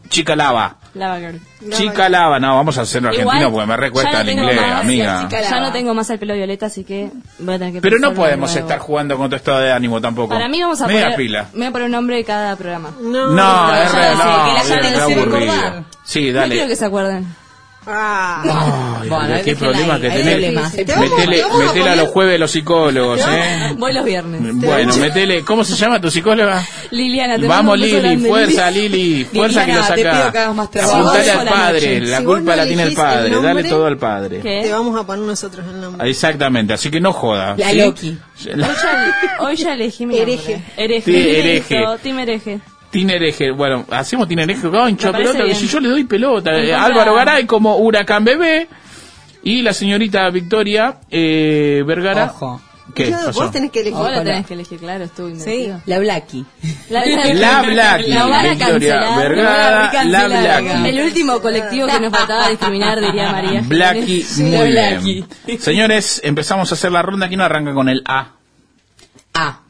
Chica Lava. Lava Girl. Chica Lava, no, vamos a hacerlo Igual, argentino porque me recuesta el inglés, más, amiga. Ya no tengo más el pelo violeta, así que voy a tener que Pero no podemos estar jugando con tu estado de ánimo tampoco. Para mí vamos a Media poner, pila. me voy a poner un nombre de cada programa. No, No, es re, no, que la no. Sí, No quiero dale. que se acuerden. Ah. Ay, Bueno, qué problema ahí, que tenés. Metele, a metele a poner- los jueves los psicólogos, ¿eh? Voy los viernes. Bueno, metele. ¿Cómo se llama tu psicóloga? Liliana, te Vamos, Lili, fuerza, Lili, fuerza que lo Liliana, que saca. más trabajo. Apuntale al la padre, la Si culpa no la tiene el elegís el padre, dale todo al padre. ¿Qué? Te vamos a poner nosotros el nombre. Exactamente, así que no joda. La ¿sí? Loki. La- Hoy ya, hoy ya elegí mi Hereje. nombre. Hereje. Tinereje, bueno, hacemos Tinereje, Me parece pelota, que si yo le doy pelota. Eh. Álvaro Garay como Huracán Bebé y la señorita Victoria eh, Vergara. Ojo. ¿Qué pasó? Vos tenés que elegir. Vos la tenés que elegir, claro, estuvo Sí, la (laughs) Blackie. La La, Blackie, la van a Victoria cancelar. Vergara, La van a la cancelar. Blackie. El último colectivo que nos faltaba discriminar, diría María. Blackie, Jiménez. muy la bien. Blackie. Señores, empezamos a hacer la ronda. ¿Quién arranca con el A? A.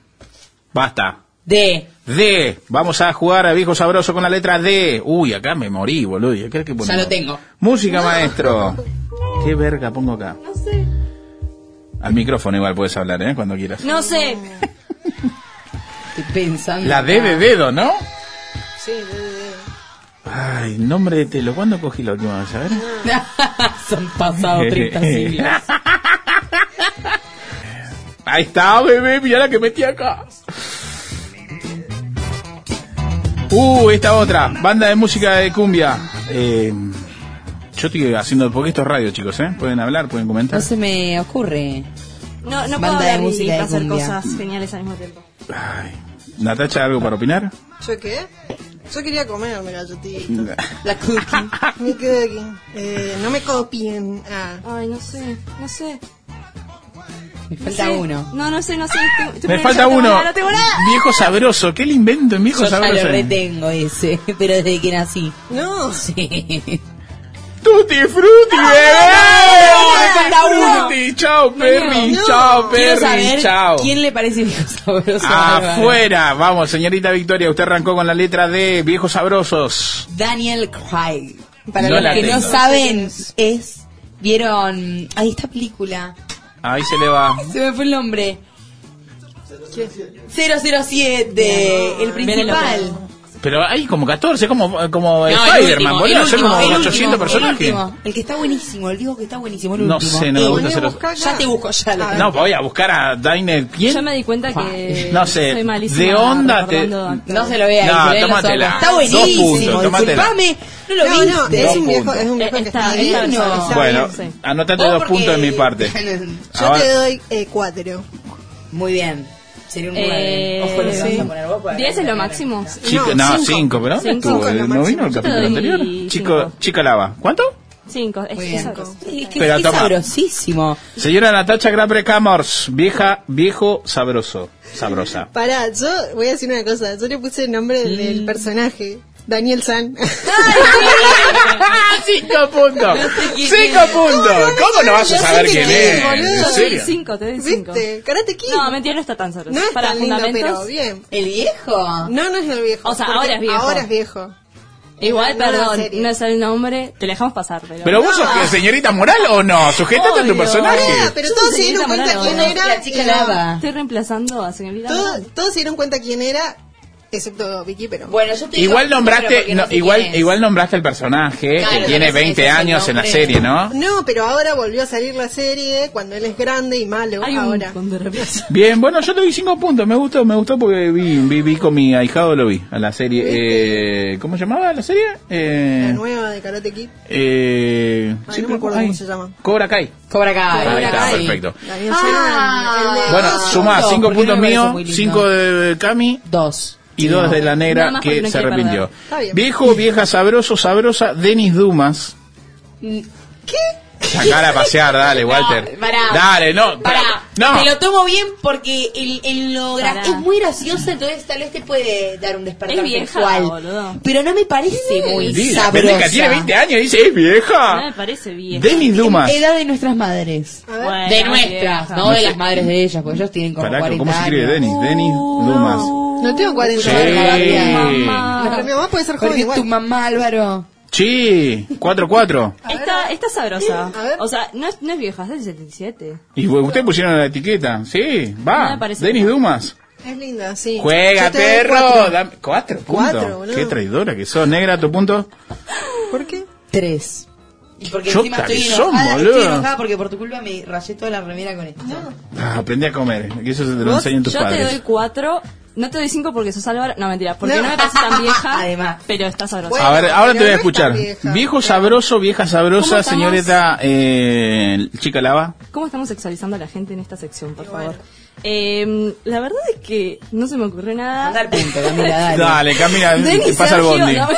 Basta. D. D. Vamos a jugar a viejo sabroso con la letra D. Uy, acá me morí, boludo. ¿Qué que Ya lo tengo. Música, maestro. ¿Qué verga pongo acá? No sé. Al micrófono igual puedes hablar, ¿eh? Cuando quieras. No sé. (laughs) Estoy pensando. La D de dedo, ¿no? Sí, de, de, de. Ay, nombre de telo. ¿Cuándo cogí la última vez? A ver. (laughs) Son pasados 30 siglos. (laughs) Ahí está, bebé. Mira la que metí acá. Uh, esta otra. Banda de música de cumbia. Eh, yo estoy haciendo, porque esto es radio, chicos, ¿eh? Pueden hablar, pueden comentar. No se me ocurre. No, no puedo Banda de hablar y hacer cumbia. cosas geniales al mismo tiempo. Ay. Natacha, ¿algo para opinar? ¿Yo qué? Yo quería comerme galletita. (laughs) La cookie. (laughs) Mi cookie. Eh, no me copien. Ah. Ay, no sé, no sé. Me No falta sé. uno. No, no sé, no sé. Me falta no uno. nada, No tengo nada. Viejo sabroso. ¿Qué le invento en viejo Yo sabroso? lo retengo ese, (laughs) pero desde que nací. No. Sí. Tutti frutti, bebé. me falta uno. Frutti. Chao, Perry. No. Chao, Perry. Chao. quién le parece viejo sabroso. Afuera. Vamos, señorita Victoria. Usted arrancó con la letra D. Viejos sabrosos. Daniel Craig. Para No los que no saben, es. ¿Vieron? Ahí esta película. Ahí se le va. Se me fue el nombre. 007, el principal. Pero hay como 14, como, como No, el Spider-Man, boludo. Son como último, el 800 último, personajes. El, último, el que está buenísimo, el digo que está buenísimo, el No último. sé, no me gusta hacer buscar Ya te busco, ya lo. No, voy a buscar a Dainer. ¿Quién? Yo me di cuenta que No sé, soy malísima de onda te-. No se lo vea No, los tómatela. Está Dos buenísimo, puntos, tómatela. disculpame, no lo No, no, es un viejo, puntos. es un viejo Eh, que está está bien, bien. no. está Bueno, anotate dos puntos de mi parte. (laughs) Yo Ahora- te doy eh, cuatro. Muy bien. Sería un Eh, 9. Ojo, lo sí. vas a poner vos para 10 es lo máximo. Chico, No, no, cinco. 5, pero ¿dónde Cinco. estuvo? Cinco es lo ¿No máximo. vino el Yo te capítulo doy anterior? cinco. Chico, chica lava. ¿Cuánto? 5. Es Muy bien. Es que Pero es toma. sabrosísimo. Señora Natacha Grabre Camors, vieja, viejo, sabroso, sabrosa. Pará, yo voy a decir una cosa. Yo le puse el nombre del, del personaje. Daniel San. (laughs) ¡Cinco puntos! ¡Cinco puntos! ¿Cómo no vas a saber quién es? boludo. ¿En Yo te doy serio? 5, te doy 5. ¿Viste? Karate Kid. No, mentira, no está tan sabroso. No es Para tan lindo, pero bien. ¿El viejo? No, no es el viejo. O sea, ahora es viejo. Ahora es viejo. Igual, nueva perdón, no es el nombre, te dejamos pasar, pero... Pero vos sos que señorita moral o no? Sujetate a tu personaje. Ah, pero todos se dieron cuenta quién era. La chica lava. Estoy reemplazando a señorita Todos, Morano. todos se dieron cuenta quién era, excepto Vicky, pero. Bueno, yo te digo Igual nombraste, porque no, sé igual, igual nombraste el personaje Claro, que tiene ese- 20 ese es el años en la serie, ¿no? No, pero ahora volvió a salir la serie cuando él es grande y malo. Hay ahora. Bien, bueno, yo te doy 5 puntos. Me gustó, me gustó porque vi, vi, vi con mi ahijado, lo vi a la serie. Eh, ¿Cómo se llamaba la serie? La Eh, nueva de Karate Kid. eh, Ay, sí, no me acuerdo cómo se llama. Cobra Kai. Cobra Kai. Ahí está, Sí. perfecto. Ah. Bueno, sumá puntos, 5 porque puntos míos, muy lindo. 5 de Cami Dos. Y 2 de la negra que no se arrepintió. Viejo, vieja, sabroso, sabrosa, Denis Dumas. Sacar a pasear, dale, Walter. pará. Dale, no, Pará, no. te lo tomo bien porque el, el lo gra- es muy gracioso, entonces tal vez te puede dar un despertar Es vieja, sexual. boludo. Pero no me parece muy la sabrosa. pendeja tiene 20 años y dice, es No me vieja. parece bien. Denis Dumas. Edad de nuestras madres. A ver. Bueno, de nuestras, vieja. no, No de sé. las madres de ellas, porque ellos tienen como Pará, 40 ¿cómo se escribe años. Denis? Denis Dumas. No tengo 40 Sí. años. Pero mi mamá puede ser joven Porque igual. tu mamá, Álvaro. Sí, 4-4. Esta, esta es sabrosa. A ver. O sea, no es, no es vieja, es del 77. Y ustedes pusieron la etiqueta. Sí, No va. me Denis. Dumas. Es linda, sí. Juega, Yo te perro. cuatro. Dame- Cuatro Cuatro, puntos. boludo. Qué traidora que sos. Negra, tu punto. ¿Por qué? Tres. Y porque Yo encima estoy enojada, boludo. estoy enojada porque por tu culpa me rayé toda la remera con esto. Ah, aprendí a comer. Y eso se te lo enseñan tus yo te padres. doy 4. No te doy 5 porque sos Álvaro. No, mentira. Porque No. no, me parece tan (laughs) vieja. Además. Pero está sabrosa. Bueno, a ver, ahora te voy a no escuchar. vieja, Viejo pero- sabroso, vieja sabrosa, señorita eh, chica lava. ¿Cómo estamos sexualizando a la gente en esta sección, por favor? bueno. Eh, la verdad es que no se me ocurrió nada. Anda al punto, Camila, (laughs) dale. Te pasa el bondi. no.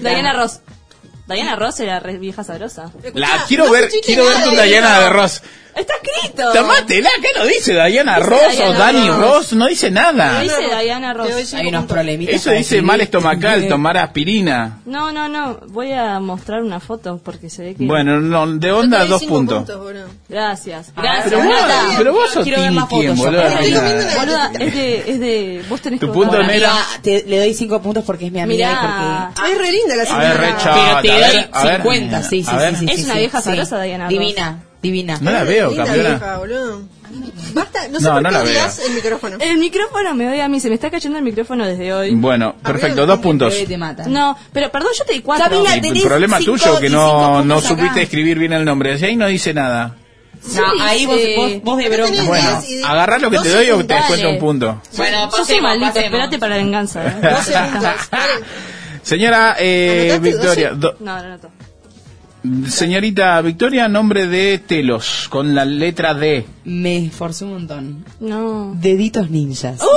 Diana Ross. Diana Ross era re vieja sabrosa. La quiero no ver, quiero ver con de Diana de Ross. Está escrito. Tomátela, ¿qué no dice Diana Dice Ross o Diana Dani Ross. Ross? No dice No nada. dice Diana Ross. Hay unos puntos. problemitas. Eso dice escribir. mal estomacal, tomar aspirina. No, no, no. Voy a mostrar una foto porque se ve que. Bueno, no, de onda dos cinco puntos. boludo. Gracias. Ah, Gracias. Pero vos, pero vos sos Quiero ver más quién, fotos boludo. Boluda, es de, es de. Vos tenés Tu que punto negro. Le doy cinco puntos porque es mi amiga Mirá. y porque... Es re linda la A ver, señora. re chata. Pero te doy ver, a ver. 50, sí, sí, sí. Es una vieja sabrosa, Diana Ross. Divina, divina. No la veo, campeona. vieja, boludo. Basta, no sé No, por no qué la veo. odias el micrófono. El micrófono me odia a mí, se me está cayendo el micrófono desde hoy. Bueno, perfecto, dos puntos. Te mata. No, pero perdón, yo te di cuatro. Camila, tenés el problema cinco tuyo que no, no acá. supiste escribir bien el nombre. Ahí no dice nada. Sí, No, ahí vos, dice- vos, vos de tenés Bueno, agarrá lo que te doy o te descuento un punto. Bueno, Yo soy pasemos, maldita, pasemos. espérate para la venganza. ¿eh? (laughs) 12 puntos. Dale. Señora eh, ¿Anotaste Victoria, No, no, no. Señorita Victoria, nombre de Telos, con la letra D. Me esforcé un montón. No. Deditos ninjas. (laughs)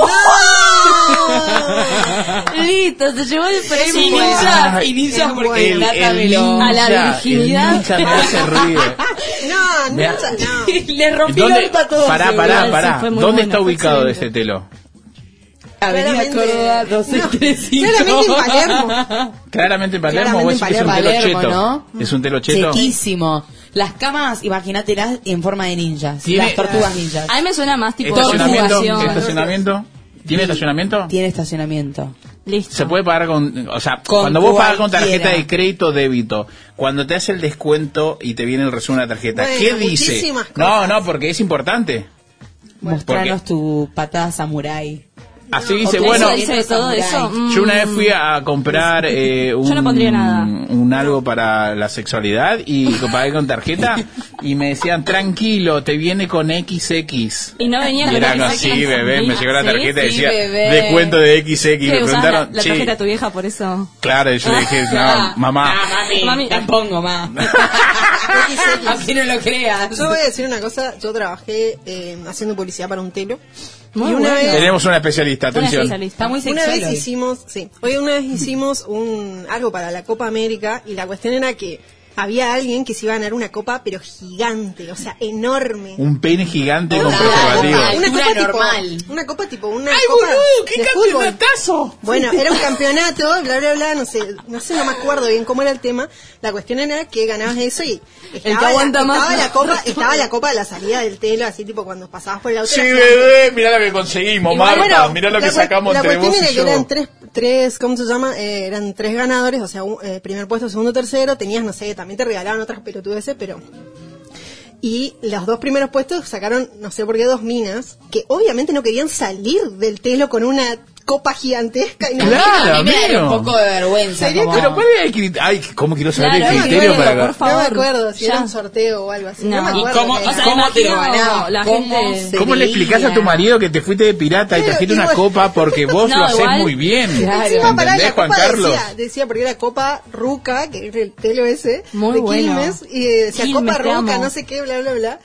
Listo, se llevó el premio. Sí, ninja, y ninja Es porque me lo... A la virginidad. El ninja me hace ruido. (laughs) No, no, no. (laughs) Le rompí ¿Dónde, orto a todos. pará, pará, sí, pará. ¿Dónde bueno, está ubicado excelente. ese telo? Avenida Claramente- Córdoba no, 2635. claramente en Palermo. (laughs) Claramente en Palermo, Claramente vos en decís que es un Palermo, telo cheto. ¿no? ¿Es un telo cheto? Chetísimo. Las camas, imagínatelas en forma de ninjas. Tiene- Las tortugas ninjas. A mí me suena más tipo ¿Estacionamiento? ¿Estacionamiento? ¿Tiene estacionamiento? Tiene estacionamiento. Listo. Se puede pagar con, o sea, Con cuando vos pagas con cualquiera. tarjeta de crédito o débito, cuando te hace el descuento y te viene el resumen de la tarjeta, Bueno, ¿qué dice? muchísimas No, cosas. no, porque es importante. Mostranos tu patada samurai. Así dice, ¿Eso bueno, dice de todo eso? Mm. yo una vez fui a comprar eh, un, Yo no pondría nada. un algo para la sexualidad y (laughs) lo pagué con tarjeta y me decían, tranquilo, te viene con XX. Y no venía Y con era la así, bebé, me llegó la Sí, tarjeta y decía, descuento de XX. ¿Qué, Me preguntaron, la tarjeta de tu vieja por eso? claro, y yo le dije, no, mamá. Ah, mami, la pongo, ma. (laughs) Aunque no lo creas. Yo voy a decir una cosa, yo trabajé eh, haciendo publicidad para un telo. Muy y una bueno. vez, Tenemos una especialista, Una atención. especialista. Está muy una vez hoy. hicimos, sí, hoy una vez hicimos un algo para la Copa América y la cuestión era que había alguien que se iba a ganar una copa, pero gigante, o sea, enorme. Un pene gigante con Una preservativo. copa- una copa tipo, normal. una copa tipo una ¡Ay, copa boludo! ¡Qué campeonatazo! Bueno, era un campeonato, bla bla bla, no sé, no sé, no me acuerdo bien cómo era el tema. La cuestión era que ganabas eso y estaba, la, más. estaba la copa, estaba la copa de la salida del telo, así tipo cuando pasabas por el auto. Sí, bebé, mirá lo que conseguimos, Marta. bueno, mirá lo que sacamos la entre cuestión vos era y que yo. eran tres, tres, ¿cómo se llama? Eh, eran tres ganadores, o sea, un, eh, primer puesto, segundo, tercero, tenías, no sé, también te regalaban otras pelotudeces, pero... Y los dos primeros puestos sacaron, no sé por qué, dos minas, que obviamente no querían salir del telo con una copa gigantesca. Y no- Claro, a mí me da un poco de vergüenza. Sería como- Pero ¿cuál era el criterio? Ay, ¿cómo quiero saber Claro, el no criterio acuerdo, para por favor. no me acuerdo si ya. era un sorteo o algo así. No, No. me ¿Y acuerdo. cómo- qué o sea, ¿Cómo te lo no? ganabas? La ¿Cómo gente- ¿Cómo le explicás a tu marido que te fuiste de pirata y trajiste una copa porque (laughs) vos No, lo haces igual- muy bien? Claro. Encima, ¿Entendés, la Juan Carlos? Decía, decía, porque era copa ruca, que era el telo ese, Muy de bueno. Quilmes, y decía Quilmes, copa ruca, no sé qué, bla, bla, bla.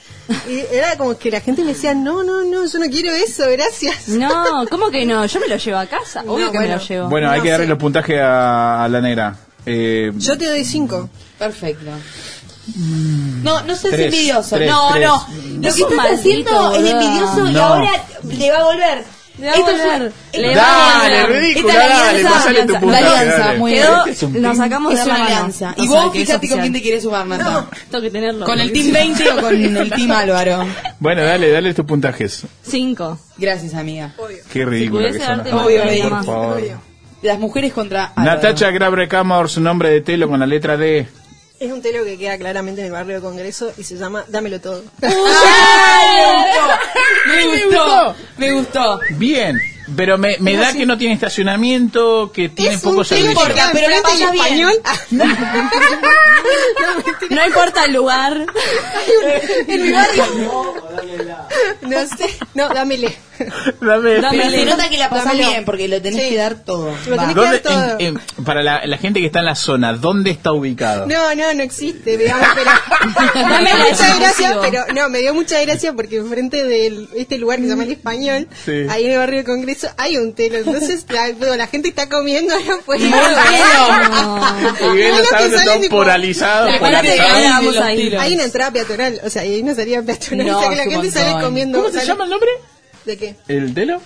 Y era como que la gente me decía, no, no, no, yo no quiero eso, gracias. No, ¿cómo que no? Yo me lo llevo a casa. Obvio No, que me bueno. lo llevo. Bueno, hay No que darle sé. los puntajes a, a la negra. Eh, Yo te doy cinco. Perfecto. No, no seas Tres, envidioso. tres, no, tres. no. Lo que estás haciendo es envidioso y No. ahora le va a volver. Esto es volver. un- Le Esta- va a Dale, volver. ridícula, Esta es la dale, alianza, pasale tu la puntaje. alianza, dale. muy Quedó, Este es un pin. sacamos Es de una la mano. alianza. Y vos que es fíjate con oficial. quién te quieres sumar, Nata. Tengo que tenerlo. ¿Con el Team si no- 20 o con el Team Álvaro? Bueno, dale, dale tus puntajes. Cinco. Gracias, amiga. Qué ridícula pudiese que son darte las más, Obvio, mujeres, obvio. por favor. Las mujeres contra Álvaro. Natacha Grabrecamor, su nombre de telo con la letra D. Es un telo que queda claramente en el barrio de Congreso y se llama Dámelo Todo. Me (laughs) gustó, me gustó. Bien, pero me, me da que no tiene estacionamiento, que tiene Es poco servicio. que queda pero la bien. (laughs) No importa el lugar. en mi barrio. No sé. No, dámele. Dame- Dame Pero se nota que la pasás Dámelo. bien porque lo tenés Sí. que dar todo. Lo tenés que ¿Dónde- dar todo. en- en- para la, la gente que está en la zona, ¿dónde está ubicado? No, no, no existe, digamos, pero (laughs) me dio mucha gracia, pero no, me dio mucha gracia porque enfrente de este lugar que se llama el español, Sí. ahí en el barrio del Congreso, hay un telo, entonces la, bueno, la gente está comiendo, (laughs) no puede tipo- que vamos los ahí. tiros. Hay una entrada peatonal, o sea, y hay una salida peatonal, No, o sea que la gente sale comiendo. ¿Cómo se sale- llama el nombre? ¿De qué? ¿El telo?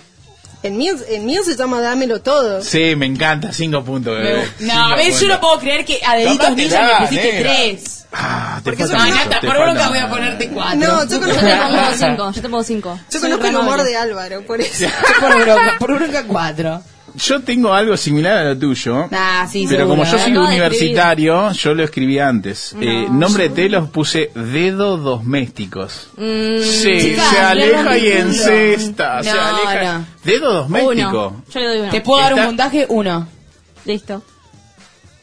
El mío, el mío se llama Dámelo Todo. Sí, me encanta, cinco puntos, bebé. No, Cinco a ver, yo puntos. no puedo creer que a deditos ninja me pusiste negra. tres. Ah, te Porque falta No, son- mucho, Nata, te por falta bronca voy a ponerte cuatro. No, yo Yo te conozco, pongo cinco. Yo te pongo cinco. yo Soy conozco el humor de Álvaro, por eso. Yo (laughs) por bronca, por bronca cuatro. Yo tengo algo similar a lo tuyo. Nah, sí, Pero seguro, como yo soy universitario, yo lo escribí antes. Eh, nombre de telos puse dedo domésticos. Mm, Sí, Chicas, se aleja y no. encesta. se No, aleja. no. Dedo doméstico. Uno. Yo le doy uno. ¿Te puedo dar un Está- puntaje? Uno. Listo.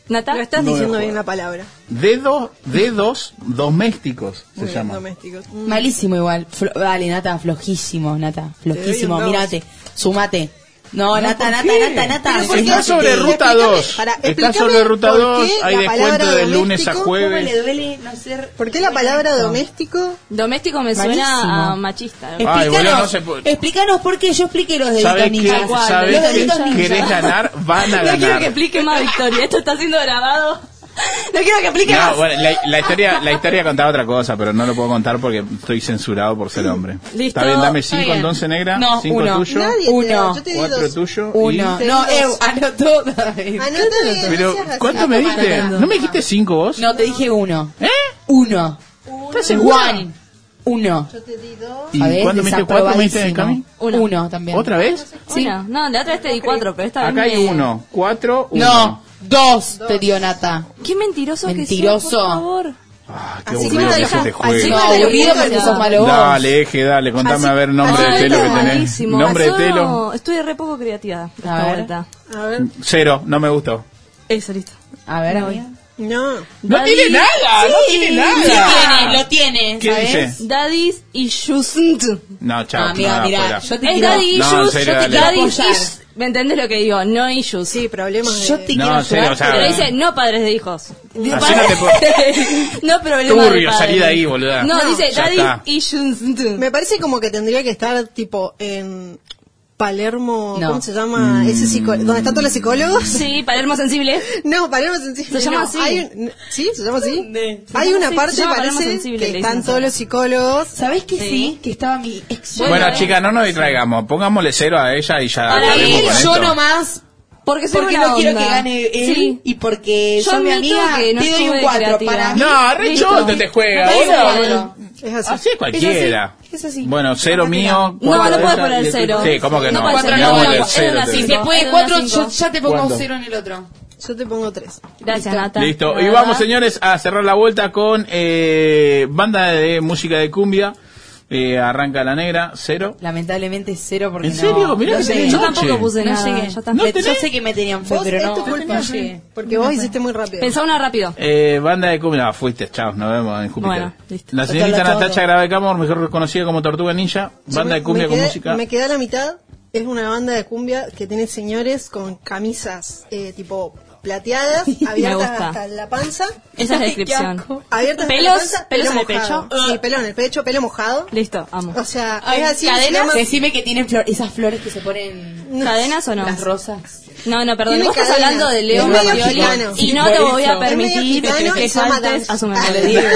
¿Nata? No estás No diciendo bien la palabra. Dedo, dedos domésticos se bien, llama. domésticos. Malísimo igual. Flo- Dale, Nata, flojísimo, Nata. Flojísimo. Mírate, sumate. No, No, Nata, ¿por Nata? Nata, Nata. Pero ¿por Está qué? sobre ruta Explícame, 2. para, Está sobre ruta por 2. qué Hay descuento de lunes a doméstico, ¿Cómo le jueves. duele no ser... ¿Por qué la palabra doméstico? Doméstico me suena Malísimo. a machista. Ay, boludo, Explícanos, no se puede. explícanos por qué yo expliqué los deditos ¿Sabes qué? ninjas. ¿Sabes Los qué? ¿Querés ganar? Van a No quiero que ganar. explique más, Victoria. Esto está siendo grabado. (laughs) No quiero que explique No, más. bueno, la, la historia, la historia contaba otra cosa, pero no lo puedo contar porque estoy censurado por ser hombre. (laughs) Listo, Está bien, dame 5 bien. entonces, negra. No, 5 uno. tuyo. Nadie Uno. yo te 4 dos. tuyo. Uno. Te No, di eh, anotó. Pero. ¿cuánto me diste? ¿No me dijiste 5 vos? No, te dije uno. ¿Eh? Uno. ¿Estás? One. Uno. Yo te di dos. ¿Y ver, cuándo me diste 4 me diste en cami? Uno. Uno también. ¿Otra vez? Sí. No, la otra vez te di cuatro, pero esta vez Acá hay me- 1, 4, 1. No, dos te dio Nata. Qué mentiroso, Mentiroso. que sos, por favor. Ah, qué Así aburrido me que lo es este deja- juego. así No, me lo aburrido deja- porque sos malo vos. Dale, eje, dale, contame Así- a ver nombre de telo lo que tenés. Malísimo. Nombre de telo. Estuve re poco creativa esta ver. vuelta. A ver. Cero, no me gustó. Eso, listo. A ver, No. amiga. No. No Daddy- tiene nada, no Sí, tiene Lo nada. tiene, lo tiene. ¿Qué ¿sabes? dice? Daddy's issues. No, chao. Ah, amiga, nada, mira, fuera. yo te Es quiero... daddy No, en issues. serio, yo te dale. daddy Apoyar. issues. ¿Me entendés lo que digo? No issues. Sí, problemas Yo de... te No, quiero en serio, ayudar, o sea- Pero dice no padres de hijos. Así no te puedo- (laughs) no problemas de Turbio, padres. salí de ahí, boluda. No, No, dice ya daddy está. issues. Me parece como que tendría que estar tipo en Palermo, No. ¿cómo se llama? Ese psico ¿Dónde están todos los psicólogos? Sí, Palermo Sensible. (laughs) No, Palermo Sensible. Se llama no. así. Hay un- ¿Sí? ¿Se llama así? Hay una así, parte, parece, Sensible, que están todos los psicólogos. ¿Sabés que sí? Que estaba mi ex. Bueno, chicas, no nos distraigamos. Pongámosle cero a ella y ya Para él, con yo esto. nomás. Porque soy porque no quiero que gane él Sí. y porque Yo sos mi amiga, que no te doy un estuve 4 creativa. para mí. No, re te juega. Es así. Así es cualquiera. Es así. Bueno, cero mío. No, cuatro no de puedes poner cero. Sí, ¿cómo que No cero, te Si digo. se puede Era 4, una yo cinco. ya te pongo. 0 en el otro. Yo te pongo tres. Gracias, Nata. Listo. Y vamos, señores, a cerrar la vuelta con eh, banda de música de cumbia. Eh, arranca la negra, cero. Lamentablemente cero porque ¿En no. serio? Mirá no que sé. Yo tampoco puse No nada. llegué. Está. ¿No tenés? Yo sé que me tenían fe, pero es no. culpa, no llegué. porque vos hiciste muy rápido. Pensá una rápido. Eh, banda de cumbia. No, fuiste, chao, nos vemos en Júpiter. Bueno, listo. La señorita. Natacha Gravecamor, mejor conocida como Tortuga Ninja. Yo Banda de cumbia con música. Me quedé a la mitad. Es una banda de cumbia que tiene señores con camisas eh, tipo plateadas, (laughs) abiertas hasta la panza. Esa es la (laughs) descripción. Abiertas hasta Pelos, la panza, pelos pelo en el pecho. Sí, pelo en el pecho, pelo mojado. Listo, amo. O sea, Ay, es así. cadenas, llama- decime que tienen flor, esas flores que se ponen ¿Cadenas o no? las rosas. No, no, perdón. Tiene Vos estás hablando de Es Leo medio Mattioli y no te voy a permitir que Dan- a su Ah, memoria.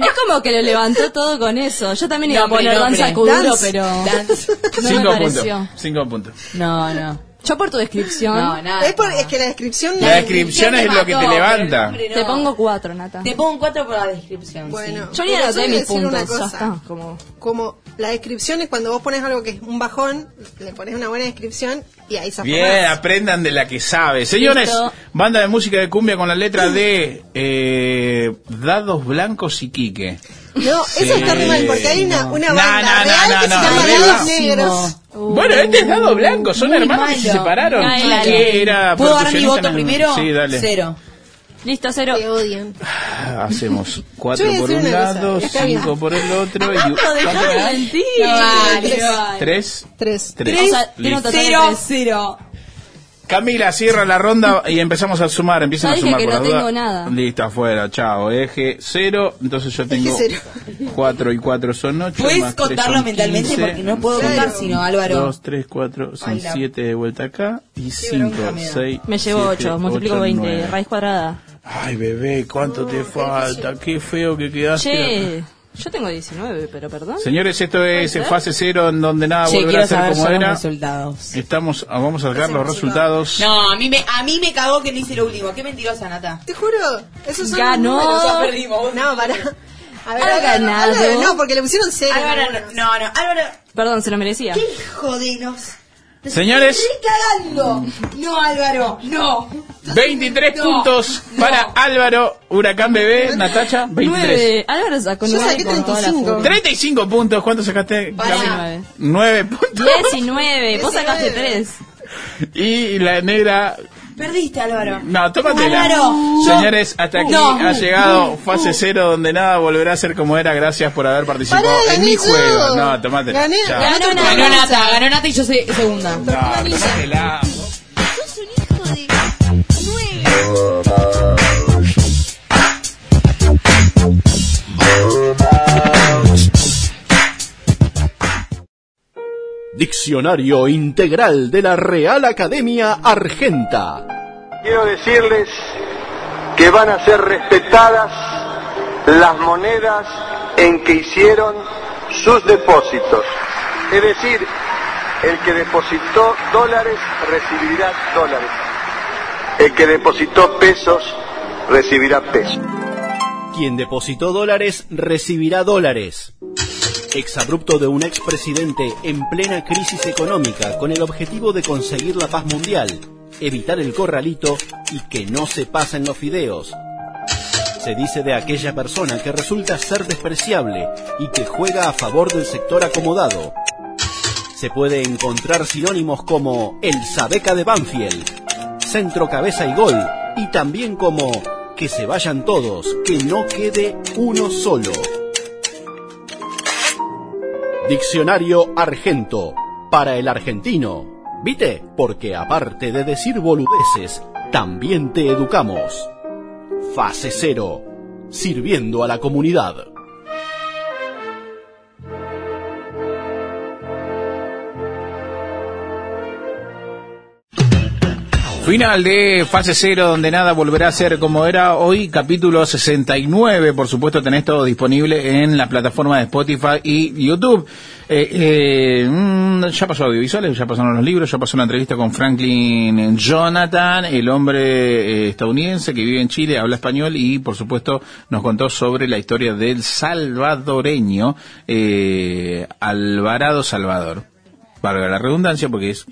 es como que lo levantó todo con eso. Yo también iba a poner danza Dance. pero Dance. no me Cinco pareció. puntos. Cinco puntos. No, no. Yo por tu descripción No, nada. Es, por- es que la descripción. La descripción es lo que te levanta. te pongo cuatro, Nata. Te pongo 4 por la descripción. Bueno, Yo ni anoté voy a mis decir una puntos, ya cosa. está. Como... Como la descripción es cuando vos pones algo que es un bajón, le pones una buena descripción y ahí se Bien, aprendan de la que sabe. Señores, Listo. banda de música de cumbia con la letra de eh, Dados Blancos y Quique. No, Sí. eso está re mal porque hay una, una No, banda no, no, real no, que no, se llama no, Dados. Negros. Bueno, este es Dado Blanco, son hermanos que se separaron. Era ¿Puedo dar mi voto primero? Sí, dale. Cero. Listo, cero. Te odian. Hacemos cuatro por un cosa, lado, cinco por el otro y No, ¿cuánto dejá de mentir. Vale, Tres. Tres. Tres. Tres. O sea, un Cero, tres. cero. Camila, cierra la ronda y empezamos a sumar. Empiezan a sumar que por no la duda. tengo nada. Listo, afuera, chao. Eje cero, entonces yo tengo cero. cuatro y cuatro son ocho. Puedes más tres contarlo son mentalmente 15. porque no puedo contar sino Álvaro. Dos, tres, cuatro, son siete de vuelta acá. Y cinco, bronca me da. seis. Me llevo siete, 8, multiplico ocho, 20, nueve. raíz cuadrada. Ay, bebé, ¿cuánto te falta? Qué feo que quedaste. Che, yo tengo 19, pero perdón. Señores, esto es fase cero en donde nada Che, volverá a ser saber como yo los era. resultados. Estamos, ah, vamos a sacar los resultados. No, a mí me, a mí me cagó que no hice lo último. Qué mentirosa, Nata. Te juro, esos son Ganó. los números. Ya perdimos. No, para. A ver, Álvaro, ganado. Álvaro, no, porque le pusieron cero. Álvaro, no, no, Álvaro, Perdón, se lo merecía. qué hijo de nos. Te Señores. estoy cagando. No, Álvaro, no. 23 No, puntos no. para Álvaro, Huracán Bebé, Natacha, 23. 9. Álvaro sacó Yo 9 saqué con toda la 35. furia. 35 puntos, ¿cuánto sacaste? Pará. 19. 9 puntos. 19. Vos sacaste 3. Y la negra. Perdiste, Álvaro. No, tómatela. Álvaro. Señores, hasta aquí No. ha llegado fase cero donde nada volverá a ser como era. Gracias por haber participado Pará, en gané mi juego. No, tómatela. Gané. Ganó. Nata, ganó Nata y yo soy segunda. No, tómatela. Diccionario Integral de la Real Academia Argenta. Quiero decirles que van a ser respetadas las monedas en que hicieron sus depósitos. Es decir, el que depositó dólares recibirá dólares. El que depositó pesos recibirá pesos. Quien depositó dólares recibirá dólares. Exabrupto de un expresidente en plena crisis económica con el objetivo de conseguir la paz mundial, evitar el corralito y que no se pasen los fideos. Se dice de aquella persona que resulta ser despreciable y que juega a favor del sector acomodado. Se puede encontrar sinónimos como el Sabeca de Banfield, centro cabeza y gol, y también como que se vayan todos, que no quede uno solo. Diccionario Argento, para el argentino. ¿Viste? Porque aparte de decir boludeces, también te educamos. Fase cero, sirviendo a la comunidad. Final de fase cero, donde nada volverá a ser como era hoy, capítulo 69. Por supuesto, tenés todo disponible en la plataforma de Spotify y YouTube. Eh, eh, mm, ya pasó audiovisuales, ya pasaron los libros, ya pasó una entrevista con Franklin Jonathan, el hombre eh, estadounidense que vive en Chile, habla español y, por supuesto, nos contó sobre la historia del salvadoreño eh, Alvarado Salvador valga la redundancia porque es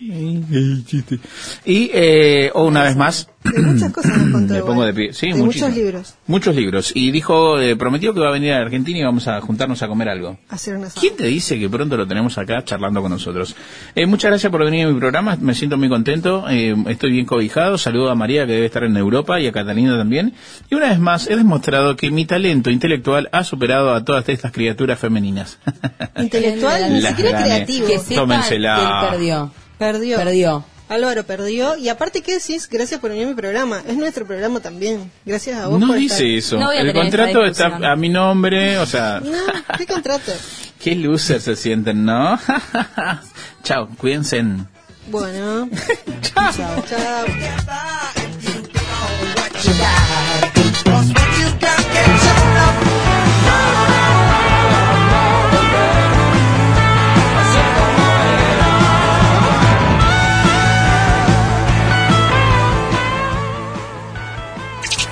y eh, o una vez más De muchas cosas nos contó. pongo de pie sí de muchos libros. muchos libros y dijo eh, prometió que va a venir a Argentina y vamos a juntarnos a comer algo Hacer una ¿Quién te dice que pronto lo tenemos acá charlando con nosotros? Eh, muchas gracias por venir a mi programa, me siento muy contento, eh, estoy bien cobijado, saludo a María que debe estar en Europa y a Catalina también. Y una vez más he demostrado que mi talento intelectual ha superado a todas estas criaturas femeninas. (laughs) Intelectual, ni Las siquiera creativo. Que sepan Tómensela. que él perdió. Perdió. Perdió. Álvaro perdió. Y aparte, ¿qué decís? Gracias por venir a mi programa. Es nuestro programa también. Gracias a vos No por dice estar. eso. El contrato está a mi nombre, o sea, (laughs) No, ¿qué contrato? (laughs) qué losers se sienten, ¿no? (laughs) Chao, cuídense. Bueno. chao. Chao.